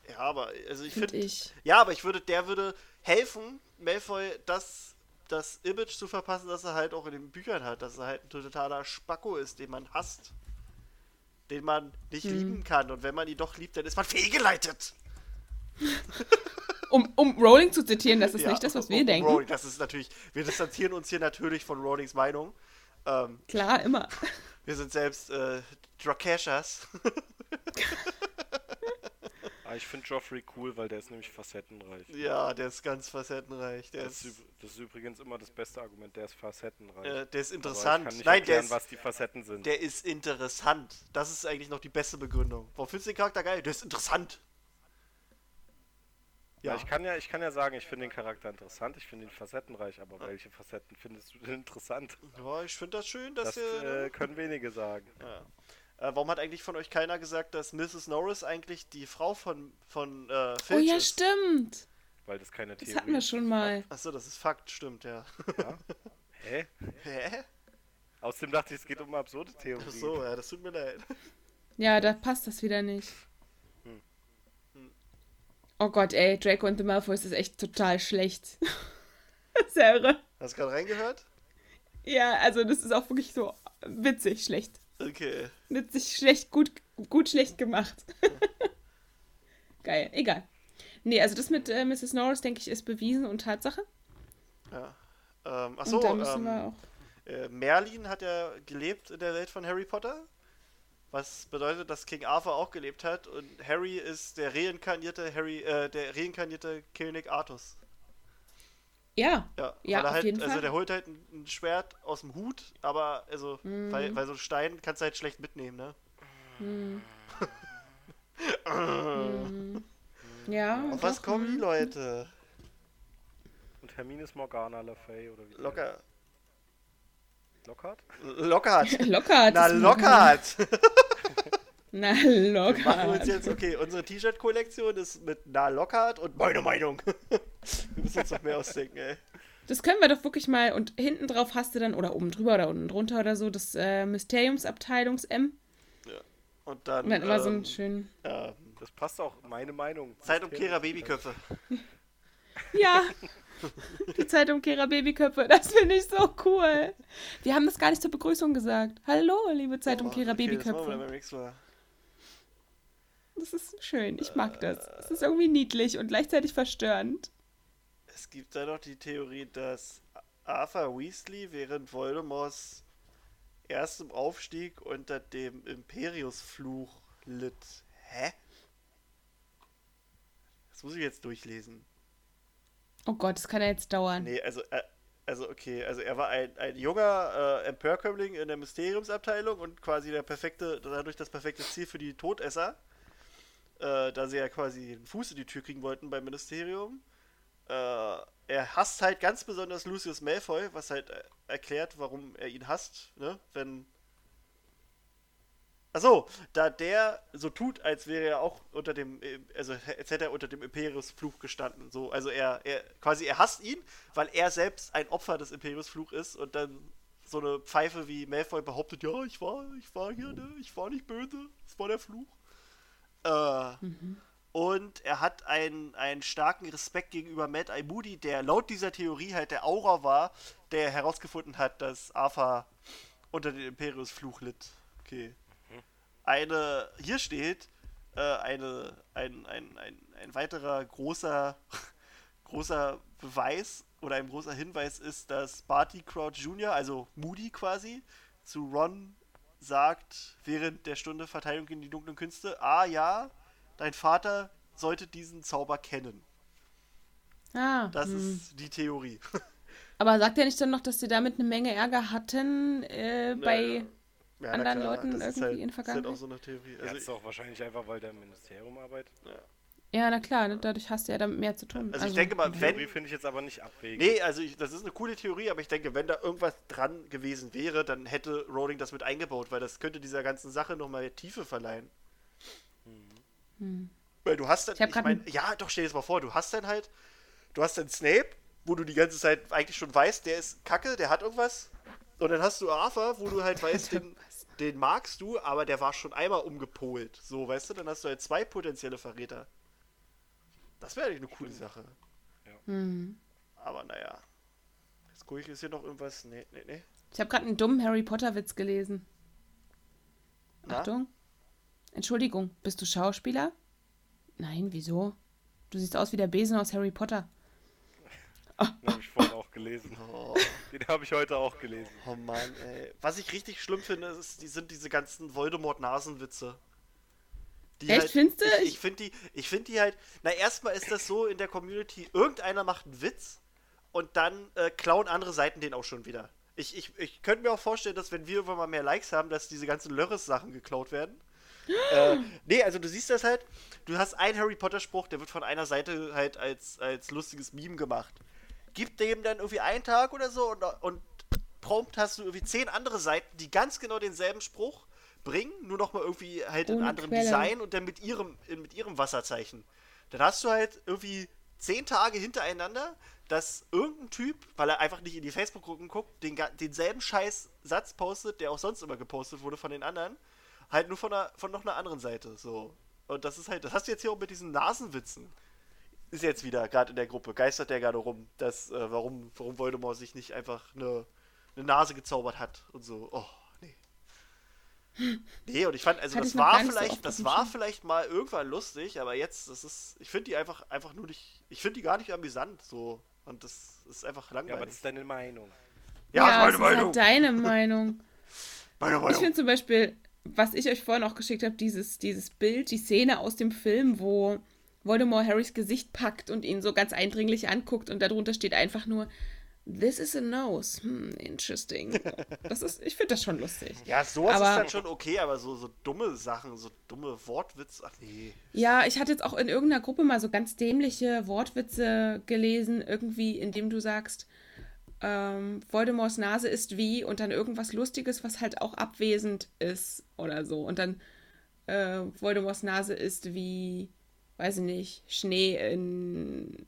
Speaker 2: Ja, aber also ich
Speaker 3: finde ich.
Speaker 2: Ja, aber ich würde, der würde helfen, Malfoy das, das Image zu verpassen, das er halt auch in den Büchern hat, dass er halt ein totaler Spacko ist, den man hasst. Den man nicht
Speaker 3: Hm.
Speaker 2: lieben kann. Und wenn man ihn doch liebt, dann ist man fehlgeleitet.
Speaker 3: Um, um Rowling zu zitieren, das ist
Speaker 2: Ja,
Speaker 3: nicht das, was wir
Speaker 2: um
Speaker 3: denken.
Speaker 2: Rowling, das ist natürlich. Wir distanzieren uns hier natürlich von Rowlings Meinung. Ähm,
Speaker 3: Klar, immer.
Speaker 2: wir sind selbst äh, Drakashas.
Speaker 4: Ah, ich finde Joffrey cool, weil der ist nämlich facettenreich.
Speaker 2: ja, der ist ganz facettenreich. Der
Speaker 4: Das ist, das ist übrigens immer das beste Argument, der ist facettenreich.
Speaker 2: äh, der ist
Speaker 4: Aber
Speaker 2: interessant.
Speaker 4: Ich kann nicht
Speaker 2: Nein, der
Speaker 4: erklären,
Speaker 2: ist,
Speaker 4: was die Facetten sind.
Speaker 2: der ist interessant. Das ist eigentlich noch die beste Begründung. Warum findest du den Charakter geil? Der ist interessant.
Speaker 4: Ja. Ich, kann ja, ich kann ja sagen, ich finde den Charakter interessant, ich finde ihn facettenreich, aber
Speaker 2: Ja.
Speaker 4: welche Facetten findest du denn interessant?
Speaker 2: ja ich finde das schön, dass
Speaker 4: Das
Speaker 2: ihr.
Speaker 4: äh, können wenige sagen.
Speaker 2: ja. äh, warum hat eigentlich von euch keiner gesagt, dass Mrs. Norris eigentlich die Frau von, von äh,
Speaker 3: Oh
Speaker 2: Filch
Speaker 3: ja,
Speaker 2: ist?
Speaker 3: stimmt.
Speaker 4: Weil das keine
Speaker 3: Das
Speaker 4: Theorie
Speaker 3: hatten wir
Speaker 4: ist,
Speaker 3: schon
Speaker 4: das
Speaker 3: mal.
Speaker 2: Achso, das ist Fakt, stimmt, ja.
Speaker 4: Ja? Hä?
Speaker 2: Hä?
Speaker 4: Außerdem dachte ich, es geht um absurde Theorien.
Speaker 2: Achso, ja, das tut mir leid.
Speaker 3: Ja, da passt das wieder nicht. Oh Gott, ey, Draco and the Malfoys ist echt total schlecht. Sehr irre.
Speaker 2: Hast du gerade reingehört?
Speaker 3: Ja, also das ist auch wirklich so witzig schlecht.
Speaker 2: Okay.
Speaker 3: Witzig schlecht, gut, gut schlecht gemacht. Geil, egal. Nee, also das mit äh, Mrs. Norris, denke ich, ist bewiesen und Tatsache.
Speaker 2: Ja. Ähm, achso,
Speaker 3: Und da müssen
Speaker 2: ähm,
Speaker 3: wir auch.
Speaker 2: äh, Merlin hat ja gelebt in der Welt von Harry Potter. Was bedeutet, dass King Arthur auch gelebt hat und Harry ist der reinkarnierte Harry, äh, der reinkarnierte König Artus.
Speaker 3: Ja,
Speaker 2: Ja,
Speaker 3: Ja, auf
Speaker 2: halt,
Speaker 3: jeden
Speaker 2: also
Speaker 3: Fall.
Speaker 2: der holt halt ein, ein Schwert aus dem Hut, aber also,
Speaker 3: Mhm.
Speaker 2: weil, weil so ein Stein kannst du halt schlecht mitnehmen, ne?
Speaker 3: Hm. Hm. Ja.
Speaker 2: Auf was kommen die
Speaker 3: hm.
Speaker 2: Leute?
Speaker 4: Und Hermines Morgana Le Fay oder wie?
Speaker 2: Locker.
Speaker 4: Lockhart?
Speaker 2: Lockhart.
Speaker 3: Lockert.
Speaker 2: Na, Lockhart.
Speaker 3: Na,
Speaker 2: Wir machen uns
Speaker 3: Lockhart.
Speaker 2: jetzt, okay, unsere T-Shirt-Kollektion ist mit Na Lockhart und meine Meinung. Wir müssen uns noch mehr ausdenken, ey.
Speaker 3: Das können wir doch wirklich mal. Und hinten drauf hast du dann, oder oben drüber oder unten drunter oder so, das äh, Mysteriumsabteilungs-M.
Speaker 2: Und dann.
Speaker 3: Und dann immer so
Speaker 2: ähm,
Speaker 3: einen schönen.
Speaker 2: ja,
Speaker 4: Das passt auch, meine Meinung.
Speaker 2: Zeitumkehrer Babyköpfe.
Speaker 3: Ja. Die Zeitumkehrer Babyköpfe, das finde ich so cool. Wir haben das gar nicht zur Begrüßung gesagt. Hallo, liebe Zeitumkehrer
Speaker 2: Oh, okay, das
Speaker 3: Babyköpfe.
Speaker 2: Mal.
Speaker 3: Das ist schön, ich mag das. Es ist irgendwie niedlich und gleichzeitig verstörend.
Speaker 2: Es gibt da noch die Theorie, dass Arthur Weasley während Voldemorts erstem Aufstieg unter dem Imperiusfluch litt. Hä? Das muss ich jetzt durchlesen.
Speaker 3: Oh Gott, das kann ja jetzt dauern.
Speaker 2: Nee, also, äh, also okay, also er war ein, ein junger äh, Emperkömmling in der Mysteriumsabteilung und quasi der perfekte, dadurch das perfekte Ziel für die Todesser, äh, da sie ja quasi den Fuß in die Tür kriegen wollten beim Ministerium. Äh, er hasst halt ganz besonders Lucius Malfoy, was halt äh, erklärt, warum er ihn hasst, ne? Wenn. Achso, da der so tut, als wäre er auch unter dem, äh, also als hätte er unter dem Imperius-Fluch gestanden. So, also er, er, quasi er hasst ihn, weil er selbst ein Opfer des Imperius-Fluch ist und dann so eine Pfeife wie Malfoy behauptet, ja, ich war, ich war hier, ne, ich war nicht böse, es war der Fluch. Äh, und er hat einen, einen starken Respekt gegenüber Mad Eye Moody, der laut dieser Theorie halt der Aura war, der herausgefunden hat, dass Arthur unter dem Imperius-Fluch litt. Okay. Eine, hier steht, äh, eine, ein, ein, ein, ein weiterer großer, großer Beweis oder ein großer Hinweis ist, dass Barty Crouch Jr., also Moody quasi, zu Ron sagt, während der Stunde Verteidigung in die dunklen Künste, ah ja, dein Vater sollte diesen Zauber kennen.
Speaker 3: Ah,
Speaker 2: Das
Speaker 3: hm.
Speaker 2: ist die Theorie.
Speaker 3: Aber sagt er nicht dann noch, dass sie damit eine Menge Ärger hatten äh, bei.
Speaker 2: Ja, na
Speaker 3: anderen Leuten
Speaker 2: das ist
Speaker 3: irgendwie
Speaker 2: halt,
Speaker 3: in
Speaker 2: Das ist halt
Speaker 3: Vergangenheit?
Speaker 2: auch so eine Theorie. Also,
Speaker 4: hat es auch wahrscheinlich einfach, weil der im Ministerium arbeitet.
Speaker 3: Ja, na klar, ne, dadurch hast du ja damit mehr zu tun.
Speaker 2: Also ich denke mal,
Speaker 4: Die
Speaker 2: wenn-
Speaker 4: Theorie finde ich jetzt aber nicht abwegig.
Speaker 2: Nee, also ich, das ist eine coole Theorie, aber ich denke, wenn da irgendwas dran gewesen wäre, dann hätte Rowling das mit eingebaut, weil das könnte dieser ganzen Sache nochmal Tiefe verleihen.
Speaker 3: Hm.
Speaker 2: Weil du hast dann,
Speaker 3: Ich hab
Speaker 2: ich, meine, ja, doch, stell dir das mal vor, du hast dann halt, du hast dann Snape, wo du die ganze Zeit eigentlich schon weißt, der ist kacke, der hat irgendwas. Und dann hast du Arthur, wo du halt weißt, den, den magst du, aber der war schon einmal umgepolt. So, weißt du, dann hast du halt zwei potenzielle Verräter. Das wäre eigentlich eine coole Sache.
Speaker 3: Hm.
Speaker 2: Aber naja. Jetzt gucke ich, ist hier noch irgendwas. Nee, nee, nee.
Speaker 3: Ich habe gerade einen dummen Harry Potter-Witz gelesen.
Speaker 2: Na?
Speaker 3: Achtung. Entschuldigung, bist du Schauspieler? Nein, wieso? Du siehst aus wie der Besen aus Harry Potter.
Speaker 4: Den habe ich vorhin auch gelesen.
Speaker 2: Oh,
Speaker 4: Den habe ich heute auch gelesen.
Speaker 2: oh Mann, ey. Was ich richtig schlimm finde, ist, die sind diese ganzen Voldemort-Nasenwitze. Die
Speaker 3: Echt, findest du?
Speaker 2: Ich, ich finde die, ich finde die halt. Na, erstmal ist das so in der Community, irgendeiner macht einen Witz und dann äh, klauen andere Seiten den auch schon wieder. Ich, ich, ich könnte mir auch vorstellen, dass wenn wir irgendwann mal mehr Likes haben, dass diese ganzen Lörres-Sachen geklaut werden. äh, nee, also du siehst das halt, du hast einen Harry Potter-Spruch, der wird von einer Seite halt als, als lustiges Meme gemacht. Gib dem dann irgendwie einen Tag oder so und, und prompt hast du irgendwie zehn andere Seiten, die ganz genau denselben Spruch bringen, nur nochmal irgendwie halt in
Speaker 3: Ohne
Speaker 2: anderem
Speaker 3: Quelle.
Speaker 2: Design und dann mit ihrem, in- mit ihrem Wasserzeichen. Dann hast du halt irgendwie zehn Tage hintereinander, dass irgendein Typ, weil er einfach nicht in die Facebook-Gruppen guckt, den, denselben scheiß Satz postet, der auch sonst immer gepostet wurde von den anderen, halt nur von, einer, von noch einer anderen Seite. So. Und das ist halt, das hast du jetzt hier auch mit diesen Nasenwitzen. Ist jetzt wieder, gerade in der Gruppe, geistert der gerade rum, dass, äh, warum, warum Voldemort sich nicht einfach eine, eine Nase gezaubert hat und so. Oh, nee. Nee, und ich fand, also das
Speaker 3: ich
Speaker 2: war
Speaker 3: so
Speaker 2: vielleicht,
Speaker 3: auf
Speaker 2: das war vielleicht mal irgendwann lustig, aber jetzt, das ist, ich finde die einfach, einfach nur nicht, ich finde die gar nicht amüsant, so. Und das ist einfach
Speaker 4: Ja, aber
Speaker 2: langweilig.
Speaker 4: das ist deine Meinung.
Speaker 2: Ja,
Speaker 3: es ist halt deine Meinung.
Speaker 2: Meine
Speaker 3: Ich
Speaker 2: Meinung.
Speaker 3: finde zum Beispiel, was ich euch vorhin auch geschickt habe, dieses, dieses Bild, die Szene aus dem Film, wo Voldemort Harrys Gesicht packt und ihn so ganz eindringlich anguckt und darunter steht einfach nur This is a nose. Hm, interesting. Das ist, ich finde das schon lustig.
Speaker 2: Ja, sowas
Speaker 3: Aber-
Speaker 2: ist dann schon okay, aber so, so dumme Sachen, so dumme Wortwitz, ach nee.
Speaker 3: Ja, ich hatte jetzt auch in irgendeiner Gruppe mal so ganz dämliche Wortwitze gelesen, irgendwie, indem du sagst, ähm, Voldemorts Nase ist wie und dann irgendwas Lustiges, was halt auch abwesend ist oder so. Und dann äh, Voldemorts Nase ist wie, weiß ich nicht, Schnee in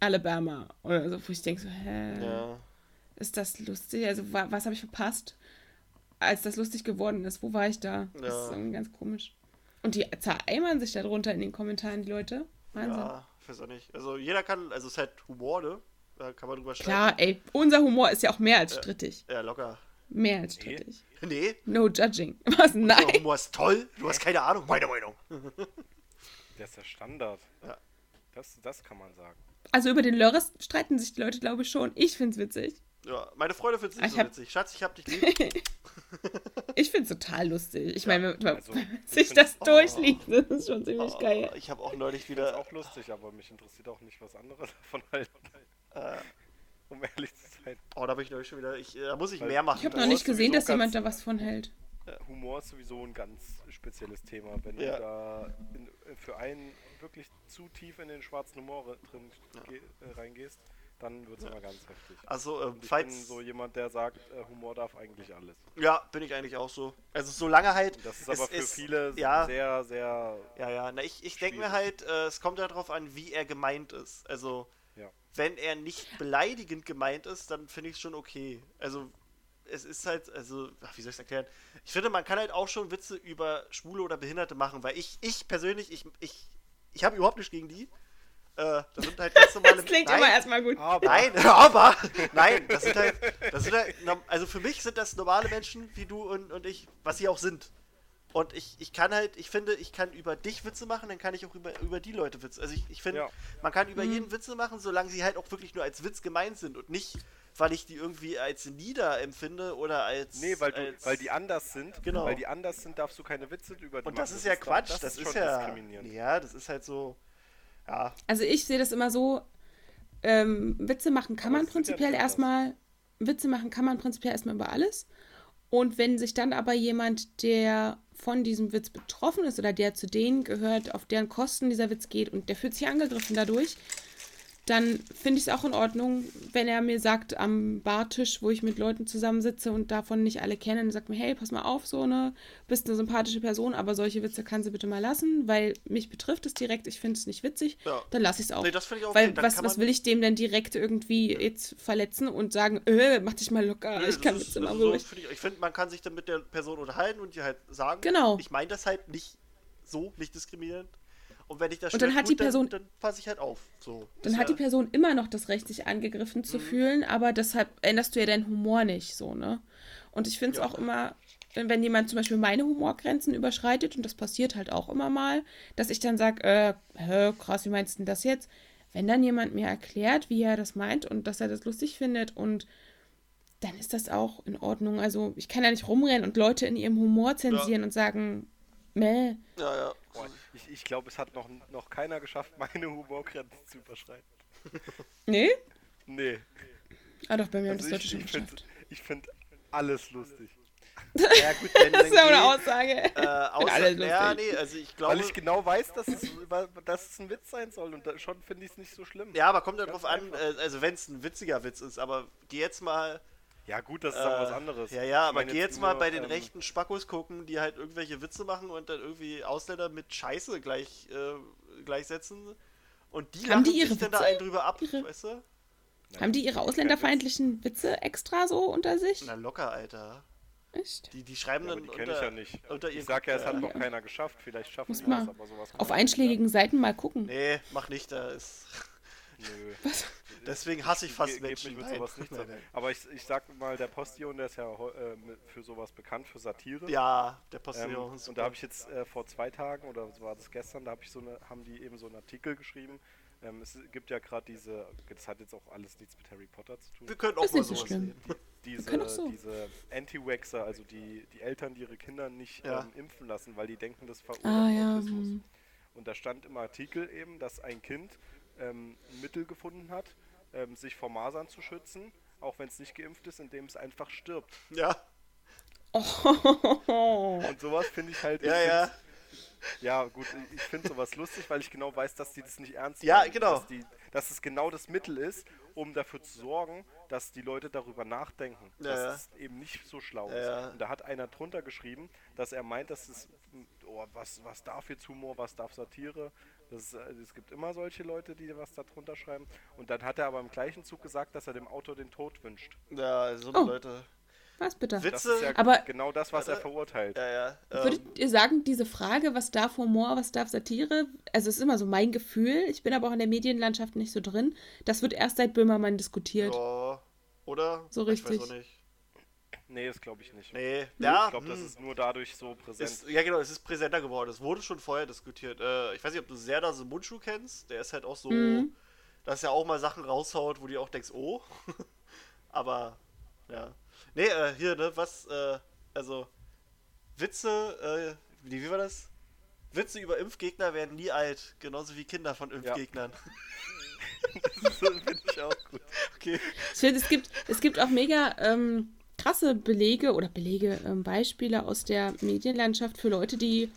Speaker 3: Alabama oder so, wo ich denke so, hä,
Speaker 2: Ja.
Speaker 3: ist das lustig? Also wa was habe ich verpasst, als das lustig geworden ist? Wo war ich da? Das
Speaker 2: Ja.
Speaker 3: ist irgendwie ganz komisch. Und die zereimern sich darunter in den Kommentaren, die Leute. Wahnsinn.
Speaker 2: Ja, ich weiß auch nicht. Also jeder kann, also es ist halt Humor, ne? Da kann man drüber streiten.
Speaker 3: Klar, ey, unser Humor ist ja auch mehr als strittig.
Speaker 2: Ja, locker.
Speaker 3: Mehr als
Speaker 4: Nee.
Speaker 3: strittig.
Speaker 2: Nee,
Speaker 3: No judging. Was?
Speaker 2: der
Speaker 3: Nein.
Speaker 2: Humor ist toll. Du hast keine Ahnung, meine Meinung.
Speaker 4: Der ist der Standard.
Speaker 2: Ja.
Speaker 4: Das, das kann man sagen.
Speaker 3: Also über den Lörres streiten sich die Leute, glaube ich, schon. Ich find's witzig.
Speaker 2: Ja, meine Freunde finden es
Speaker 3: Ah,
Speaker 2: nicht
Speaker 3: ich
Speaker 2: so
Speaker 3: hab-
Speaker 2: witzig. Schatz, ich hab dich lieb.
Speaker 3: Ich find's total lustig. Ich meine, wenn man
Speaker 4: also,
Speaker 3: sich
Speaker 4: ich
Speaker 3: das
Speaker 2: find's-
Speaker 3: durchliest, das ist schon ziemlich
Speaker 2: Oh,
Speaker 3: geil.
Speaker 2: ich habe auch neulich
Speaker 4: Ich finde es
Speaker 2: wieder.
Speaker 4: auch lustig, aber mich interessiert auch nicht, was andere davon halten.
Speaker 2: Äh,
Speaker 4: Um ehrlich zu sein.
Speaker 2: oh, da habe ich neulich schon wieder. Ich, äh, da muss ich
Speaker 4: Weil-
Speaker 2: mehr machen.
Speaker 3: Ich habe
Speaker 4: Das
Speaker 3: noch nicht gesehen, dass jemand da was von hält.
Speaker 4: Äh, Humor ist sowieso ein ganz spezielles Thema. Wenn
Speaker 2: Ja.
Speaker 4: du da in, äh, für einen wirklich zu tief in den schwarzen Humor drin ge- äh, reingehst, dann wird es immer ganz heftig.
Speaker 2: Also, ähm,
Speaker 4: ich bin so jemand, der sagt, äh, Humor darf eigentlich alles.
Speaker 2: Ja, bin ich eigentlich auch so. Also, solange halt.
Speaker 4: Und das ist aber für
Speaker 2: ist-
Speaker 4: viele
Speaker 2: ja.
Speaker 4: sehr, sehr.
Speaker 2: Ja, ja. Na, ich, ich denke mir halt, äh, es kommt darauf an, wie er gemeint ist. Also,
Speaker 4: Ja.
Speaker 2: wenn er nicht beleidigend gemeint ist, dann finde ich es schon okay. Also, es ist halt, also, ach, wie soll ich es erklären? Ich finde, man kann halt auch schon Witze über Schwule oder Behinderte machen, weil ich, ich persönlich, ich, ich, ich habe überhaupt nichts gegen die. Äh, das sind halt ganz normale
Speaker 3: Das klingt
Speaker 2: Nein,
Speaker 3: immer erstmal gut.
Speaker 4: Aber
Speaker 2: Nein, aber nein, das sind halt, das sind halt, also für mich sind das normale Menschen wie du und, und ich, was sie auch sind. Und ich, ich kann halt, ich finde, ich kann über dich Witze machen, dann kann ich auch über, über die Leute Witze. Also ich, ich finde,
Speaker 4: Ja.
Speaker 2: man kann über jeden Witze machen, solange sie halt auch wirklich nur als Witz gemeint sind und nicht, weil ich die irgendwie als nieder empfinde oder als.
Speaker 4: Nee, weil, du,
Speaker 2: als,
Speaker 4: weil die anders sind.
Speaker 2: Genau.
Speaker 4: Weil die anders sind, darfst du keine Witze über die
Speaker 2: Und das
Speaker 4: machen.
Speaker 2: ist ja Quatsch,
Speaker 4: das,
Speaker 2: das,
Speaker 4: ist
Speaker 2: ist ja.
Speaker 4: diskriminierend.
Speaker 2: Ja, das ist halt so. Ja,
Speaker 3: Also ich sehe das immer so, ähm, Witze machen kann
Speaker 4: Aber
Speaker 3: man
Speaker 4: ja
Speaker 3: prinzipiell
Speaker 4: nicht
Speaker 3: erstmal, Witze machen kann man prinzipiell erstmal über alles. Und wenn sich dann aber jemand, der von diesem Witz betroffen ist oder der zu denen gehört, auf deren Kosten dieser Witz geht und der fühlt sich angegriffen dadurch, dann finde ich es auch in Ordnung, wenn er mir sagt am Bartisch, wo ich mit Leuten zusammensitze und davon nicht alle kenne, und sagt mir, hey, pass mal auf, so eine, bist eine sympathische Person, aber solche Witze kannst du bitte mal lassen, weil mich betrifft es direkt, ich finde es nicht witzig,
Speaker 2: Ja.
Speaker 3: dann lasse ich es auch.
Speaker 2: Nee, das finde ich auch
Speaker 3: weil
Speaker 2: okay,
Speaker 3: was, was will ich dem denn direkt irgendwie jetzt verletzen und sagen, äh, mach dich mal locker,
Speaker 2: Nö,
Speaker 3: ich kann
Speaker 2: ist-
Speaker 3: wo
Speaker 2: sowas
Speaker 3: ich.
Speaker 2: find ich, ich finde, man kann sich dann mit der Person unterhalten und die halt sagen,
Speaker 3: Genau.
Speaker 2: ich meine das halt nicht so, nicht diskriminierend. Und wenn ich das
Speaker 3: Und dann hat die
Speaker 2: gut,
Speaker 3: Person-
Speaker 2: dann, dann passe ich halt auf. So.
Speaker 3: Dann hat die
Speaker 2: ja-
Speaker 3: Person immer noch das Recht, sich angegriffen
Speaker 2: Mhm.
Speaker 3: zu fühlen, aber deshalb änderst du ja deinen Humor nicht so, ne? Und ich finde es
Speaker 2: Ja.
Speaker 3: auch immer, wenn, wenn jemand zum Beispiel meine Humorgrenzen überschreitet, und das passiert halt auch immer mal, dass ich dann sage, äh, hä, krass, wie meinst du denn das jetzt? Wenn dann jemand mir erklärt, wie er das meint und dass er das lustig findet und dann ist das auch in Ordnung. Also ich kann ja nicht rumrennen und Leute in ihrem Humor zensieren und sagen, meh.
Speaker 2: Ja, ja.
Speaker 4: Boah, ich ich glaube, es hat noch, noch keiner geschafft, meine Humorgrenze zu überschreiten.
Speaker 3: Nee?
Speaker 4: Nee.
Speaker 3: Ah doch, bei mir haben
Speaker 4: Also
Speaker 3: das Leute
Speaker 4: ich,
Speaker 3: schon
Speaker 4: ich finde
Speaker 3: geschafft.
Speaker 4: ich find alles lustig.
Speaker 2: Ja, gut, wenn
Speaker 3: Das ist ja eine Aussage.
Speaker 2: äh, außer,
Speaker 3: alles
Speaker 2: ja,
Speaker 3: lustig.
Speaker 2: nee, also ich glaube.
Speaker 4: Weil ich genau weiß, dass es, dass es ein Witz sein soll und da, schon finde ich es nicht so schlimm.
Speaker 2: ja, aber kommt ja drauf an,
Speaker 4: einfach.
Speaker 2: äh, also wenn es ein witziger Witz ist, aber geh jetzt mal.
Speaker 4: Ja, gut, das ist
Speaker 2: Äh,
Speaker 4: aber was anderes.
Speaker 2: Ja, ja, aber geh
Speaker 4: jetzt
Speaker 2: jetzt mal
Speaker 4: nur,
Speaker 2: bei den
Speaker 4: ähm,
Speaker 2: rechten Spackos gucken, die halt irgendwelche Witze machen und dann irgendwie Ausländer mit Scheiße gleich, äh, gleichsetzen. Und die
Speaker 3: Haben
Speaker 2: lachen
Speaker 3: die ihre
Speaker 2: sich dann da
Speaker 3: Witze?
Speaker 2: einen drüber ab,
Speaker 3: Ihre-
Speaker 2: weißt du?
Speaker 3: Haben die ihre ausländerfeindlichen Witze extra so unter sich?
Speaker 2: Na locker, Alter.
Speaker 3: Echt?
Speaker 2: Die, die schreiben
Speaker 4: Ja, aber
Speaker 2: dann
Speaker 4: die kenne
Speaker 2: unter,
Speaker 4: ich ja nicht.
Speaker 2: unter
Speaker 4: Ich sag ja, es hat
Speaker 2: äh,
Speaker 4: noch keiner geschafft. Vielleicht schaffen
Speaker 3: Muss
Speaker 4: die
Speaker 3: mal
Speaker 4: das, aber sowas
Speaker 3: Auf
Speaker 4: nicht
Speaker 3: einschlägigen Seiten mal gucken.
Speaker 2: Nee, mach nicht, da ist.
Speaker 4: Nö.
Speaker 3: Was?
Speaker 2: Deswegen hasse ich fast
Speaker 4: Ge-
Speaker 2: Menschen.
Speaker 4: mich mit
Speaker 2: Nein.
Speaker 4: sowas nicht
Speaker 2: Nein,
Speaker 4: so.
Speaker 2: nein.
Speaker 4: Aber ich, ich sag mal, der Postillon, der ist ja äh, für sowas bekannt, für Satire.
Speaker 2: Ja, der
Speaker 4: Ähm,
Speaker 2: Postillon ist
Speaker 4: und da habe ich jetzt äh, vor zwei Tagen oder war das gestern, da hab ich so eine, haben die eben so einen Artikel geschrieben, Ähm, es gibt ja gerade diese, das hat jetzt auch alles nichts mit Harry Potter zu tun.
Speaker 2: Wir können auch
Speaker 3: Ist
Speaker 2: mal sowas sehen.
Speaker 4: Diese,
Speaker 3: so.
Speaker 4: diese Anti-Waxer, also die, die Eltern, die ihre Kinder nicht
Speaker 2: Ja.
Speaker 4: ähm, impfen lassen, weil die denken, das verursacht
Speaker 3: Ah ja.
Speaker 4: Autismus.
Speaker 3: hm.
Speaker 4: Und da stand im Artikel eben, dass ein Kind ähm, ein Mittel gefunden hat, ähm, sich vor Masern zu schützen, auch wenn es nicht geimpft ist, indem es einfach stirbt.
Speaker 2: Ja,
Speaker 3: Oh.
Speaker 4: Und sowas finde ich halt.
Speaker 2: ja, ja.
Speaker 4: Ja, gut, ich- finde sowas lustig, weil ich genau weiß, dass die das nicht ernst
Speaker 2: Ja,
Speaker 4: meinen.
Speaker 2: genau.
Speaker 4: Dass, die, dass es genau das Mittel ist, um dafür zu sorgen, dass die Leute darüber nachdenken.
Speaker 2: Ja,
Speaker 4: dass
Speaker 2: ja.
Speaker 4: es eben nicht so schlau
Speaker 2: Ja,
Speaker 4: ist.
Speaker 2: ja.
Speaker 4: Und da hat einer drunter geschrieben, dass er meint, dass es, oh, was, was darf jetzt Humor, was darf Satire. Das, äh, es gibt immer solche Leute, die was da drunter schreiben. Und dann hat er aber im gleichen Zug gesagt, dass er dem Autor den Tod wünscht.
Speaker 2: Ja, so eine
Speaker 3: Oh.
Speaker 2: Leute.
Speaker 3: Was bitte?
Speaker 2: Witz-
Speaker 4: Das ist ja
Speaker 3: Aber-
Speaker 4: genau das, was er
Speaker 2: Warte.
Speaker 4: verurteilt.
Speaker 2: Ja, ja. Ähm,
Speaker 3: Würdet ihr sagen, diese Frage, was darf Humor, was darf Satire, also es ist immer so mein Gefühl, ich bin aber auch in der Medienlandschaft nicht so drin, das wird erst seit Böhmermann diskutiert.
Speaker 2: ja, oder?
Speaker 3: So
Speaker 2: Ich weiß
Speaker 3: richtig.
Speaker 2: auch nicht.
Speaker 4: Nee, das glaube ich nicht.
Speaker 2: Nee, ja.
Speaker 4: ich glaube, das
Speaker 2: hm.
Speaker 4: ist nur dadurch so präsent.
Speaker 2: Ist, ja, genau, es ist präsenter geworden. Es wurde schon vorher diskutiert. Äh, ich weiß nicht, ob du Serda Mundschuh kennst. Der ist halt auch so,
Speaker 3: Mhm.
Speaker 2: dass er auch mal Sachen raushaut, wo du auch denkst, oh. Aber, ja. Nee, äh, hier, ne, was, äh, also, Witze, äh, wie, wie war das? Witze über Impfgegner werden nie alt, genauso wie Kinder von Impfgegnern.
Speaker 4: das finde ich auch gut.
Speaker 2: Okay.
Speaker 3: Ich finde, es gibt, es gibt auch mega ähm, krasse Belege oder Belege, ähm, Beispiele aus der Medienlandschaft für Leute, die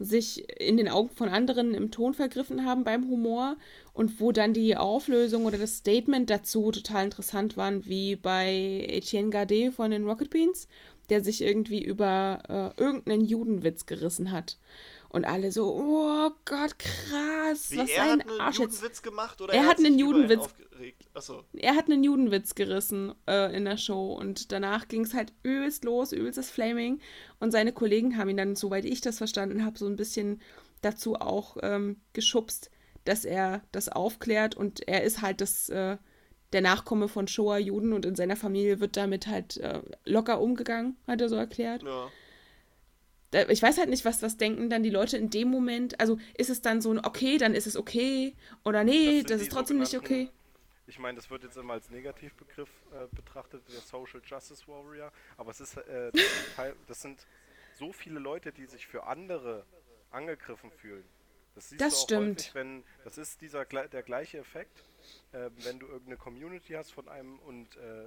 Speaker 3: sich in den Augen von anderen im Ton vergriffen haben beim Humor und wo dann die Auflösung oder das Statement dazu total interessant waren, wie bei Etienne Gardet von den Rocket Beans, der sich irgendwie über äh, irgendeinen Judenwitz gerissen hat. Und alle so, oh Gott, krass,
Speaker 2: Wie,
Speaker 3: was
Speaker 2: er
Speaker 3: ein
Speaker 2: hat einen
Speaker 3: Arsch jetzt.
Speaker 2: Judenwitz gemacht oder
Speaker 3: Er hat
Speaker 2: sich
Speaker 3: einen Judenwitz-
Speaker 2: aufgeregt? Achso.
Speaker 3: er hat einen Judenwitz gerissen äh, in der Show und danach ging es halt übelst los, übelstes Flaming und seine Kollegen haben ihn dann, soweit ich das verstanden habe, so ein bisschen dazu auch ähm, geschubst, dass er das aufklärt und er ist halt das, äh, der Nachkomme von Shoah-Juden und in seiner Familie wird damit halt äh, locker umgegangen, hat er so erklärt.
Speaker 2: Ja.
Speaker 3: Ich weiß halt nicht, was, was denken dann die Leute in dem Moment. Also ist es dann so ein okay, dann ist es okay oder nee, das,
Speaker 4: die
Speaker 3: ist trotzdem nicht okay.
Speaker 4: Ich meine, das wird jetzt immer als Negativbegriff äh, betrachtet, der Social Justice Warrior, aber es ist, äh, das, sind das sind so viele Leute, die sich für andere angegriffen fühlen. Das siehst
Speaker 3: Das
Speaker 4: du auch
Speaker 3: stimmt.
Speaker 4: häufig, wenn, das ist dieser, der gleiche Effekt, äh, wenn du irgendeine Community hast von einem und äh,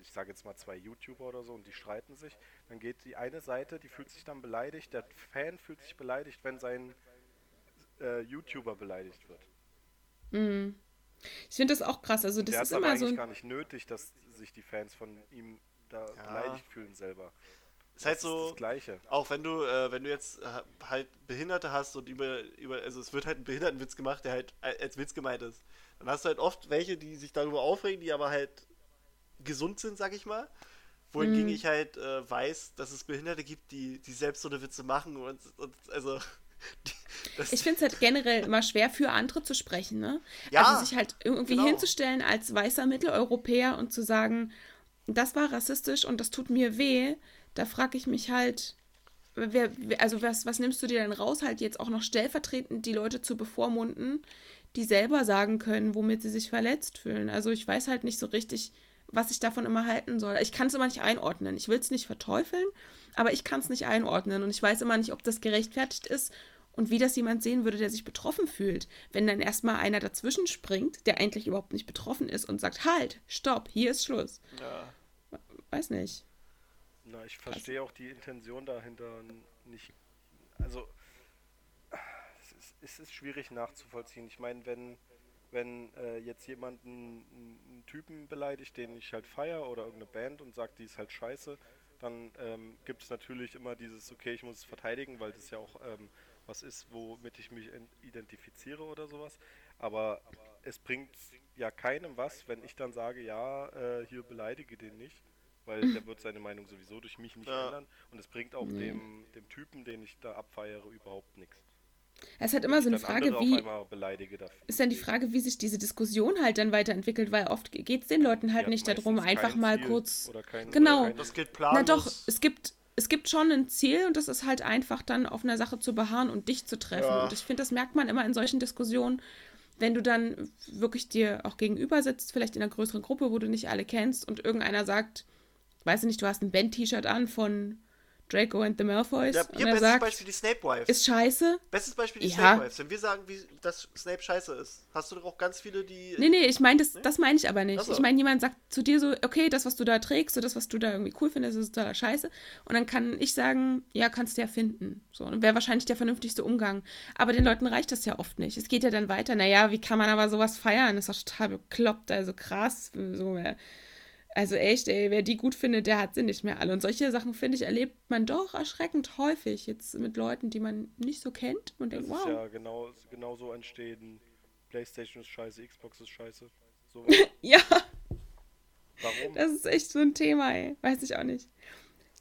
Speaker 4: ich sage jetzt mal zwei YouTuber oder so und die streiten sich, dann geht die eine Seite, die fühlt sich dann beleidigt, der Fan fühlt sich beleidigt, wenn sein äh, YouTuber beleidigt wird.
Speaker 3: Mhm. Ich finde das auch krass. Also das
Speaker 4: der
Speaker 3: ist
Speaker 4: hat aber
Speaker 3: immer so
Speaker 4: eigentlich
Speaker 3: ein
Speaker 4: gar nicht nötig, dass sich die Fans von ihm da
Speaker 2: Ja.
Speaker 4: beleidigt fühlen selber.
Speaker 2: Ist halt
Speaker 4: das
Speaker 2: so.
Speaker 4: ist das Gleiche.
Speaker 2: Auch wenn du, äh, wenn du jetzt äh, halt Behinderte hast und über, über, also es wird halt ein Behindertenwitz gemacht, der halt a- als Witz gemeint ist. Dann hast du halt oft welche, die sich darüber aufregen, die aber halt gesund sind, sag ich mal. Wohingegen
Speaker 3: Mhm.
Speaker 2: ich halt äh, weiß, dass es Behinderte gibt, die, die selbst so eine Witze machen und, und also. Die,
Speaker 3: Ich finde es halt generell immer schwer für andere zu sprechen, ne?
Speaker 2: Ja,
Speaker 3: also sich halt irgendwie
Speaker 2: genau.
Speaker 3: hinzustellen als weißer Mitteleuropäer und zu sagen, das war rassistisch und das tut mir weh, da frage ich mich halt, wer, wer- also was, was nimmst du dir denn raus, halt jetzt auch noch stellvertretend die Leute zu bevormunden, die selber sagen können, womit sie sich verletzt fühlen. Also ich weiß halt nicht so richtig, was ich davon immer halten soll. Ich kann es immer nicht einordnen. Ich will es nicht verteufeln, aber ich kann es nicht einordnen und ich weiß immer nicht, ob das gerechtfertigt ist und wie das jemand sehen würde, der sich betroffen fühlt. Wenn dann erstmal einer dazwischen springt, der eigentlich überhaupt nicht betroffen ist und sagt, halt, stopp, hier ist Schluss.
Speaker 2: ja.
Speaker 3: Weiß nicht.
Speaker 4: Na, ich verstehe auch die Intention dahinter nicht. Also, es ist, schwierig nachzuvollziehen. Ich meine, wenn, wenn äh, jetzt jemand einen, einen Typen beleidigt, den ich halt feier oder irgendeine Band und sagt, die ist halt scheiße, dann ähm, gibt es natürlich immer dieses, okay, ich muss es verteidigen, weil das ja auch ähm, was ist, womit ich mich en- identifiziere oder sowas. Aber es bringt ja keinem was, wenn ich dann sage, ja, äh, hier beleidige den nicht, weil der wird seine Meinung sowieso durch mich nicht
Speaker 2: Ja.
Speaker 4: ändern und es bringt auch dem, dem Typen, den ich da abfeiere, überhaupt nichts.
Speaker 3: Es ist halt immer so eine Frage, wie ist dann die Frage, wie sich diese Diskussion halt dann weiterentwickelt, weil oft geht es den Leuten halt nicht darum, einfach mal
Speaker 4: Ziel
Speaker 3: kurz
Speaker 4: oder kein,
Speaker 3: Genau.
Speaker 4: Oder kein,
Speaker 2: Das gilt
Speaker 3: Na doch, es gibt, es gibt schon ein Ziel und das ist halt einfach dann auf einer Sache zu beharren und dich zu treffen.
Speaker 2: Ja.
Speaker 3: Und ich finde, das merkt man immer in solchen Diskussionen, wenn du dann wirklich dir auch gegenüber sitzt, vielleicht in einer größeren Gruppe, wo du nicht alle kennst und irgendeiner sagt, weiß ich nicht, du hast ein Band-T-Shirt an von Draco and the Malfoys.
Speaker 2: Ja,
Speaker 3: er
Speaker 2: bestes
Speaker 3: sagt,
Speaker 2: Beispiel die Snape Wives.
Speaker 3: ist scheiße.
Speaker 2: bestes Beispiel die
Speaker 3: Ja.
Speaker 2: Snape Wives. Wenn wir sagen, wie, dass Snape scheiße ist, hast du doch auch ganz viele, die.
Speaker 3: Nee, nee, ich meine, das, das meine ich aber nicht.
Speaker 2: Ach so.
Speaker 3: Ich meine, jemand sagt zu dir so, okay, das, was du da trägst, so das, was du da irgendwie cool findest, ist totaler Scheiße. Und dann kann ich sagen, ja, kannst du ja finden. So, und wäre wahrscheinlich der vernünftigste Umgang. Aber den Leuten reicht das ja oft nicht. Es geht ja dann weiter. Naja, wie kann man aber sowas feiern? Das ist doch total bekloppt, also krass. So, äh, also echt, ey, wer die gut findet, der hat sie nicht mehr alle. Und solche Sachen, finde ich, erlebt man doch erschreckend häufig jetzt mit Leuten, die man nicht so kennt und denkt, wow.
Speaker 4: ja genau, genau so entstehen. Playstation ist scheiße, Xbox ist scheiße. So,
Speaker 3: ja.
Speaker 4: warum?
Speaker 3: Das ist echt so ein Thema, ey. Weiß ich auch nicht.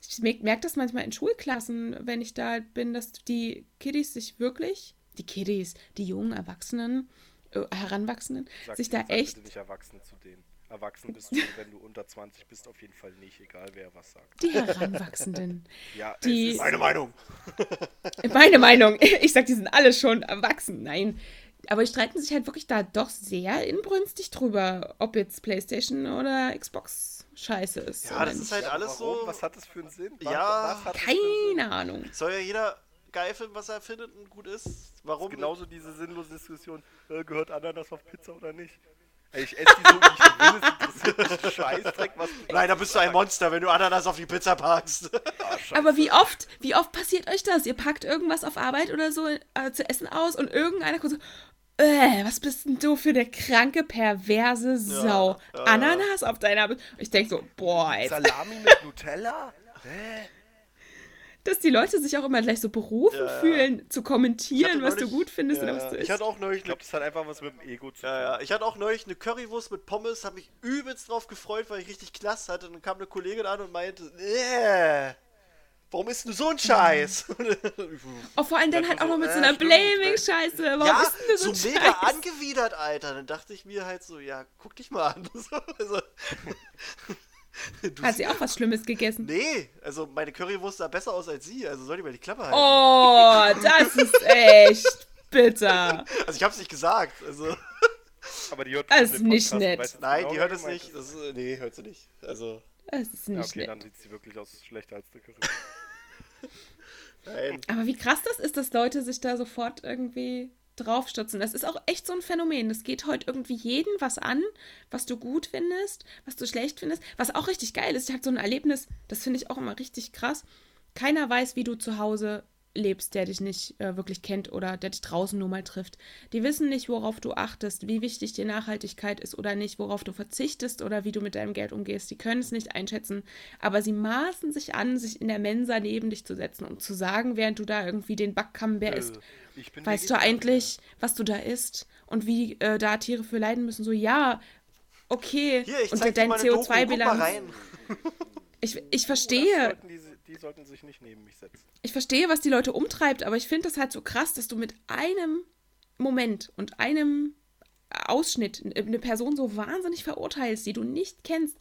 Speaker 3: Ich merke merk das manchmal in Schulklassen, wenn ich da bin, dass die Kiddies sich wirklich, die Kiddies, die jungen Erwachsenen, äh, Heranwachsenden,
Speaker 4: Sag-
Speaker 3: sich da echt.
Speaker 4: Bitte nicht erwachsen zu denen. Erwachsen bist du, wenn du unter 20 bist, auf jeden Fall nicht, egal wer was sagt.
Speaker 3: Die Heranwachsenden.
Speaker 4: Ja,
Speaker 3: Die-
Speaker 4: es ist,
Speaker 2: Meine Meinung.
Speaker 3: Meine Meinung. Ich sag, die sind alle schon erwachsen. Nein. Aber die streiten sich halt wirklich da doch sehr inbrünstig drüber, ob jetzt PlayStation oder Xbox scheiße ist.
Speaker 2: Ja, das ist
Speaker 3: nicht.
Speaker 2: halt
Speaker 4: Ja,
Speaker 2: alles
Speaker 4: warum?
Speaker 2: so.
Speaker 4: Was hat das für einen Sinn?
Speaker 2: Ja,
Speaker 4: was einen Sinn?
Speaker 3: Keine Ahnung.
Speaker 2: Soll ja jeder geil finden, was er findet und gut ist. Warum?
Speaker 4: Genauso diese sinnlose Diskussion, äh, gehört Ananas auf Pizza oder nicht? Ey, ich esse die so, wie ich will, mich ein Scheißdreck, was du
Speaker 2: Nein, da bist du ein Monster, wenn du Ananas auf die Pizza packst.
Speaker 4: Scheiße.
Speaker 3: Aber wie oft, wie oft passiert euch das? Ihr packt irgendwas auf Arbeit oder so äh, zu essen aus und irgendeiner kommt so, äh, was bist denn du für eine kranke, perverse Sau?
Speaker 2: ja,
Speaker 3: Ananas auf deiner... Be ich denke so, boah, ey,
Speaker 4: Salami mit Nutella? Hä?
Speaker 3: Dass die Leute sich auch immer gleich so berufen
Speaker 2: Ja, ja.
Speaker 3: fühlen, zu
Speaker 2: Ich
Speaker 3: kommentieren, was du
Speaker 2: neulich-
Speaker 3: gut findest
Speaker 2: ja,
Speaker 3: oder was du
Speaker 2: Ich
Speaker 3: isst.
Speaker 2: hatte auch neulich
Speaker 4: Ich glaube, das hat einfach was mit dem Ego zu tun.
Speaker 2: Ja, ja. Ich hatte auch neulich eine Currywurst mit Pommes, habe mich übelst drauf gefreut, weil ich richtig klasse hatte. Und dann kam eine Kollegin an und meinte, äh, warum isst du so ein Scheiß?
Speaker 3: Oh, vor allem dann
Speaker 2: Ja,
Speaker 3: halt auch noch mit so
Speaker 2: äh,
Speaker 3: einer
Speaker 2: stimmt,
Speaker 3: Blaming-Scheiße. Warum
Speaker 2: ja,
Speaker 3: ist denn das
Speaker 2: so
Speaker 3: so ein
Speaker 2: mega
Speaker 3: Scheiß?
Speaker 2: angewidert, Alter. Dann dachte ich mir halt so, ja, guck dich mal an. So, also, du
Speaker 3: Hat sie auch was Schlimmes gegessen?
Speaker 2: Nee, also meine Currywurst sah besser aus als sie, also soll die mal die Klappe halten.
Speaker 3: Oh, das ist echt bitter.
Speaker 2: Also ich hab's nicht gesagt, also
Speaker 4: Aber die hört
Speaker 3: Das ist nicht
Speaker 4: Podcast,
Speaker 3: nett.
Speaker 2: nein,
Speaker 4: genau,
Speaker 2: die hört es nicht. Das ist, nee, hört sie nicht. Also
Speaker 3: Das ist
Speaker 4: Ja,
Speaker 3: nicht
Speaker 4: okay,
Speaker 3: nett.
Speaker 4: dann sieht sie wirklich aus schlechter als der Curry.
Speaker 2: nein.
Speaker 3: Aber wie krass das ist, dass Leute sich da sofort irgendwie draufstürzen. Das ist auch echt so ein Phänomen. Das geht heute irgendwie jeden was an, was du gut findest, was du schlecht findest. Was auch richtig geil ist, ich hatte so ein Erlebnis, das finde ich auch immer richtig krass. Keiner weiß, wie du zu Hause lebst, der dich nicht äh, wirklich kennt oder der dich draußen nur mal trifft. Die wissen nicht, worauf du achtest, wie wichtig dir Nachhaltigkeit ist oder nicht, worauf du verzichtest oder wie du mit deinem Geld umgehst. Die können es nicht einschätzen, aber sie maßen sich an, sich in der Mensa neben dich zu setzen und zu sagen, während du da irgendwie den Backcamembert isst.
Speaker 4: Äh, bin
Speaker 3: Weißt du eigentlich, was du da isst und wie äh, da Tiere für leiden müssen? So, ja, okay.
Speaker 2: Hier, ich
Speaker 3: und
Speaker 2: mal
Speaker 3: CO2-Bilanz.
Speaker 2: rein.
Speaker 3: Ich, ich verstehe,
Speaker 4: sollten die, sollten sich nicht neben mich setzen.
Speaker 3: ich verstehe, was die Leute umtreibt, aber ich finde das halt so krass, dass du mit einem Moment und einem Ausschnitt eine Person so wahnsinnig verurteilst, die du nicht kennst.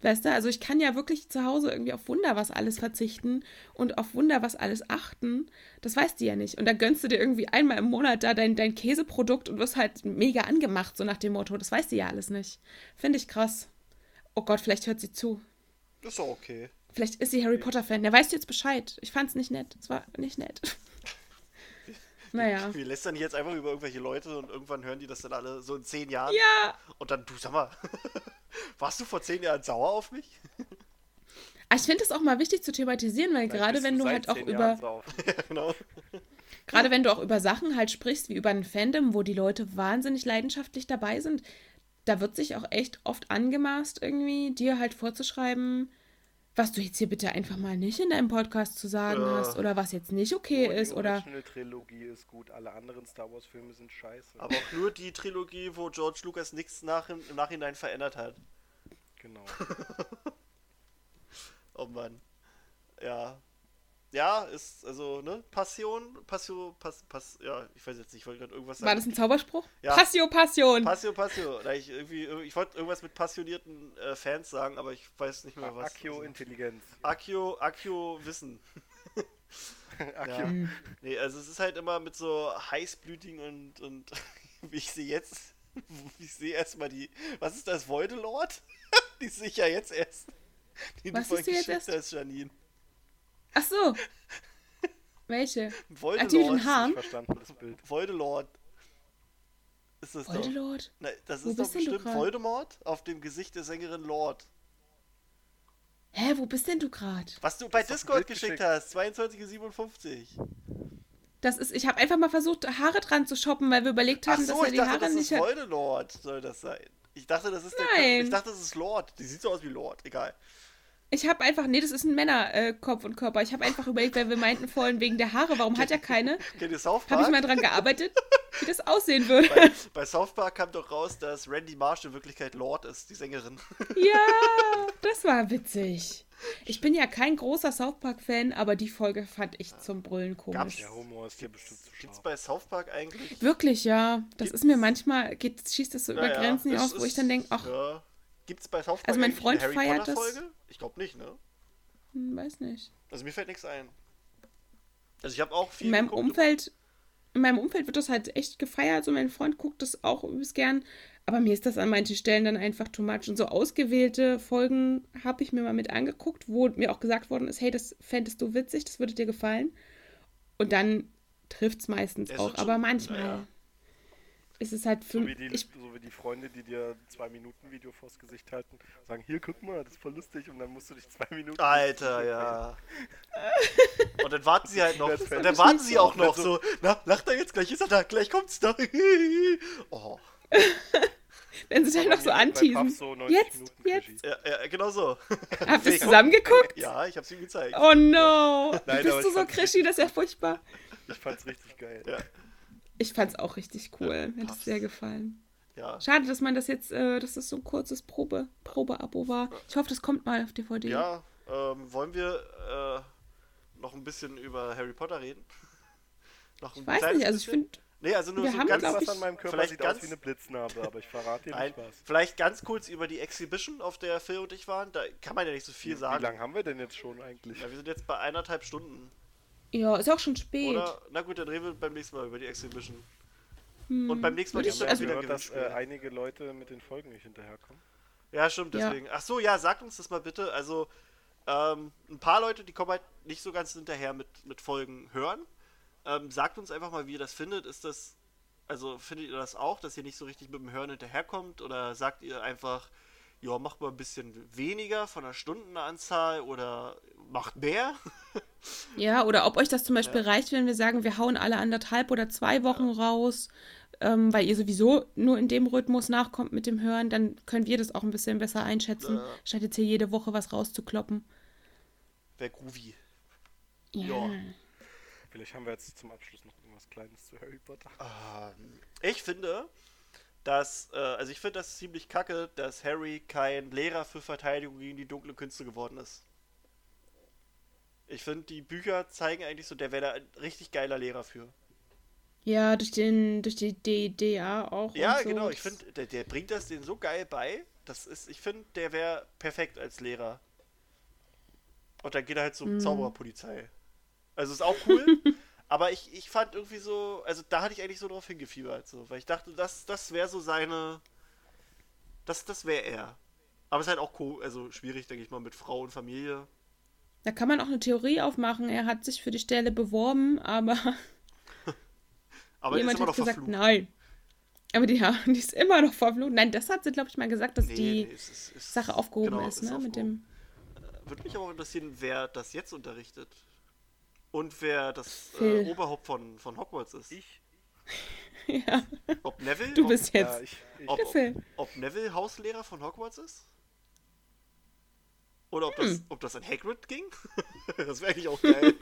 Speaker 3: Weißt du, also ich kann ja wirklich zu Hause irgendwie auf Wunder was alles verzichten und auf Wunder was alles achten. Das weißt du ja nicht. Und dann gönnst du dir irgendwie einmal im Monat da dein, dein Käseprodukt und wirst halt mega angemacht, so nach dem Motto. Das weißt du ja alles nicht. Finde ich krass. Oh Gott, vielleicht hört sie zu.
Speaker 2: Das ist doch okay.
Speaker 3: Vielleicht ist sie Harry Potter-Fan. Der weiß jetzt Bescheid. Ich fand's nicht nett. Es war nicht nett. naja.
Speaker 2: Wir lästern jetzt einfach über irgendwelche Leute und irgendwann hören die das dann alle so in zehn Jahren.
Speaker 3: Ja.
Speaker 2: Und dann, du sag mal, warst du vor zehn Jahren sauer auf mich?
Speaker 3: Aber ich finde es auch mal wichtig zu thematisieren, weil
Speaker 4: Vielleicht
Speaker 3: gerade wenn du halt auch über,
Speaker 2: ja, genau.
Speaker 3: gerade wenn du auch über Sachen halt sprichst, wie über ein Fandom, wo die Leute wahnsinnig leidenschaftlich dabei sind, da wird sich auch echt oft angemaßt, irgendwie dir halt vorzuschreiben, was du jetzt hier bitte einfach mal nicht in deinem Podcast zu sagen
Speaker 2: Ja.
Speaker 3: hast oder was jetzt nicht okay
Speaker 4: Nur die
Speaker 3: ist oder
Speaker 4: Original-Trilogie ist gut, alle anderen Star Wars-Filme sind scheiße.
Speaker 2: Aber auch nur die Trilogie, wo George Lucas nichts nach, im Nachhinein verändert hat.
Speaker 4: Genau.
Speaker 2: Oh Mann. Ja. Ja, ist, also, ne? Passion, Passio, Pass, Pass, ja, ich weiß jetzt nicht, ich wollte gerade irgendwas
Speaker 3: war das ein Zauberspruch?
Speaker 2: Ja.
Speaker 3: Passio, Passion.
Speaker 2: Passio, Passio. Na, ich, irgendwie, ich wollte irgendwas mit passionierten äh, Fans sagen, aber ich weiß nicht mehr was.
Speaker 4: Akio Intelligenz.
Speaker 2: Akio, Akio Wissen.
Speaker 4: Akio.
Speaker 2: Ja. Nee, also es ist halt immer mit so heißblütigen und, und ich sehe jetzt, ich sehe erstmal die, was ist das, Voidelord? die sehe ich ja jetzt erst. Die
Speaker 3: Was
Speaker 2: du
Speaker 3: siehst du jetzt
Speaker 2: hast, Janine.
Speaker 3: Ach so. Welche? Den
Speaker 4: Nicht
Speaker 3: Haaren?
Speaker 4: verstanden, das Bild.
Speaker 2: Voidelord. Ist das doch.
Speaker 3: Voldemort?
Speaker 2: Na, das
Speaker 3: Wo
Speaker 2: ist doch
Speaker 3: bist denn du
Speaker 2: bestimmt
Speaker 3: grad?
Speaker 2: Voldemort auf dem Gesicht der Sängerin Lord.
Speaker 3: Hä, wo bist denn du gerade?
Speaker 2: Was du bei Discord geschickt
Speaker 4: geschickt.
Speaker 2: hast, 22.57
Speaker 3: Das ist, ich habe einfach mal versucht, Haare dran zu shoppen, weil wir überlegt
Speaker 2: Ach
Speaker 3: haben,
Speaker 2: so,
Speaker 3: dass er
Speaker 2: ich
Speaker 3: die
Speaker 2: dachte,
Speaker 3: Haare
Speaker 2: das
Speaker 3: nicht
Speaker 2: ist
Speaker 3: hat.
Speaker 2: Voldemort, soll das sein. Ich dachte, das ist der
Speaker 3: Nein.
Speaker 2: Ich dachte, das ist Lord. Die sieht so aus wie Lord, egal.
Speaker 3: Ich habe einfach, nee, das ist ein Männerkopf und Körper. Ich habe einfach überlegt, weil wir meinten vorhin wegen der Haare, warum hat er keine?
Speaker 2: Kennt ihr South
Speaker 3: Habe ich
Speaker 2: Park?
Speaker 3: mal dran gearbeitet, wie das aussehen würde.
Speaker 2: bei, bei South Park kam doch raus, dass Randy Marsh in Wirklichkeit Lord ist, die Sängerin.
Speaker 3: Ja, das war witzig. Ich bin ja kein großer South Park-Fan, aber die Folge fand ich zum Brüllen komisch.
Speaker 4: Der Humor ist hier bestimmt zu
Speaker 2: Gibt's bei South Park eigentlich?
Speaker 3: Wirklich, ja. Das ist mir manchmal, geht, schießt das so über
Speaker 2: Ja, ja,
Speaker 3: Grenzen hinaus, wo ich dann denke, ach,
Speaker 2: Ja. Gibt's bei South Park
Speaker 3: Also mein Freund
Speaker 2: eine Harry
Speaker 3: feiert
Speaker 2: Potter
Speaker 3: das.
Speaker 2: Folge? Ich glaube nicht, ne?
Speaker 3: hm, weiß nicht.
Speaker 2: Also mir fällt nichts ein. Also ich habe auch viel
Speaker 3: In meinem
Speaker 2: geguckt,
Speaker 3: Umfeld, in meinem Umfeld wird das halt echt gefeiert. So mein Freund guckt das auch übelst gern. Aber mir ist das an manchen Stellen dann einfach too much. Und so ausgewählte Folgen habe ich mir mal mit angeguckt, wo mir auch gesagt worden ist, hey, das fändest du witzig, das würde dir gefallen. Und dann trifft es meistens
Speaker 2: es
Speaker 3: auch. Aber manchmal
Speaker 2: ja.
Speaker 3: Ist es halt für
Speaker 4: So wie, die,
Speaker 3: ich,
Speaker 4: so wie die Freunde, die dir ein zwei Minuten Video vors Gesicht halten, sagen, hier, guck mal, das ist voll lustig und dann musst du dich zwei Minuten...
Speaker 2: Alter, ja. Und dann warten sie halt noch.
Speaker 4: Das
Speaker 2: Und dann warten sie auch noch so, na, lacht er jetzt, gleich ist er da, gleich kommt's da. Oh.
Speaker 3: wenn sie dann
Speaker 4: Aber
Speaker 3: noch so anteasen.
Speaker 4: so 90
Speaker 3: Jetzt,
Speaker 4: Minuten
Speaker 3: jetzt.
Speaker 2: Ja, ja, genau so.
Speaker 3: Habt ihr es
Speaker 2: Ich-
Speaker 3: zusammen geguckt?
Speaker 2: Ja, ich hab's ihm gezeigt.
Speaker 3: Oh no.
Speaker 4: Nein,
Speaker 3: Bist du so Krischi, das ist ja furchtbar.
Speaker 4: Ich fand's richtig geil.
Speaker 2: Ja,
Speaker 3: Ich fand's auch richtig cool. Mir hat es sehr gefallen.
Speaker 2: ja.
Speaker 3: Schade, dass man das jetzt, äh, dass das so ein kurzes Probe, Probe-Abo war. Ich hoffe, das kommt mal auf DVD.
Speaker 2: Ja, ähm, wollen wir äh, noch ein bisschen über Harry Potter reden? noch ein
Speaker 3: Ich weiß nicht, also ich finde,
Speaker 2: Nee, also nur
Speaker 3: wir
Speaker 2: so
Speaker 3: haben,
Speaker 2: ganz,
Speaker 4: Was
Speaker 3: ich-
Speaker 4: an meinem Körper
Speaker 2: vielleicht
Speaker 4: sieht
Speaker 2: ganz-
Speaker 4: aus wie eine Blitznarbe, aber ich verrate dir
Speaker 2: Nein,
Speaker 4: nicht was.
Speaker 2: vielleicht ganz kurz über die Exhibition, auf der Phil und ich waren. Da kann man ja nicht so viel
Speaker 4: Wie, wie
Speaker 2: sagen.
Speaker 4: lange haben wir denn jetzt schon eigentlich?
Speaker 2: Ja, wir sind jetzt bei eineinhalb Stunden.
Speaker 3: Ja, ist auch schon spät.
Speaker 2: Oder? Na gut, dann reden wir beim nächsten Mal über die Exhibition.
Speaker 3: Hm,
Speaker 2: Und beim nächsten Mal
Speaker 3: ich,
Speaker 2: es
Speaker 3: also,
Speaker 2: wieder
Speaker 4: gehört, dass äh, einige Leute mit den Folgen nicht hinterherkommen.
Speaker 2: Ja, stimmt,
Speaker 3: Ja.
Speaker 2: deswegen. Ach so, ja, sagt uns das mal bitte. Also, ähm, ein paar Leute, die kommen halt nicht so ganz hinterher mit, mit Folgen hören. Ähm, sagt uns einfach mal, wie ihr das findet. Ist das, also findet ihr das auch, dass ihr nicht so richtig mit dem Hören hinterherkommt? Oder sagt ihr einfach, ja, macht mal ein bisschen weniger von der Stundenanzahl oder macht mehr?
Speaker 3: ja, oder ob euch das zum Beispiel reicht, wenn wir sagen, wir hauen alle anderthalb oder zwei Wochen raus, ähm, weil ihr sowieso nur in dem Rhythmus nachkommt mit dem Hören, dann können wir das auch ein bisschen besser einschätzen,
Speaker 2: Ja.
Speaker 3: statt jetzt hier jede Woche was rauszukloppen.
Speaker 2: Wäre groovy.
Speaker 3: Ja.
Speaker 2: Ja.
Speaker 4: Vielleicht haben wir jetzt zum Abschluss noch irgendwas Kleines zu Harry Potter.
Speaker 2: Ähm, ich finde, dass, äh, also ich finde das ziemlich kacke, dass Harry kein Lehrer für Verteidigung gegen die dunkle Künste geworden ist. Ich finde, die Bücher zeigen eigentlich so, der wäre da ein richtig geiler Lehrer für.
Speaker 3: Ja, durch den, durch die DDA auch.
Speaker 2: Ja,
Speaker 3: so.
Speaker 2: genau, ich finde, der, der bringt das denen so geil bei. Das ist, ich finde, der wäre perfekt als Lehrer. Und dann geht er halt zum
Speaker 3: Mhm.
Speaker 2: Zaubererpolizei. Also ist auch cool. aber ich, ich fand irgendwie so, also da hatte ich eigentlich so drauf hingefiebert, so, weil ich dachte, das, das wäre so seine. Das, das wäre er. Aber es ist halt auch co also schwierig, denke ich mal, mit Frau und Familie.
Speaker 3: Da kann man auch eine Theorie aufmachen. Er hat sich für die Stelle beworben, aber
Speaker 2: Aber er ist
Speaker 3: jemand
Speaker 2: immer
Speaker 3: hat
Speaker 2: noch
Speaker 3: gesagt,
Speaker 2: verflucht.
Speaker 3: nein. Aber die, ja, die ist immer noch verflucht. Nein, das hat sie, glaube ich, mal gesagt, dass
Speaker 2: Nee,
Speaker 3: die
Speaker 2: nee, es ist- es-
Speaker 3: Sache aufgehoben
Speaker 2: genau,
Speaker 3: ist, ne? Mit
Speaker 2: aufgehoben.
Speaker 3: dem.
Speaker 2: Würde mich aber auch interessieren, wer das jetzt unterrichtet. Und wer das äh. Oberhaupt von, von Hogwarts ist.
Speaker 4: Ich?
Speaker 3: Ja,
Speaker 2: Ob Neville?
Speaker 3: du
Speaker 2: ob,
Speaker 3: bist
Speaker 4: Ja,
Speaker 3: jetzt.
Speaker 4: ich, ich,
Speaker 2: ob,
Speaker 3: Phil.
Speaker 2: ob Neville Hauslehrer von Hogwarts ist? Oder ob
Speaker 3: Hm.
Speaker 2: das, ob das an Hagrid ging? das wäre eigentlich auch geil.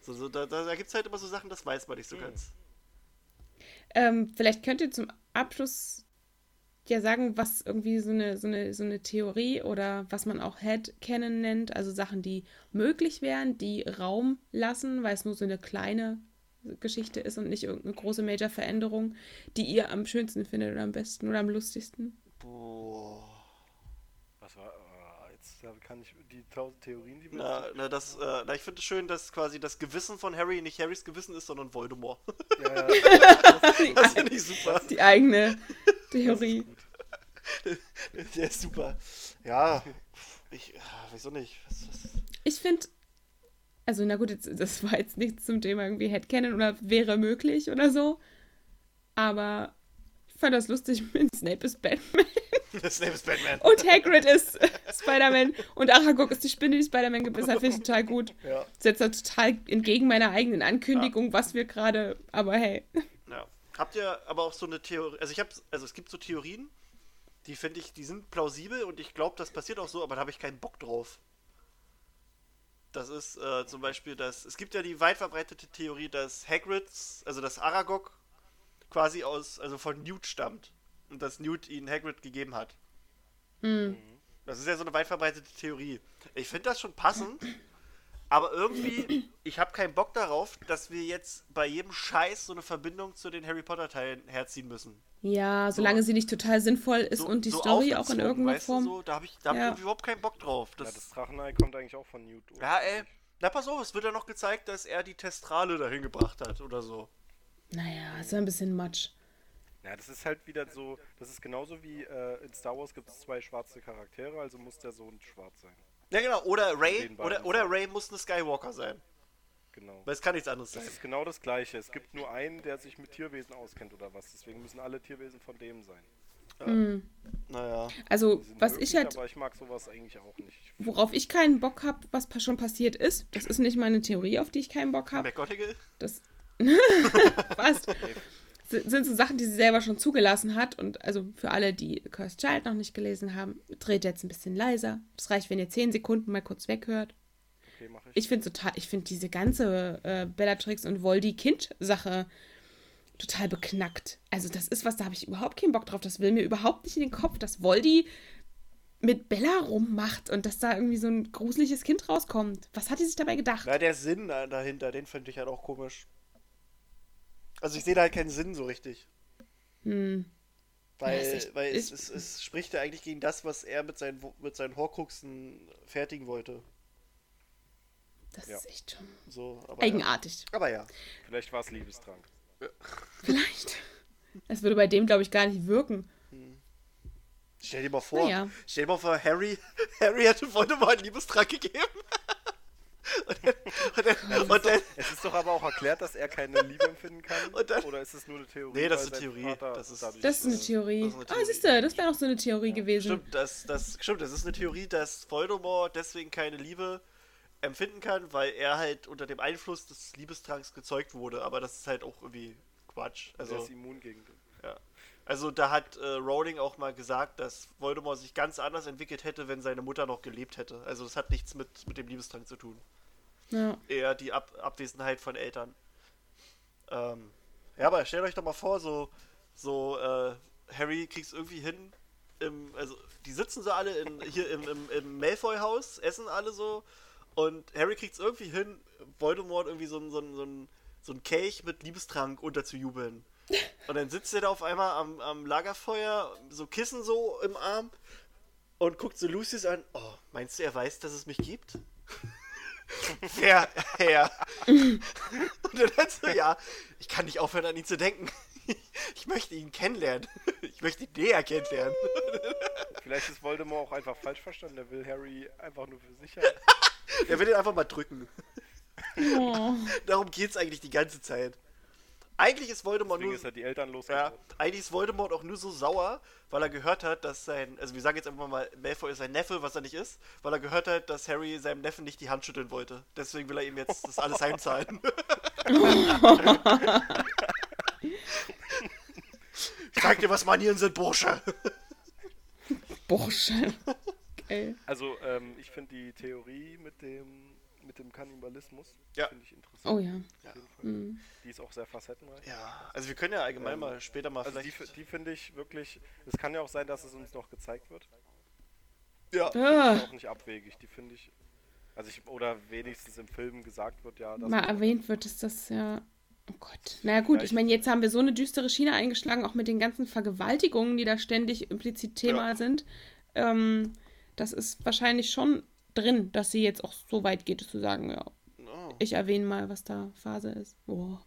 Speaker 2: so, so, da da, da gibt es halt immer so Sachen, das weiß man nicht so
Speaker 4: Hm.
Speaker 2: ganz.
Speaker 3: Ähm, vielleicht könnt ihr zum Abschluss ja sagen, was irgendwie so eine, so eine, so eine Theorie oder was man auch Headcanon nennt, also Sachen, die möglich wären, die Raum lassen, weil es nur so eine kleine Geschichte ist und nicht irgendeine große Major-Veränderung, die ihr am schönsten findet oder am besten oder am lustigsten.
Speaker 4: Da kann ich die tausend Theorien, die wir
Speaker 2: Na, na, das, äh, na ich finde es schön, dass quasi das Gewissen von Harry nicht Harrys Gewissen ist, sondern Voldemort.
Speaker 4: Ja, ja,
Speaker 2: das finde ich super.
Speaker 3: Die eigene Theorie.
Speaker 2: Der ist super. Ja, ich, ah, wieso nicht? Was, was?
Speaker 3: Ich finde, also na gut, jetzt, das war jetzt nichts zum Thema irgendwie Headcanon oder wäre möglich oder so. Aber ich fand das lustig mit Snape ist Batman
Speaker 2: Snape ist Batman.
Speaker 3: und Hagrid ist Spider-Man und Aragog ist die Spinne, die Spider-Man gebissen hat. Finde ich total gut.
Speaker 2: Ja,
Speaker 3: jetzt halt total entgegen meiner eigenen Ankündigung, was wir gerade, aber hey.
Speaker 2: ja. Habt ihr aber auch so eine Theorie, also ich habe, also es gibt so Theorien, die finde ich, die sind plausibel und ich glaube, das passiert auch so, aber da habe ich keinen Bock drauf. Das ist äh, zum Beispiel das, es gibt ja die weit verbreitete Theorie, dass Hagrids, also dass Aragog quasi aus, also von Newt stammt und dass Newt ihn Hagrid gegeben hat.
Speaker 3: Hm.
Speaker 2: Das ist ja so eine weit verbreitete Theorie. Ich finde das schon passend, aber irgendwie, ich habe keinen Bock darauf, dass wir jetzt bei jedem Scheiß so eine Verbindung zu den Harry Potter Teilen herziehen müssen.
Speaker 3: Ja, solange sie nicht total sinnvoll ist
Speaker 2: So,
Speaker 3: und die
Speaker 2: so
Speaker 3: Story auch in irgendeiner
Speaker 2: weißt du,
Speaker 3: Form.
Speaker 2: So, da habe ich, da hab ich
Speaker 3: Ja.
Speaker 2: irgendwie überhaupt keinen Bock drauf.
Speaker 4: ja,
Speaker 2: Das,
Speaker 4: das Drachenei kommt eigentlich auch von Newt.
Speaker 2: ja, ey. Na, pass auf, es wird ja noch gezeigt, dass er die Testrale dahin gebracht hat oder so.
Speaker 3: Naja, ist ja ein bisschen Matsch.
Speaker 4: Ja, das ist halt wieder so, das ist genauso wie äh, in Star Wars gibt es zwei schwarze Charaktere, also muss der Sohn schwarz sein.
Speaker 2: Ja, genau. Oder Ray, oder, oder Ray muss eine Skywalker sein.
Speaker 4: Genau.
Speaker 2: Weil es kann nichts anderes
Speaker 4: Das
Speaker 2: sein.
Speaker 4: ist genau das gleiche. Es gibt nur einen, der sich mit Tierwesen auskennt oder was. Deswegen müssen alle Tierwesen von dem sein.
Speaker 2: Naja.
Speaker 3: Also,
Speaker 4: Die sind
Speaker 3: was
Speaker 4: möglich,
Speaker 3: ich halt,
Speaker 4: Aber ich mag sowas eigentlich auch nicht.
Speaker 3: worauf ich keinen Bock habe, was schon passiert ist, das ist nicht meine Theorie, auf die ich keinen Bock habe.
Speaker 2: McGonagall?
Speaker 3: Das was? Sind so Sachen, die sie selber schon zugelassen hat. Und also für alle, die Cursed Child noch nicht gelesen haben, dreht jetzt ein bisschen leiser. Es reicht, wenn ihr 10 Sekunden mal kurz weghört.
Speaker 4: Okay, mach ich.
Speaker 3: Ich finde total, ich finde diese ganze äh, Bellatrix und Voldy-Kind-Sache total beknackt. Also das ist was, da habe ich überhaupt keinen Bock drauf. Das will mir überhaupt nicht in den Kopf, dass Voldy mit Bella rummacht und dass da irgendwie so ein gruseliges Kind rauskommt. Was hat die sich dabei gedacht?
Speaker 2: Na, der Sinn da- dahinter, den finde ich halt auch komisch. Also ich sehe da halt keinen Sinn so richtig.
Speaker 3: Hm.
Speaker 2: Weil,
Speaker 3: Ja, ist echt-
Speaker 2: weil es,
Speaker 3: ist-
Speaker 2: es, es spricht ja eigentlich gegen das, was er mit seinen, mit seinen Horcruxen fertigen wollte.
Speaker 3: Das
Speaker 4: Ja.
Speaker 3: ist echt schon
Speaker 2: So, aber
Speaker 3: eigenartig.
Speaker 2: Ja. Aber ja.
Speaker 4: Vielleicht war es Liebestrank.
Speaker 3: Vielleicht. Es würde bei dem, glaube ich, gar nicht wirken.
Speaker 2: Stell dir mal vor,
Speaker 3: Naja.
Speaker 2: stell dir mal vor, Harry, Harry hätte Voldemort einen Liebestrank gegeben. Und dann, und dann, und dann
Speaker 4: Es ist doch aber auch erklärt, dass er keine Liebe empfinden kann.
Speaker 2: Und dann-
Speaker 4: oder ist es nur eine Theorie?
Speaker 2: Nee, das ist eine Theorie. Das ist-
Speaker 4: dadurch,
Speaker 3: Das ist eine
Speaker 4: äh,
Speaker 3: Theorie.
Speaker 2: das ist eine
Speaker 3: Ah,
Speaker 2: Theorie.
Speaker 3: siehst du, das wäre noch so eine Theorie gewesen.
Speaker 2: Stimmt, das, das, stimmt, das ist eine Theorie, dass Voldemort deswegen keine Liebe empfinden kann, weil er halt unter dem Einfluss des Liebestranks gezeugt wurde. Aber das ist halt auch irgendwie Quatsch. Also,
Speaker 4: ist immun gegen den.
Speaker 2: ja. also da hat äh, Rowling auch mal gesagt, dass Voldemort sich ganz anders entwickelt hätte, wenn seine Mutter noch gelebt hätte. Also das hat nichts mit, mit dem Liebestrank zu tun.
Speaker 3: Ja.
Speaker 2: Eher die Ab Abwesenheit von Eltern. Ähm, ja, aber stellt euch doch mal vor, so, so äh, Harry kriegt's irgendwie hin. Im, also, die sitzen so alle in, hier im, im, im Malfoy-Haus, essen alle so. Und Harry kriegt's irgendwie hin, Voldemort irgendwie so so so so ein Kelch mit Liebestrank unterzujubeln. Und dann sitzt er da auf einmal am, am Lagerfeuer, so Kissen so im Arm und guckt so Lucius an. Oh, meinst du, er weiß, dass es mich gibt? Fair, Herr. Und dann so, ja, ich kann nicht aufhören, an ihn zu denken. Ich möchte ihn kennenlernen. Ich möchte ihn näher kennenlernen.
Speaker 4: Vielleicht ist Voldemort auch einfach falsch verstanden. Der will Harry einfach nur für sich haben.
Speaker 2: Er will ihn einfach mal drücken.
Speaker 3: Oh.
Speaker 2: Darum geht's eigentlich die ganze Zeit. Eigentlich ist Voldemort
Speaker 4: Deswegen
Speaker 2: nur.
Speaker 4: ist er die Eltern
Speaker 2: Ja, eigentlich ist Voldemort auch nur so sauer, weil er gehört hat, dass sein, also wir sagen jetzt einfach mal, Malfoy ist sein Neffe, was er nicht ist, weil er gehört hat, dass Harry seinem Neffen nicht die Hand schütteln wollte. Deswegen will er ihm jetzt das alles heimzahlen. Sag dir, was Manieren sind, Bursche.
Speaker 3: Bursche. Geil.
Speaker 4: Also, ähm, ich finde die Theorie mit dem, mit dem Kannibalismus
Speaker 2: Ja.
Speaker 4: finde ich interessant.
Speaker 3: Oh ja.
Speaker 4: Jeden Fall. Die ist auch sehr facettenreich.
Speaker 2: Ja, also wir können ja allgemein
Speaker 4: Ähm,
Speaker 2: mal später mal
Speaker 4: Also die,
Speaker 2: vielleicht.
Speaker 4: fi- die finde ich wirklich, es kann ja auch sein, dass es uns noch gezeigt wird.
Speaker 2: ja.
Speaker 3: Ah,
Speaker 4: Ist auch nicht abwegig, die finde ich, also ich, oder wenigstens im Film gesagt wird, ja.
Speaker 3: mal
Speaker 4: wird-
Speaker 3: erwähnt wird es das ja. Oh Gott. Naja gut, ich meine, jetzt haben wir so eine düstere Schiene eingeschlagen, auch mit den ganzen Vergewaltigungen, die da ständig implizit Thema
Speaker 2: Ja.
Speaker 3: sind. Ähm, das ist wahrscheinlich schon drin, dass sie jetzt auch so weit geht, zu sagen, ja,
Speaker 2: Oh.
Speaker 3: ich erwähne mal, was da Phase ist. Oh.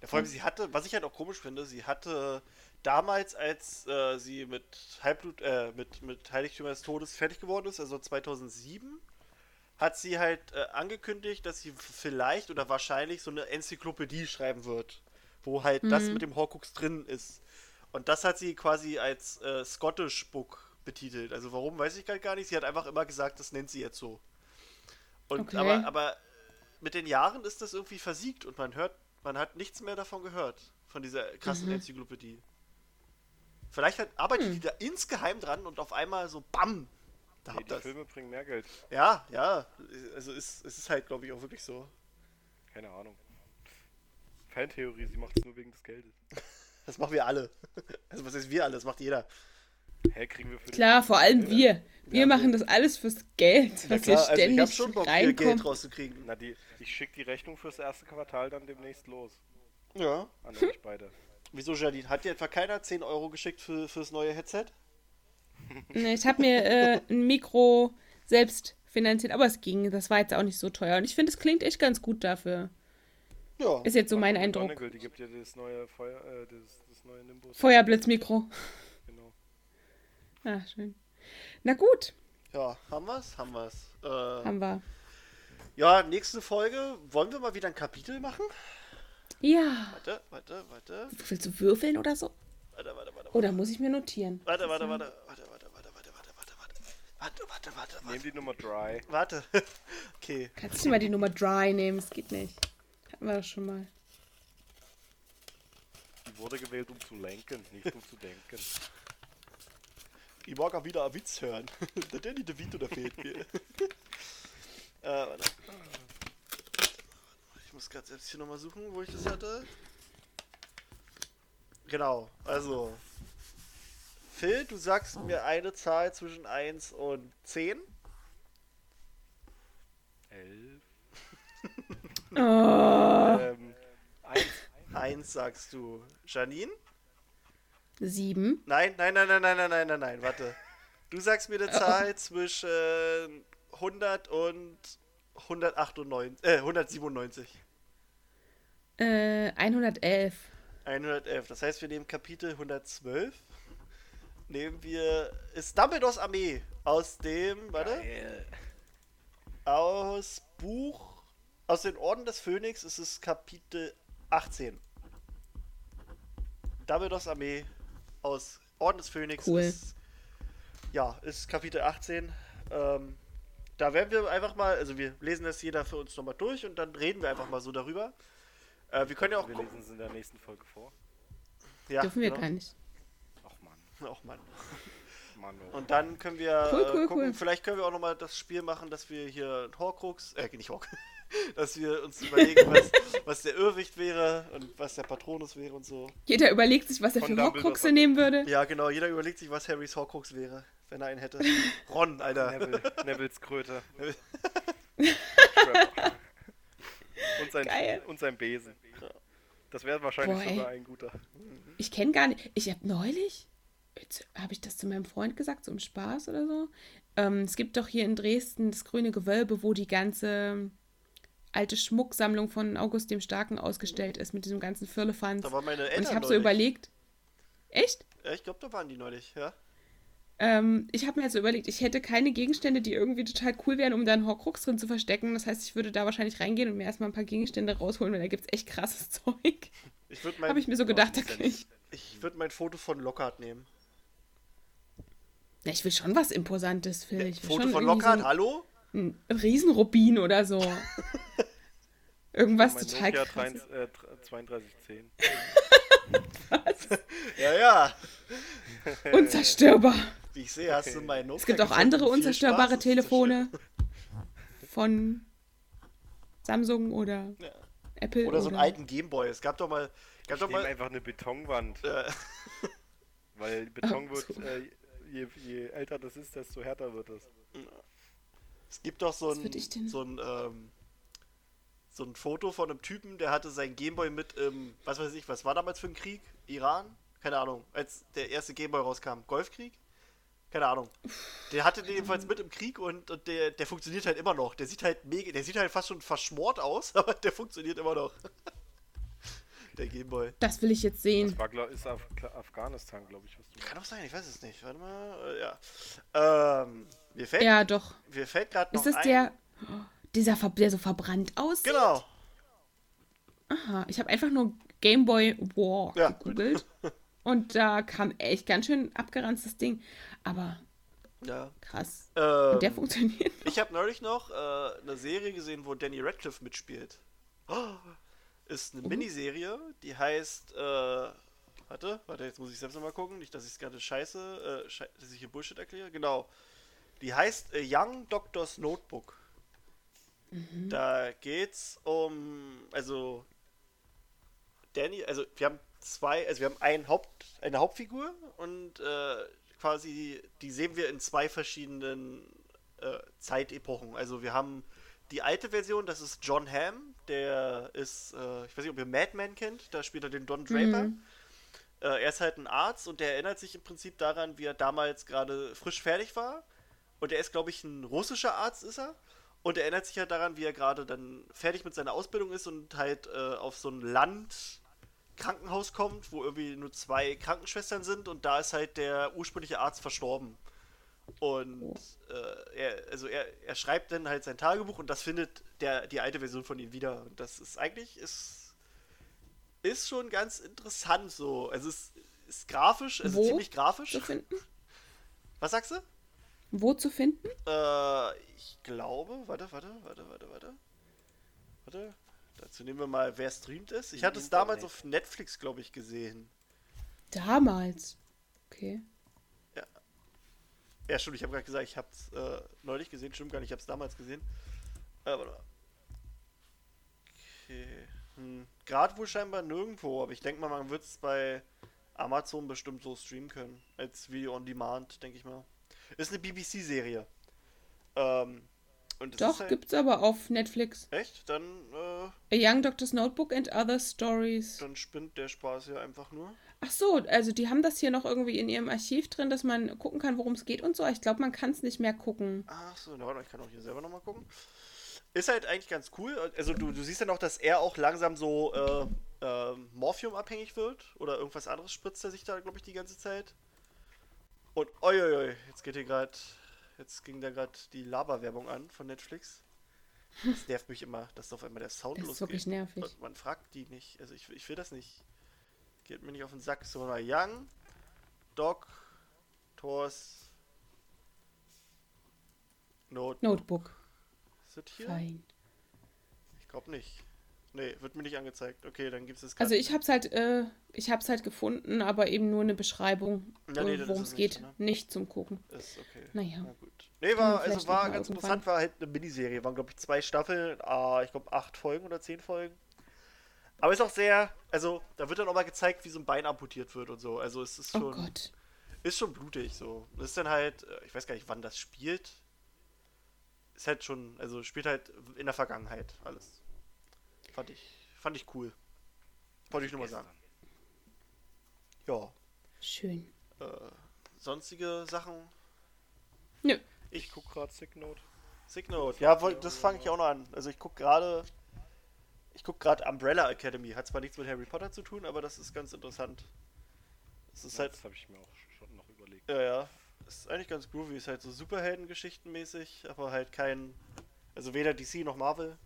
Speaker 2: Ja, vor allem, sie hatte, was ich halt auch komisch finde, sie hatte damals, als äh, sie mit Halbblut, äh, mit, mit Heiligtümer des Todes fertig geworden ist, also 2007, hat sie halt äh, angekündigt, dass sie vielleicht oder wahrscheinlich so eine Enzyklopädie schreiben wird, wo halt das mit dem Horcrux drin ist. Und das hat sie quasi als äh, Scottish Book betitelt. Also warum, weiß ich halt gar nicht. Sie hat einfach immer gesagt, das nennt sie jetzt so. Und
Speaker 3: Okay.
Speaker 2: aber, aber mit den Jahren ist das irgendwie versiegt und man hört, man hat nichts mehr davon gehört, von dieser krassen Enzyklopädie. Vielleicht hat, arbeitet die da insgeheim dran und auf einmal so BAM! Da
Speaker 4: Nee, die
Speaker 2: das.
Speaker 4: Filme bringen mehr Geld.
Speaker 2: Ja, ja. Also ist, es ist halt, glaube ich, auch wirklich so.
Speaker 4: Keine Ahnung. Fantheorie, sie macht es nur wegen des Geldes.
Speaker 2: Das machen wir alle. Also was heißt wir alle? Das macht jeder.
Speaker 4: Hä, kriegen wir für
Speaker 3: Klar, vor allem wir. Wir
Speaker 2: Ja,
Speaker 3: machen das alles fürs Geld, was hier
Speaker 2: also ich
Speaker 3: ständig
Speaker 2: habe schon Bock, hier Geld
Speaker 3: reinkommt.
Speaker 2: rauszukriegen.
Speaker 4: Na, die, ich schicke die Rechnung fürs erste Quartal dann demnächst los.
Speaker 2: Ja.
Speaker 4: An euch beide.
Speaker 2: Wieso, Janine? Hat dir etwa keiner 10 Euro geschickt für, fürs neue Headset?
Speaker 3: Nee, ich habe mir äh, ein Mikro selbst finanziert, aber es ging. Das war jetzt auch nicht so teuer. Und ich finde, es klingt echt ganz gut dafür.
Speaker 2: Ja.
Speaker 3: Ist jetzt so mein Eindruck.
Speaker 4: Die gibt dir das neue Feuer, äh, das, das neue Nimbus.
Speaker 3: Feuerblitzmikro.
Speaker 4: Genau.
Speaker 3: Ah, schön. Na gut,
Speaker 2: Ja, haben wir's? Haben wir's. Äh,
Speaker 3: haben wir.
Speaker 2: ja, nächste Folge. Wollen wir mal wieder ein Kapitel machen?
Speaker 3: Ja.
Speaker 2: Warte, warte, warte.
Speaker 3: Willst du würfeln oder so?
Speaker 2: Warte, warte, warte.
Speaker 3: Oder muss ich mir notieren?
Speaker 2: Warte, warte, warte. Warte, warte, warte, warte, warte, warte, warte. Warte, warte, warte,
Speaker 4: Nehm
Speaker 2: warte.
Speaker 4: die Nummer Dry.
Speaker 2: Warte. Okay.
Speaker 3: Kannst du mal die Nummer Dry nehmen? Es geht nicht. Hatten wir das schon mal.
Speaker 4: Die wurde gewählt, um zu lenken, nicht um zu denken.
Speaker 2: Ich mag auch wieder einen Witz hören. Der Danny DeVito, der fehlt mir. äh. Ich muss gerade selbst hier nochmal suchen, wo ich das hatte. Genau, also. Phil, du sagst mir eine Zahl zwischen 1 und 10.
Speaker 4: Elf.
Speaker 3: Oh.
Speaker 4: Ähm, eins.
Speaker 2: 1 sagst du. Janine?
Speaker 3: Sieben.
Speaker 2: Nein, nein, nein, nein, nein, nein, nein, nein, nein, warte. Du sagst mir eine Zahl zwischen 100 und 198, äh, 197.
Speaker 3: Äh, 111.
Speaker 2: 111. Das heißt, wir nehmen Kapitel 112. Nehmen wir. Ist Dumbledores Armee aus dem. Warte.
Speaker 4: Geil.
Speaker 2: Aus Buch. Aus den Orden des Phönix ist es Kapitel 18. Dumbledores Armee aus Orden des Phönix
Speaker 3: Cool.
Speaker 2: ist. Ja, ist Kapitel 18. Ähm, da werden wir einfach mal. Also, wir lesen das jeder für uns nochmal durch und dann reden wir einfach mal so darüber. Äh, wir können ja auch
Speaker 4: Wir lesen es in der nächsten Folge vor.
Speaker 2: Ja,
Speaker 3: Dürfen wir
Speaker 2: genau.
Speaker 3: gar nicht.
Speaker 4: Ach Mann.
Speaker 2: Och Mann.
Speaker 4: Mann oh.
Speaker 2: Und dann können wir
Speaker 3: Cool,
Speaker 2: äh,
Speaker 3: cool,
Speaker 2: gucken,
Speaker 3: cool.
Speaker 2: vielleicht können wir auch nochmal das Spiel machen, dass wir hier Horcrux, äh, nicht Horcrux, dass wir uns überlegen, was, was der Irrwicht wäre und was der Patronus wäre und so.
Speaker 3: Jeder überlegt sich, was er
Speaker 4: Von
Speaker 3: für Horcruxe nehmen würde.
Speaker 2: Ja, genau, jeder überlegt sich, was Harrys Horcrux wäre, wenn er einen hätte. Ron, Alter.
Speaker 4: Neville, Nevilles Kröte. Und, sein,
Speaker 3: Geil.
Speaker 4: und sein Besen. Das wäre wahrscheinlich
Speaker 3: Boah, ey.
Speaker 4: sogar ein guter.
Speaker 3: Ich kenne gar nicht. Ich habe neulich, jetzt habe ich das zu meinem Freund gesagt, so im Spaß oder so. Ähm, es gibt doch hier in Dresden das grüne Gewölbe, wo die ganze alte Schmucksammlung von August dem Starken ausgestellt ist mit diesem ganzen Firlefanz.
Speaker 2: Da waren meine
Speaker 3: Und
Speaker 2: Eltern
Speaker 3: ich habe so überlegt. Echt?
Speaker 2: Ja, ich glaube, da waren die neulich, ja.
Speaker 3: Ähm, ich habe mir also überlegt, ich hätte keine Gegenstände, die irgendwie total cool wären, um da einen Horcrux drin zu verstecken. Das heißt, ich würde da wahrscheinlich reingehen und mir erstmal ein paar Gegenstände rausholen, weil da gibt es echt krasses Zeug.
Speaker 2: Ich würde
Speaker 3: Habe ich mir so gedacht, da
Speaker 4: ja
Speaker 3: kann ich.
Speaker 2: ich würd mein Foto von Lockhart nehmen.
Speaker 3: Ja, ich will schon was Imposantes, Phil. Ich will
Speaker 2: Foto von Lockhart,
Speaker 3: so
Speaker 2: hallo?
Speaker 3: Ein Riesenrubin oder so. Irgendwas
Speaker 4: mein
Speaker 3: total
Speaker 4: Nokia
Speaker 3: krasses.
Speaker 4: 3, äh, 3210.
Speaker 2: Ja, ja.
Speaker 3: Unzerstörbar.
Speaker 2: Wie ich sehe, hast du mein Nokia
Speaker 3: Es gibt auch andere unzerstörbare
Speaker 2: Spaß,
Speaker 3: Telefone von Samsung oder
Speaker 2: Ja.
Speaker 3: Apple.
Speaker 2: Oder so einen alten Gameboy. Es gab doch mal. Gab
Speaker 4: Ich
Speaker 2: doch mal
Speaker 4: einfach eine Betonwand, weil Beton wird,
Speaker 3: so.
Speaker 4: äh, je, je älter das ist, desto härter wird es.
Speaker 2: Es gibt doch so ein,
Speaker 3: würd ich denn-
Speaker 2: so ein, ähm, so ein Foto von einem Typen, der hatte sein Gameboy mit im, was weiß ich, was war damals für ein Krieg? Iran? Keine Ahnung, als der erste Gameboy rauskam. Golfkrieg? Keine Ahnung. Der hatte den jedenfalls mit im Krieg und, und der, der funktioniert halt immer noch. Der sieht halt mega, der sieht halt fast schon verschmort aus, aber der funktioniert immer noch. der Gameboy.
Speaker 3: Das will ich jetzt sehen.
Speaker 4: Das war, ist Af Afghanistan, glaube ich. Was du
Speaker 2: Kann auch sein, ich weiß es nicht. Warte mal. Äh, ja. Ähm, mir fällt,
Speaker 3: Ja, doch.
Speaker 2: mir fällt gerade noch
Speaker 3: Ist das
Speaker 2: ein.
Speaker 3: der, dieser, ver- der so verbrannt aussieht?
Speaker 2: Genau.
Speaker 3: Aha, ich habe einfach nur Game Boy War
Speaker 2: Ja,
Speaker 3: gegoogelt. Und da kam echt ganz schön abgeranztes Ding. Aber
Speaker 2: Ja.
Speaker 3: krass.
Speaker 2: Ähm,
Speaker 3: Und der funktioniert.
Speaker 2: Ich habe neulich noch äh, eine Serie gesehen, wo Danny Radcliffe mitspielt. Oh, ist eine Miniserie, die heißt. Äh, warte, warte, jetzt muss ich selbst nochmal gucken. Nicht, dass ich es gerade scheiße, äh, schei dass ich hier Bullshit erkläre. Genau. Die heißt äh, Young Doctor's Notebook. Da geht's um. Also. Danny, also wir haben zwei, also wir haben einen Haupt, eine Hauptfigur und äh, quasi die sehen wir in zwei verschiedenen äh, Zeitepochen. Also wir haben die alte Version, das ist John Hamm, der ist, äh, ich weiß nicht, ob ihr Madman kennt, da spielt er den Don Draper. Äh, er ist halt ein Arzt und der erinnert sich im Prinzip daran, wie er damals gerade frisch fertig war. Und er ist, glaube ich, ein russischer Arzt, ist er. Und er erinnert sich halt daran, wie er gerade dann fertig mit seiner Ausbildung ist und halt äh, auf so ein Land Krankenhaus kommt, wo irgendwie nur zwei Krankenschwestern sind und da ist halt der ursprüngliche Arzt verstorben. Und äh, er, also er, er schreibt dann halt sein Tagebuch und das findet der, die alte Version von ihm wieder. Und das ist eigentlich ist, ist schon ganz interessant so. Also es ist grafisch, also
Speaker 3: Wo
Speaker 2: ziemlich grafisch. Was sagst du?
Speaker 3: Wo zu finden?
Speaker 2: Äh, ich glaube, warte, warte, warte, warte, warte. Warte, dazu nehmen wir mal, wer streamt ist. Ich hatte es damals auf Netflix, glaube ich, gesehen.
Speaker 3: Damals. Okay.
Speaker 2: Ja, stimmt, ich habe gerade gesagt, ich habe es äh, neulich gesehen. Stimmt gar nicht, ich habe es damals gesehen. Äh, warte mal. Okay. Hm. Gerade wohl scheinbar nirgendwo, aber ich denke mal, man wird es bei Amazon bestimmt so streamen können. Als Video on Demand, denke ich mal. Ist eine BBC-Serie. Ähm,
Speaker 3: Doch,
Speaker 2: halt,
Speaker 3: gibt's aber auf Netflix.
Speaker 2: Echt? Dann, äh,
Speaker 3: A Young Doctor's Notebook and Other Stories.
Speaker 2: dann spinnt der Spaß ja einfach nur.
Speaker 3: Ach so, also die haben das hier noch irgendwie in ihrem Archiv drin, dass man gucken kann, worum es geht und so. Ich glaube, man kann es nicht mehr gucken.
Speaker 2: Ach so, na, warte, mal, ich kann auch hier selber nochmal gucken. Ist halt eigentlich ganz cool. Also du, du siehst ja noch, dass er auch langsam so äh, ähm, Morphium-abhängig wird. Oder irgendwas anderes spritzt er sich da, glaube ich, die ganze Zeit. Und oi, oi, oi, jetzt geht hier gerade, jetzt ging da gerade die Lava-Werbung an von Netflix. Das nervt mich immer, dass auf einmal der Sound
Speaker 3: Das ist
Speaker 2: losgeht.
Speaker 3: wirklich nervig.
Speaker 2: Und man fragt die nicht. Also ich, ich will das nicht. Geht mir nicht auf den Sack. So mal Young, Doc, Thors, Note.
Speaker 3: Notebook.
Speaker 2: Ist das hier?
Speaker 3: Fein.
Speaker 2: Ich glaube nicht. Nee, wird mir nicht angezeigt. Okay, dann gibt es das
Speaker 3: Also ich hab's halt, äh, ich hab's halt gefunden, aber eben nur eine Beschreibung,
Speaker 2: Ja, nee,
Speaker 3: worum es geht.
Speaker 2: nicht, ne?
Speaker 3: Nicht zum Gucken.
Speaker 2: Ist okay.
Speaker 3: Naja.
Speaker 2: Na gut. Nee, war,
Speaker 3: wir
Speaker 2: also war ganz interessant, war halt eine Miniserie. Waren, glaube ich, zwei Staffeln, ah, ich glaube, acht Folgen oder zehn Folgen. Aber ist auch sehr, also da wird dann auch mal gezeigt, wie so ein Bein amputiert wird und so. Also es ist
Speaker 3: Oh
Speaker 2: schon,
Speaker 3: Gott.
Speaker 2: ist schon blutig so. Das ist dann halt, äh, ich weiß gar nicht, wann das spielt. Ist halt schon, also spielt halt in der Vergangenheit alles. Fand ich, fand ich cool. Wollte ich nur mal sagen. Ja.
Speaker 3: Schön.
Speaker 2: Äh, sonstige Sachen.
Speaker 3: Nö.
Speaker 4: Ich guck gerade Sick Note.
Speaker 2: Sick Note. Ja, das fange ich auch noch an. Also ich gucke gerade. Ich gucke gerade Umbrella Academy. Hat zwar nichts mit Harry Potter zu tun, aber das ist ganz interessant. Es ist halt.
Speaker 4: Das habe ich mir auch schon noch überlegt.
Speaker 2: Ja, ja. Ist eigentlich ganz groovy. Ist halt so Superhelden-Geschichten mäßig, aber halt kein. Also weder DC noch Marvel.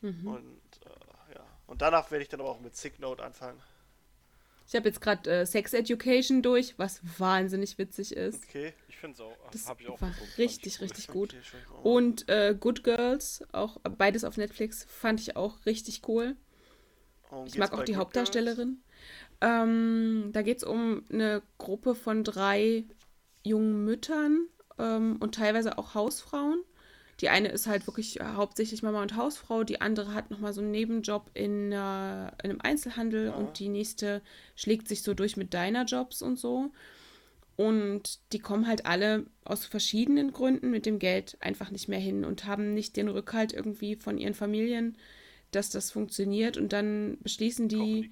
Speaker 3: Mhm.
Speaker 2: Und äh, ja. Und danach werde ich dann aber auch mit Sick Note anfangen.
Speaker 3: Ich habe jetzt gerade äh, Sex Education durch, was wahnsinnig witzig ist.
Speaker 2: Okay.
Speaker 4: Ich finde es auch.
Speaker 3: Das
Speaker 4: habe ich auch
Speaker 3: war
Speaker 4: geguckt,
Speaker 3: richtig,
Speaker 4: cool.
Speaker 3: richtig gut.
Speaker 2: Okay, oh.
Speaker 3: Und äh, Good Girls, auch beides auf Netflix, fand ich auch richtig cool.
Speaker 2: Worum
Speaker 3: Ich mag auch die
Speaker 2: Good
Speaker 3: Hauptdarstellerin. Ähm, da geht es um eine Gruppe von drei jungen Müttern ähm, und teilweise auch Hausfrauen. Die eine ist halt wirklich äh, hauptsächlich Mama und Hausfrau, die andere hat nochmal so einen Nebenjob in, äh, in einem Einzelhandel
Speaker 2: Ja.
Speaker 3: und die nächste schlägt sich so durch mit Diner-Jobs und so. Und die kommen halt alle aus verschiedenen Gründen mit dem Geld einfach nicht mehr hin und haben nicht den Rückhalt irgendwie von ihren Familien, dass das funktioniert. Und dann beschließen die,
Speaker 4: die.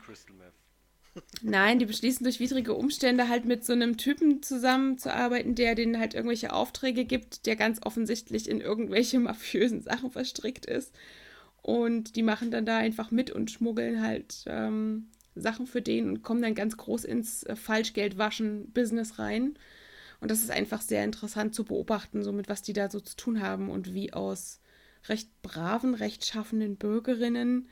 Speaker 3: Nein, die beschließen durch widrige Umstände halt mit so einem Typen zusammenzuarbeiten, der denen halt irgendwelche Aufträge gibt, der ganz offensichtlich in irgendwelche mafiösen Sachen verstrickt ist. Und die machen dann da einfach mit und schmuggeln halt ähm, Sachen für den und kommen dann ganz groß ins äh, Falschgeldwaschen-Business rein. Und das ist einfach sehr interessant zu beobachten, so mit was die da so zu tun haben und wie aus recht braven, rechtschaffenden Bürgerinnen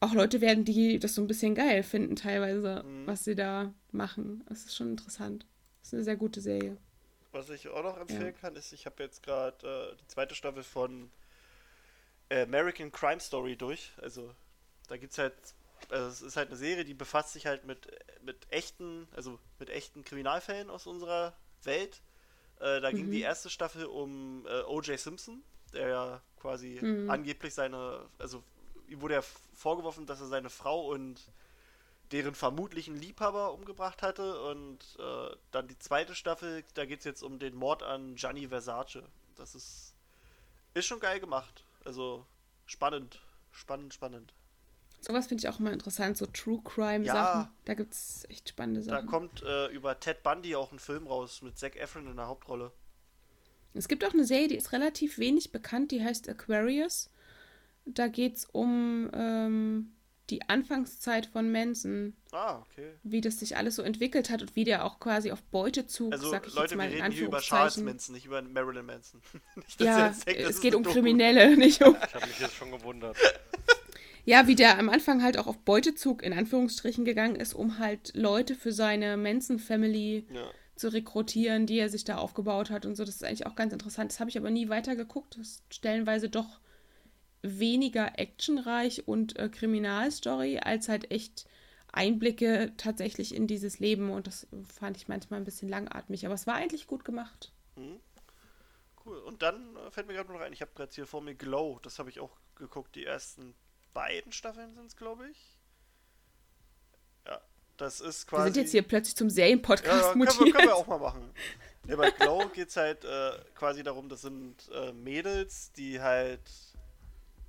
Speaker 3: auch Leute werden, die das so ein bisschen geil finden, teilweise, mhm. was sie da machen. Das ist schon interessant. Das ist eine sehr gute Serie.
Speaker 2: Was ich auch noch empfehlen ja. kann, ist, ich habe jetzt gerade äh, die zweite Staffel von American Crime Story durch. Also da gibt es halt, also es ist halt eine Serie, die befasst sich halt mit, mit echten, also mit echten Kriminalfällen aus unserer Welt. Äh, da mhm. ging die erste Staffel um äh, O.J. Simpson, der ja quasi mhm. angeblich seine, also ihm wurde ja vorgeworfen, dass er seine Frau und deren vermutlichen Liebhaber umgebracht hatte. Und äh, dann die zweite Staffel, da geht es jetzt um den Mord an Gianni Versace. Das ist, ist schon geil gemacht. Also spannend, spannend, spannend.
Speaker 3: Sowas finde ich auch immer interessant, so True Crime ja, Sachen. Da gibt es echt spannende Sachen.
Speaker 2: Da kommt äh, über Ted Bundy auch ein Film raus mit Zac Efron in der Hauptrolle.
Speaker 3: Es gibt auch eine Serie, die ist relativ wenig bekannt, die heißt Aquarius. Da geht es um ähm, die Anfangszeit von Manson.
Speaker 2: Ah, okay.
Speaker 3: Wie das sich alles so entwickelt hat und wie der auch quasi auf Beutezug,
Speaker 2: also,
Speaker 3: sag ich
Speaker 2: Leute,
Speaker 3: jetzt mal
Speaker 2: wir reden hier über Charles Manson, nicht über Marilyn Manson.
Speaker 3: nicht, ja, denkt, es geht um Kriminelle, nicht um...
Speaker 4: Ich habe mich jetzt schon gewundert.
Speaker 3: Ja, wie der am Anfang halt auch auf Beutezug in Anführungsstrichen gegangen ist, um halt Leute für seine Manson-Family ja. zu rekrutieren, die er sich da aufgebaut hat und so. Das ist eigentlich auch ganz interessant. Das habe ich aber nie weiter geguckt. Das ist stellenweise doch weniger actionreich und äh, Kriminalstory, als halt echt Einblicke tatsächlich in dieses Leben und das fand ich manchmal ein bisschen langatmig, aber es war eigentlich gut gemacht. Mhm.
Speaker 2: Cool. Und dann äh, fällt mir gerade noch ein, ich habe gerade hier vor mir Glow, das habe ich auch geguckt, die ersten beiden Staffeln sind es, glaube ich. Ja, das ist quasi.
Speaker 3: Wir sind jetzt hier plötzlich zum Serienpodcast
Speaker 2: ja, können, wir, können wir auch mal machen. Ja, bei Glow geht es halt äh, quasi darum, das sind äh, Mädels, die halt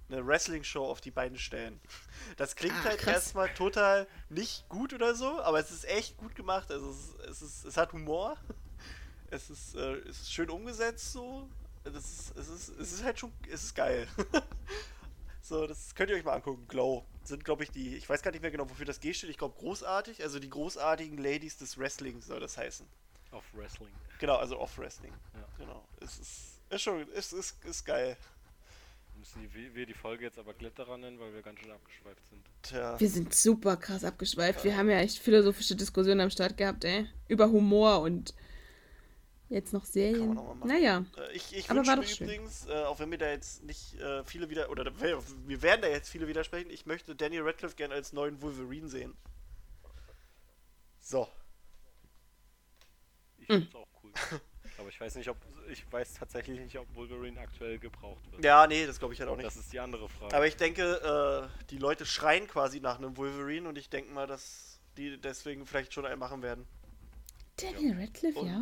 Speaker 2: eine Wrestling-Show auf die Beine stellen. Das klingt Ach, halt krass. erstmal total nicht gut oder so, aber es ist echt gut gemacht. Also es, ist, es, ist, es hat Humor. Es ist, äh, es ist schön umgesetzt so. Das ist, es, ist, es ist halt schon, es ist geil. so, das könnt ihr euch mal angucken. Glow sind, glaube ich, die, ich weiß gar nicht mehr genau, wofür das G steht. Ich glaube, großartig. Also die großartigen Ladies des Wrestlings soll das heißen.
Speaker 4: Off Wrestling.
Speaker 2: Genau, also Off Wrestling. Ja. Genau. Es ist, ist schon, es ist, ist geil.
Speaker 4: Müssen wir die Folge jetzt aber Kletterer nennen, weil wir ganz schön abgeschweift sind.
Speaker 3: Tja. Wir sind super krass abgeschweift. Wir haben ja echt philosophische Diskussionen am Start gehabt, ey. Über Humor und jetzt noch Serien. Noch naja.
Speaker 2: Äh, ich, ich wünsche mir übrigens, äh, auch wenn mir da jetzt nicht äh, viele wieder, oder wir werden da jetzt viele widersprechen, ich möchte Daniel Radcliffe gerne als neuen Wolverine sehen. So.
Speaker 4: Ich finde es hm. auch cool. Aber ich weiß nicht, ob ich weiß tatsächlich nicht, ob Wolverine aktuell gebraucht wird.
Speaker 2: Ja, nee, das glaube ich halt auch nicht.
Speaker 4: Das ist die andere Frage.
Speaker 2: Aber ich denke, äh, die Leute schreien quasi nach einem Wolverine und ich denke mal, dass die deswegen vielleicht schon einen machen werden.
Speaker 3: Daniel Radcliffe, ja.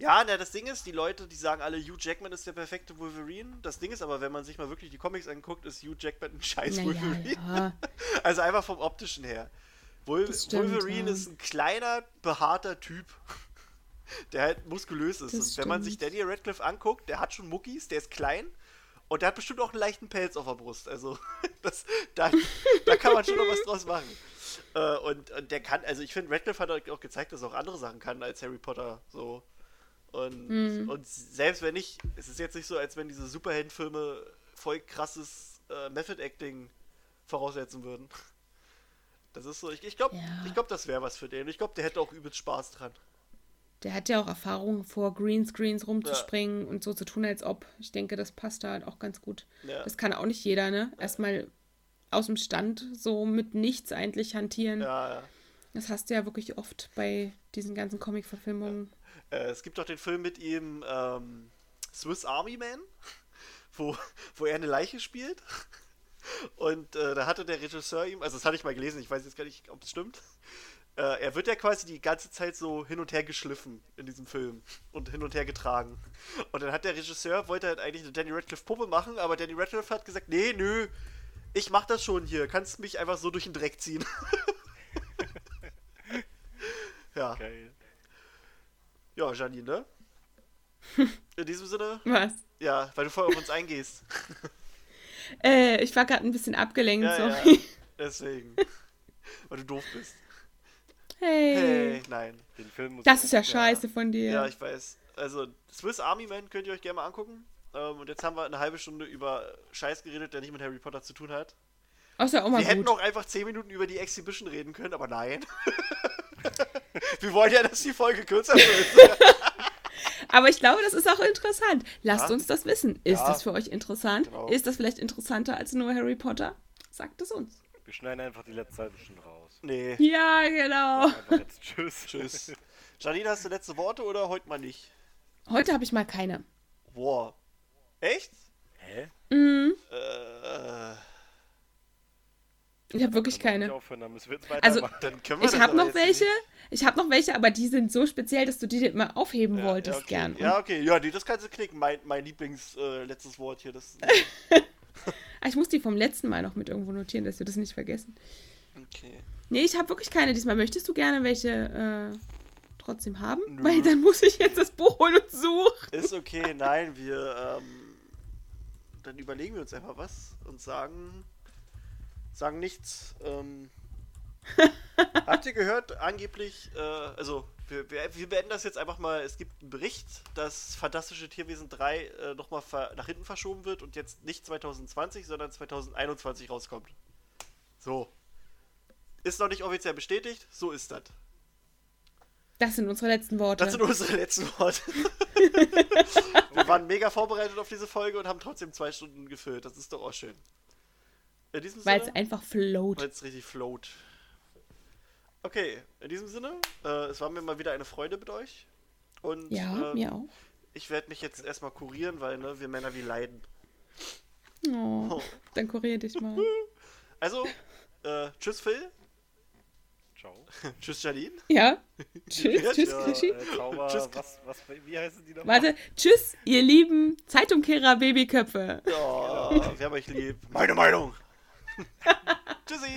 Speaker 2: Ja, na, das Ding ist, die Leute, die sagen alle, Hugh Jackman ist der perfekte Wolverine. Das Ding ist aber, wenn man sich mal wirklich die Comics anguckt, ist Hugh Jackman ein scheiß naja, Wolverine. Ja. also einfach vom optischen her. Wol stimmt, Wolverine ja. ist ein kleiner, behaarter Typ der halt muskulös ist. Das und wenn man sich Daniel Radcliffe anguckt, der hat schon Muckis, der ist klein und der hat bestimmt auch einen leichten Pelz auf der Brust. Also das, da, da kann man schon noch was draus machen. Äh, und, und, der kann, also ich finde, Radcliffe hat auch gezeigt, dass er auch andere Sachen kann als Harry Potter. So. Und, mhm. und selbst wenn nicht, es ist jetzt nicht so, als wenn diese Superheldenfilme voll krasses äh, Method-Acting voraussetzen würden. Das ist so, ich, ich glaube, ja. glaub, das wäre was für den. Ich glaube, der hätte auch übelst Spaß dran.
Speaker 3: Der hat ja auch Erfahrung vor Greenscreens rumzuspringen ja. und so zu tun, als ob. Ich denke, das passt da halt auch ganz gut. Ja. Das kann auch nicht jeder, ne? Erstmal aus dem Stand so mit nichts eigentlich hantieren.
Speaker 2: Ja, ja.
Speaker 3: Das hast du ja wirklich oft bei diesen ganzen Comic-Verfilmungen.
Speaker 2: Äh, es gibt doch den Film mit ihm ähm, Swiss Army Man, wo, wo er eine Leiche spielt. Und äh, da hatte der Regisseur ihm, also das hatte ich mal gelesen, ich weiß jetzt gar nicht, ob es stimmt, äh, er wird ja quasi die ganze Zeit so hin und her geschliffen in diesem Film und hin und her getragen. Und dann hat der Regisseur, wollte halt eigentlich eine Danny Radcliffe Puppe machen, aber Danny Radcliffe hat gesagt, nee, nö, ich mach das schon hier, kannst mich einfach so durch den Dreck ziehen. Ja.
Speaker 4: Geil.
Speaker 2: Ja, Janine, ne? In diesem Sinne,
Speaker 3: Was?
Speaker 2: ja, weil du voll auf uns eingehst.
Speaker 3: Äh, ich war gerade ein bisschen abgelenkt,
Speaker 2: Ja, ja.
Speaker 3: sorry.
Speaker 2: Deswegen. Weil du doof bist.
Speaker 3: Hey.
Speaker 2: Hey, nein.
Speaker 4: Den Film muss
Speaker 3: Das
Speaker 4: ich-
Speaker 3: ist ja scheiße von dir.
Speaker 2: Ja, ich weiß. Also, Swiss Army Man könnt ihr euch gerne mal angucken. Ähm, und jetzt haben wir eine halbe Stunde über Scheiß geredet, der nicht mit Harry Potter zu tun hat.
Speaker 3: Ja auch mal
Speaker 2: Wir hätten
Speaker 3: gut.
Speaker 2: auch einfach 10 Minuten über die Exhibition reden können, aber nein. wir wollen ja, dass die Folge kürzer wird.
Speaker 3: Aber ich glaube, das ist auch interessant. Lasst
Speaker 2: Ja.
Speaker 3: uns das wissen. Ist
Speaker 2: Ja.
Speaker 3: das für euch interessant?
Speaker 2: Genau.
Speaker 3: Ist das vielleicht interessanter als nur Harry Potter? Sagt es uns.
Speaker 4: Wir schneiden einfach die letzte halbe Stunde raus.
Speaker 2: Nee.
Speaker 3: Ja, genau.
Speaker 4: Jetzt tschüss.
Speaker 2: Tschüss. Janine, hast du letzte Worte oder heute mal nicht?
Speaker 3: Heute habe ich mal keine.
Speaker 2: Boah. Echt?
Speaker 4: Hä?
Speaker 3: Mhm.
Speaker 2: Äh,
Speaker 3: Ich habe wirklich keine.
Speaker 4: Aufhören, dann müssen wir jetzt
Speaker 3: Also,
Speaker 4: weitermachen.
Speaker 2: dann können wir
Speaker 3: Ich habe noch welche.
Speaker 2: nicht.
Speaker 3: Ich habe noch welche, aber die sind so speziell, dass du die mal aufheben
Speaker 2: Ja,
Speaker 3: wolltest
Speaker 2: ja, okay.
Speaker 3: gern. Und
Speaker 2: Ja, okay. Ja, nee, das kannst du knicken. Mein, mein Lieblings äh, letztes Wort hier. Das,
Speaker 3: Ah, ich muss die vom letzten Mal noch mit irgendwo notieren, dass wir das nicht vergessen.
Speaker 2: okay.
Speaker 3: Nee, ich habe wirklich keine diesmal. Möchtest du gerne welche äh, trotzdem haben?
Speaker 2: Nö.
Speaker 3: Weil dann muss ich jetzt das Buch holen und suchen.
Speaker 2: Ist okay, nein, wir, ähm, dann überlegen wir uns einfach was und sagen, sagen nichts. Ähm, habt ihr gehört, angeblich, äh, also, wir, wir, wir beenden das jetzt einfach mal, es gibt einen Bericht, dass Fantastische Tierwesen 3 äh, nochmal nach hinten verschoben wird und jetzt nicht 2020, sondern 2021 rauskommt. So. Ist noch nicht offiziell bestätigt, so ist das.
Speaker 3: Das sind unsere letzten Worte.
Speaker 2: Das sind unsere letzten Worte. Wir waren mega vorbereitet auf diese Folge und haben trotzdem zwei Stunden gefüllt. Das ist doch auch schön. In diesem
Speaker 3: Weil es einfach float.
Speaker 2: weil es richtig float. Okay, in diesem Sinne, äh, es war mir mal wieder eine Freude mit euch. Und
Speaker 3: Ja,
Speaker 2: äh,
Speaker 3: mir auch.
Speaker 2: ich werde mich jetzt erstmal kurieren, weil ne, wir Männer wie leiden.
Speaker 3: Oh,
Speaker 2: Oh.
Speaker 3: dann kurier dich mal.
Speaker 2: Also, äh, tschüss Phil,
Speaker 4: Ciao.
Speaker 2: tschüss Janine.
Speaker 3: Ja? Tschüss,
Speaker 2: Ja,
Speaker 3: tschüss,
Speaker 2: ja,
Speaker 3: Krischi.
Speaker 4: Äh, Zauber,
Speaker 2: Tschüss.
Speaker 4: was, was, wie heißen die nochmal?
Speaker 3: Warte, tschüss, ihr lieben Zeitumkehrer Babyköpfe.
Speaker 2: Oh, wir haben euch lieb. Meine Meinung. Tschüssi.